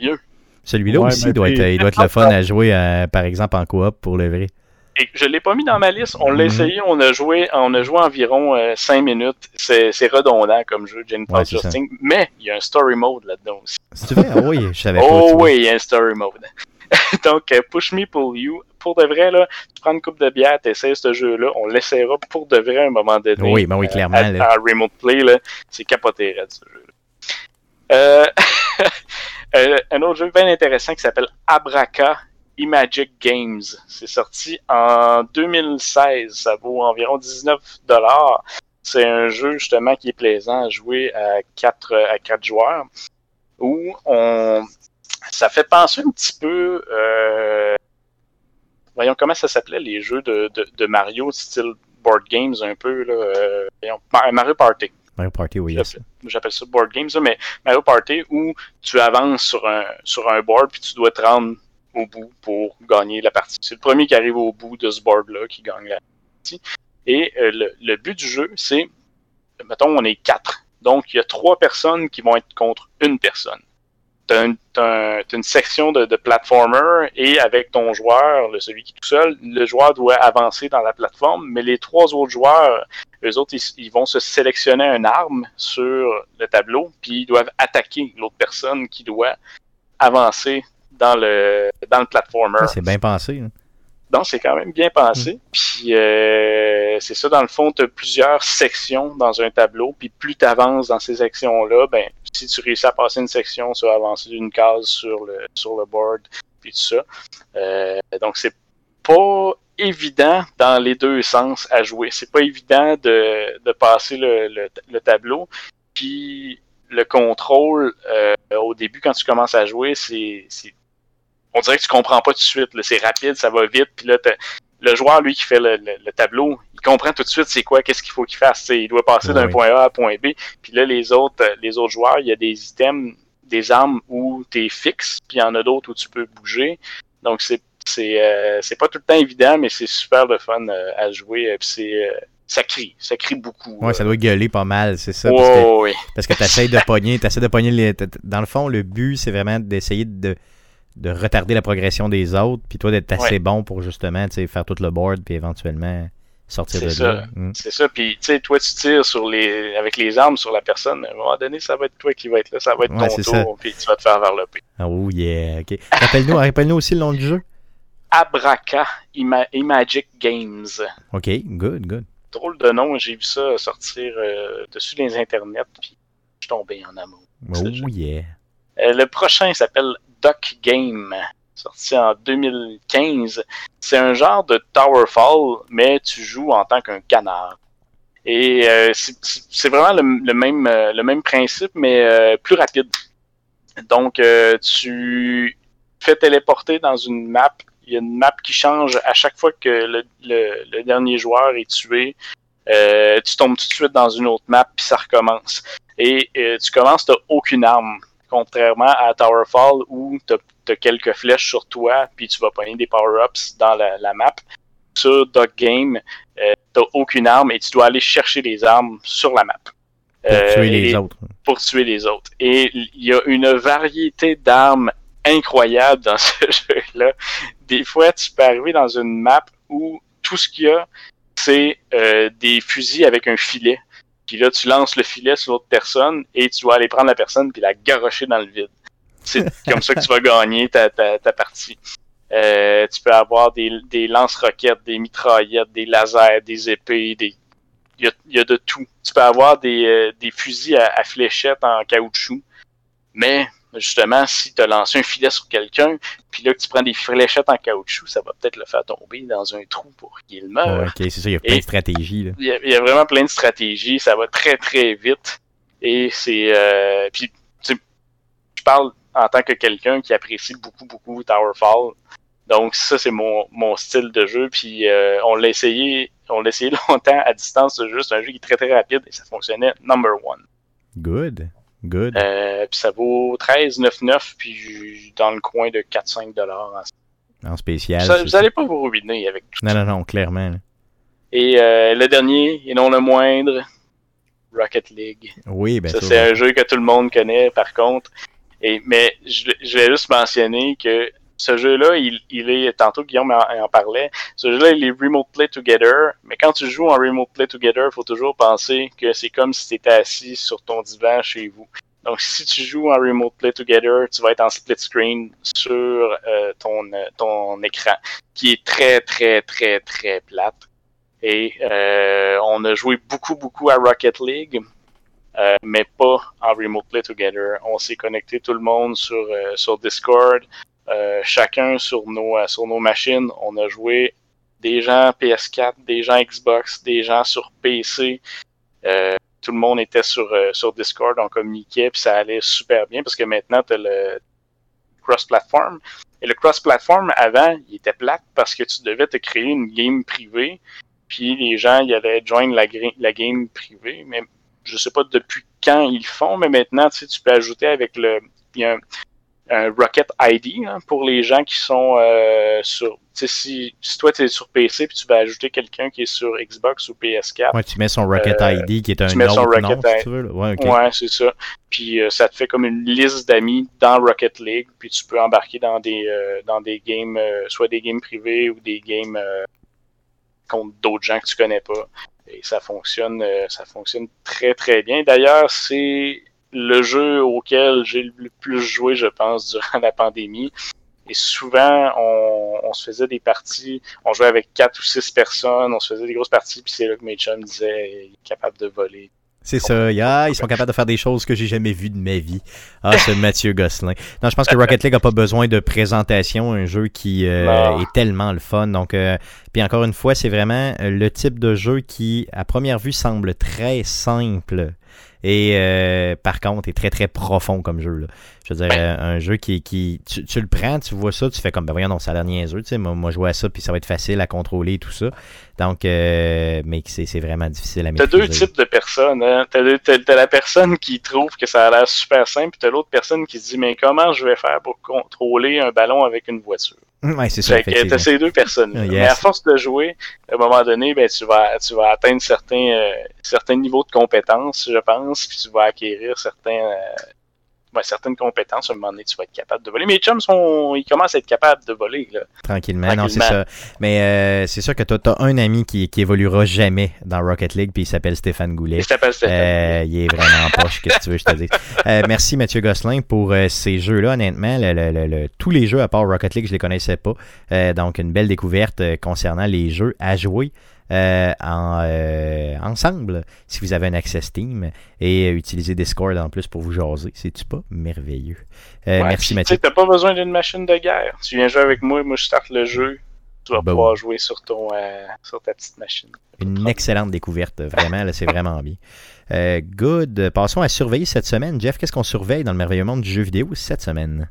mieux. Celui-là Ouais, aussi doit être, il doit être le fun à jouer, euh, par exemple, en coop pour le vrai. Et je l'ai pas mis dans ma liste. On l'a Mhm. essayé, on a joué, on a joué environ 5 minutes. C'est redondant comme jeu, Genital Ouais, mais il y a un story mode là-dedans aussi. C'est vrai? Ah oui, je savais pas. Oh oui, il y a un story mode. Donc, euh, Push Me Pull You, pour de vrai, là, tu prends une coupe de bière, tu essaies ce jeu-là, on l'essaiera pour de vrai à un moment donné. Oui, ben oui, clairement, À, là. en remote play, c'est capoté, raide, ce jeu-là. Euh, euh, un autre jeu bien intéressant qui s'appelle Abraca Imagic Games. C'est sorti en 2016. Ça vaut environ 19 dollars. C'est un jeu justement qui est plaisant à jouer à quatre à quatre joueurs où on ça fait penser un petit peu euh, voyons comment ça s'appelait les jeux de, de, de Mario style board games un peu là euh, voyons, Ma- Mario Party Mario Party, oui. j'appelle ça board games, là, mais Mario Party où tu avances sur un, sur un board puis tu dois te rendre au bout pour gagner la partie. C'est le premier qui arrive au bout de ce board-là qui gagne la partie. Et euh, le, le but du jeu, c'est, mettons, on est quatre. Donc, il y a trois personnes qui vont être contre une personne. Tu as, une section de, de platformer et avec ton joueur, le, celui qui est tout seul, le joueur doit avancer dans la plateforme, mais les trois autres joueurs eux autres, ils, ils vont se sélectionner une arme sur le tableau, puis ils doivent attaquer l'autre personne qui doit avancer dans le dans le platformer. C'est bien pensé. hein. Donc, c'est quand même bien pensé. Puis, euh, c'est ça, dans le fond, tu as plusieurs sections dans un tableau. Puis, plus tu avances dans ces sections-là, ben, si tu réussis à passer une section, tu vas avancer d'une case sur le, sur le board. Puis, tout ça. Euh, donc, c'est pas évident dans les deux sens à jouer. C'est pas évident de, de passer le, le, le tableau. Puis, le contrôle, euh, au début, quand tu commences à jouer, c'est c'est on dirait que tu comprends pas tout de suite. C'est rapide, ça va vite. Puis là, le joueur, lui, qui fait le, le- le tableau, il comprend tout de suite c'est quoi, qu'est-ce qu'il faut qu'il fasse. T'sais, il doit passer d'un Oui. point A à point B. Puis là, les autres, euh, les autres joueurs, il y a des items, des armes où tu es fixe, puis il y en a d'autres où tu peux bouger. Donc c'est c'est euh, c'est pas tout le temps évident, mais c'est super le fun euh, à jouer. euh, Puis c'est euh, ça crie, ça crie beaucoup. Ouais, euh. ça doit gueuler pas mal, c'est ça. Ouais, Parce que, parce que t'essayes de pogner, t'essaies de pogner les. Dans le fond, le but, c'est vraiment d'essayer de, de retarder la progression des autres, puis toi d'être assez Ouais. bon pour justement faire tout le board, puis éventuellement sortir de ça. là. Mm. C'est ça, puis tu sais, toi tu tires sur les avec les armes sur la personne, à un moment donné, ça va être toi qui va être là, ça va être Ouais, ton tour, puis tu vas te faire varloper. Oh yeah, ok. Rappelle-nous rappelle aussi le nom du jeu. Abraca Ima- Imagic Games. Ok, good, good. Drôle de nom, j'ai vu ça sortir euh, dessus les internets, puis je suis tombé en amour. Oh yeah. Euh, le prochain s'appelle Duck Game, sorti en 2015. C'est un genre de Towerfall, mais tu joues en tant qu'un canard. Et euh, c'est- vraiment le, le même, euh, le même principe, mais euh, plus rapide. Donc, tu fais téléporter dans une map. Il y a une map qui change à chaque fois que le, dernier joueur est tué. Tu tombes tout de suite dans une autre map, puis ça recommence. Et tu commences, tu aucune arme contrairement à Towerfall où tu as, quelques flèches sur toi, puis tu vas pogner des power-ups dans la, la map. Sur Dog Game, euh, tu aucune arme et tu dois aller chercher les armes sur la map. Pour Euh, tuer les autres. Pour tuer les autres. Et il y a une variété d'armes incroyable dans ce jeu-là. Des fois, tu peux arriver dans une map où tout ce qu'il y a, c'est euh, des fusils avec un filet. Puis là, tu lances le filet sur l'autre personne et tu dois aller prendre la personne puis la garrocher dans le vide. C'est comme ça que tu vas gagner ta, ta, ta partie. Euh, tu peux avoir des, des lance-roquettes, des mitraillettes, des lasers, des épées, des il y a, y a de tout. Tu peux avoir des, euh, des fusils à, à fléchettes en caoutchouc, mais justement, si tu as lancé un filet sur quelqu'un, puis là que tu prends des fléchettes en caoutchouc, ça va peut-être le faire tomber dans un trou pour qu'il meure. Ok, c'est ça, il y a plein Et- de stratégies. Il y, a, il y a vraiment plein de stratégies, ça va très très vite. Et c'est. Euh, puis, tu sais, je parle en tant que quelqu'un qui apprécie beaucoup beaucoup Towerfall. Donc, ça, c'est mon, mon style de jeu. Puis, euh, on l'a essayé, on l'a essayé longtemps à distance, ce jeu. C'est un jeu qui est très très rapide et ça fonctionnait number one. Good. Good. Euh, puis, ça vaut 13,99 puis dans le coin de 4-5 dollars. en spécial. Ça, vous ça. allez pas vous ruiner avec tout Non, ça. non, non, clairement. là. Et euh, le dernier, et non le moindre, Rocket League. Oui, ben ça, c'est ouais. un jeu que tout le monde connaît, par contre. Et, mais je, je vais juste mentionner que ce jeu-là, il, est, tantôt Guillaume en, parlait, ce jeu-là, il est Remote Play Together, mais quand tu joues en Remote Play Together, il faut toujours penser que c'est comme si tu étais assis sur ton divan chez vous. Donc, si tu joues en Remote Play Together, tu vas être en split screen sur euh, ton, euh, ton écran, qui est très, très, très, très plate. Et euh, on a joué beaucoup, beaucoup à Rocket League, euh, mais pas en Remote Play Together. On s'est connecté tout le monde sur, sur Discord, euh, chacun sur nos, euh, sur nos machines. On a joué des gens PS4, des gens Xbox, des gens sur PC. Euh, tout le monde était sur, sur Discord, on communiquait, puis ça allait super bien parce que maintenant, tu as le cross-platform. Et le cross-platform, avant, il était plate parce que tu devais te créer une game privée, puis les gens, ils allaient join la, game privée, mais je sais pas depuis quand ils font, mais maintenant, tu peux ajouter avec le... Il y a un Rocket ID hein, pour les gens qui sont euh, sur... Si, si toi, tu es sur PC, puis tu vas ajouter quelqu'un qui est sur Xbox ou PS4, Ouais, tu mets son Rocket Euh, ID qui est un tu mets son autre nom, Rocket si tu veux. Ouais. Ouais, c'est ça. Puis euh, ça te fait comme une liste d'amis dans Rocket League, puis tu peux embarquer dans des euh, dans des games, euh, soit des games privés ou des games euh, contre d'autres gens que tu connais pas. Et ça fonctionne, euh, ça fonctionne très très bien. D'ailleurs, c'est le jeu auquel j'ai le plus joué, je pense, durant la pandémie. Et souvent, on, on se faisait des parties, on jouait avec quatre ou six personnes, on se faisait des grosses parties, puis c'est là que mes chums disaient, il est capable de voler. C'est ça. Il y a- ils sont capables de faire des choses que j'ai jamais vues de ma vie. Ah, c'est Mathieu Gosselin. Non, je pense que Rocket League a pas besoin de présentation. Un jeu qui euh, est tellement le fun. Donc, euh, puis encore une fois, c'est vraiment euh, le type de jeu qui, à première vue, semble très simple. Et euh, par contre, est très très profond comme jeu. Là. Je veux dire, euh, un jeu qui, qui tu, tu le prends, tu vois ça, tu fais comme ben voyons, non, ça a l'air niaiseux, tu sais, moi, moi jouer à ça, puis ça va être facile à contrôler et tout ça. Donc, euh, mais c'est c'est vraiment difficile à T'as maîtriser. deux types de personnes. Hein? T'as, t'as- t'as la personne qui trouve que ça a l'air super simple, puis t'as l'autre personne qui se dit mais comment je vais faire pour contrôler un ballon avec une voiture? Ouais, c'est ça. Fait t'as ces deux personnes. Ah, yes. Mais à force de jouer, à un moment donné, ben tu vas tu vas atteindre certains euh, certains niveaux de compétences, je pense, puis tu vas acquérir certains euh, ouais, certaines compétences. À un moment donné, tu vas être capable de voler. Mes chums sont ils commencent à être capables de voler là. Tranquillement, non, c'est ça. Mais euh, c'est sûr que toi, t'as un ami qui, qui évoluera jamais dans Rocket League, puis il s'appelle Stéphane Goulet. Il s'appelle Stéphane. Euh, il est vraiment poche, qu'est-ce que tu veux je te dise? Euh, merci Mathieu Gosselin pour euh, ces jeux-là. Honnêtement, le- le- le- le- tous les jeux à part Rocket League, je les connaissais pas. Donc, une belle découverte concernant les jeux à jouer. Euh, en, euh, ensemble si vous avez un accès Steam et euh, utiliser Discord en plus pour vous jaser. C'est-tu pas merveilleux? Ouais, merci puis, Mathieu. Tu pas besoin d'une machine de guerre. Tu viens jouer avec moi, moi je starte le jeu. Tu vas Bon. pouvoir jouer sur ton sur ta petite machine. Une excellente découverte, vraiment, là, c'est vraiment bien. Good. Passons à surveiller cette semaine. Jeff, qu'est-ce qu'on surveille dans le merveilleux monde du jeu vidéo cette semaine?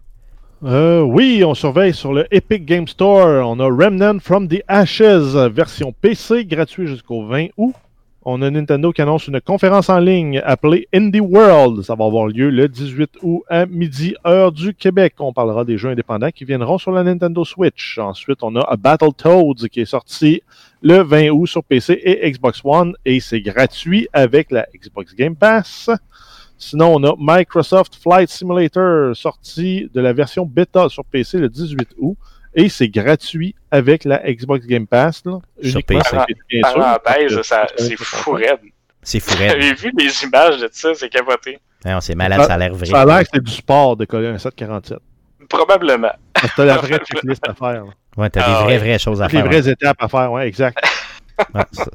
Euh, oui, on surveille sur le Epic Game Store. On a Remnant from the Ashes, version PC, gratuit jusqu'au 20 août. On a Nintendo qui annonce une conférence en ligne appelée Indie World. Ça va avoir lieu le 18 août à midi, heure du Québec. On parlera des jeux indépendants qui viendront sur la Nintendo Switch. Ensuite, on a Battletoads qui est sorti le 20 août sur PC et Xbox One et c'est gratuit avec la Xbox Game Pass. Sinon, on a Microsoft Flight Simulator sorti de la version bêta sur PC le 18 août et c'est gratuit avec la Xbox Game Pass. Là, Sur PC. Parenthèse, c'est fou. C'est fou avez vu les images de ça, c'est capoté. Non, c'est malade, ça a l'air vrai. Ça a l'air que c'est du sport de coller un 747. Probablement. T'as la vraie checklist à faire. là. Ouais, t'as Ah des vraies, ouais. vraies choses à faire. vraies étapes à faire, ouais, exact. Ouais, ça,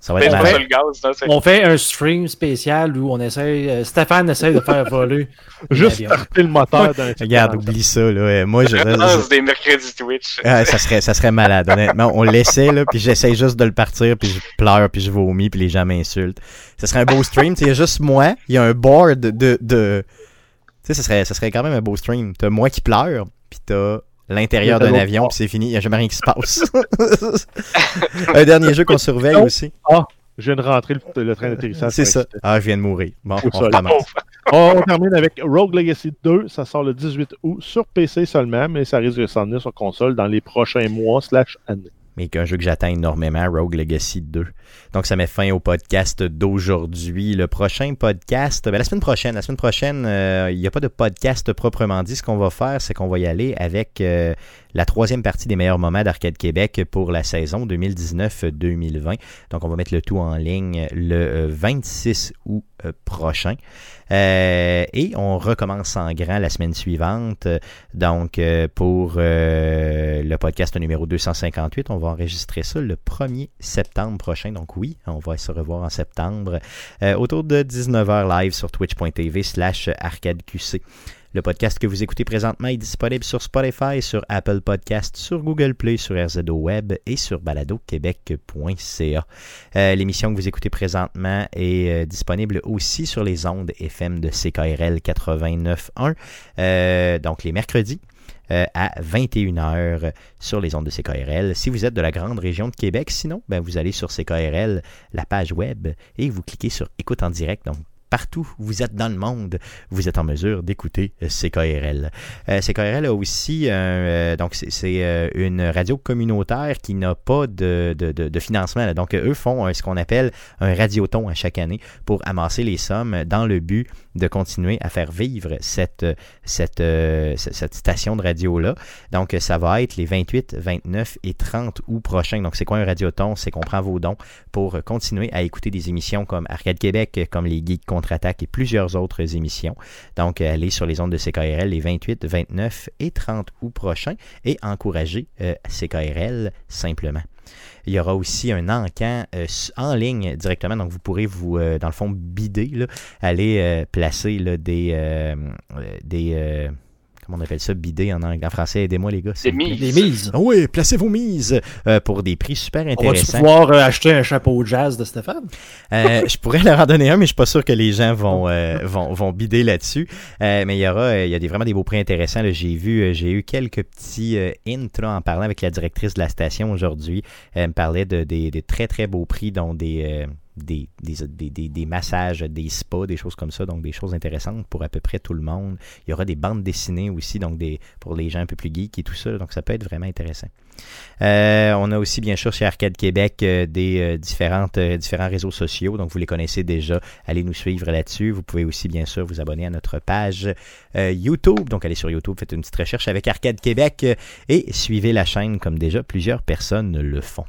ça va Mais être ça là, c'est- On fait un stream spécial où on essaye. euh, Stéphane essaye de faire voler. Juste starter le moteur d'un Regarde, oublie ça. Là. Euh, Moi, je, des mercredis Twitch. Ah, ça serait ça serait malade honnêtement on l'essaie là puis j'essaie juste de le partir puis je pleure puis je vomis puis les gens m'insultent ça serait un beau stream il y a juste moi il y a un board de de tu sais ça serait ça serait quand même un beau stream t'as moi qui pleure puis t'as l'intérieur d'un avion puis c'est fini il y a jamais rien qui se passe un dernier jeu qu'on surveille Non. aussi Je viens de rentrer le, le train d'atterrissage. c'est ça ah je viens de mourir bon on recommence On termine avec Rogue Legacy 2. Ça sort le 18 août sur PC seulement, mais ça risque de s'en venir sur console dans les prochains mois slash années. Mais qu'un jeu que j'attends énormément, Rogue Legacy 2. Donc ça met fin au podcast d'aujourd'hui. Le prochain podcast, ben, la semaine prochaine, la semaine prochaine, euh, il n'y a pas de podcast proprement dit. Ce qu'on va faire, c'est qu'on va y aller avec euh, la troisième partie des meilleurs moments d'Arcade Québec pour la saison 2019-2020. Donc on va mettre le tout en ligne le euh, 26 août euh, prochain. Euh, et on recommence en grand la semaine suivante. Donc, euh, pour euh, le podcast numéro 258, on va enregistrer ça le 1er septembre prochain. Donc oui, on va se revoir en septembre euh, autour de 19h live sur twitch.tv slash arcadeqc. Le podcast que vous écoutez présentement est disponible sur Spotify, sur Apple Podcast, sur Google Play, sur RZO Web et sur baladoquebec.ca. Euh, L'émission que vous écoutez présentement est euh, disponible aussi sur les ondes FM de CKRL 89.1, euh, donc les mercredis. à 21h sur les ondes de CKRL. Si vous êtes de la grande région de Québec, sinon, ben, vous allez sur CKRL, la page web, et vous cliquez sur Écoute en direct. Donc, partout où vous êtes dans le monde, vous êtes en mesure d'écouter euh, CKRL. Euh, CKRL a aussi un, euh, donc c'est- euh, une radio communautaire qui n'a pas de, financement. Donc euh, eux font euh, ce qu'on appelle un radioton à chaque année pour amasser les sommes dans le but de continuer à faire vivre cette, euh, cette, euh, cette station de radio-là. Donc ça va être les 28, 29 et 30 août prochains. Donc c'est quoi un radioton? C'est qu'on prend vos dons pour continuer à écouter des émissions comme Arcade Québec, comme les Geeks Contre-Attaque et plusieurs autres émissions. Donc, allez sur les ondes de CKRL les 28, 29 et 30 août prochains et encouragez euh, CKRL simplement. Il y aura aussi un encan euh, en ligne directement, donc vous pourrez vous, euh, dans le fond, bider, aller euh, placer des, comment on appelle ça, bider en, anglais, en français, aidez-moi les gars. plaît. mises. Des mises. Ah oui, placez vos mises euh, pour des prix super On va-tu intéressants. pouvoir euh, acheter un chapeau jazz de Stéphane? Euh, je pourrais leur en donner un, mais je suis pas sûr que les gens vont euh, vont, vont bider là-dessus. Euh, mais il y aura, euh, il y a des, vraiment des beaux prix intéressants. là. J'ai vu, euh, j'ai eu quelques petits euh, hints là, en parlant avec la directrice de la station aujourd'hui. Elle me parlait de des, des très très beaux prix, dont des euh, des, des, des, des- massages, des spas, des choses comme ça, donc des choses intéressantes pour à peu près tout le monde. Il y aura des bandes dessinées aussi, donc des pour les gens un peu plus geeks et tout ça, donc ça peut être vraiment intéressant. Euh, on a aussi bien sûr chez Arcade Québec euh, des euh, différentes, euh, différents réseaux sociaux, donc vous les connaissez déjà. Allez nous suivre là-dessus. Vous pouvez aussi bien sûr vous abonner à notre page euh, YouTube. Donc allez sur YouTube, faites une petite recherche avec Arcade Québec euh, et suivez la chaîne comme déjà plusieurs personnes le font.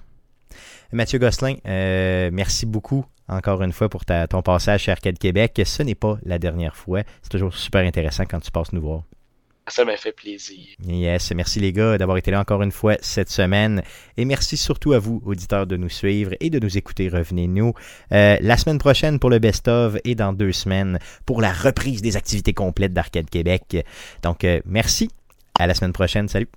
Mathieu Gosselin, euh, merci beaucoup encore une fois pour ta- ton passage chez Arcade Québec. Ce n'est pas la dernière fois. C'est toujours super intéressant quand tu passes nous voir. Ça m'a fait plaisir. Yes, merci les gars d'avoir été là encore une fois cette semaine. Et merci surtout à vous, auditeurs, de nous suivre et de nous écouter. Revenez-nous euh, la semaine prochaine pour le best-of et dans deux semaines pour la reprise des activités complètes d'Arcade Québec. Donc, euh, merci. À la semaine prochaine. Salut.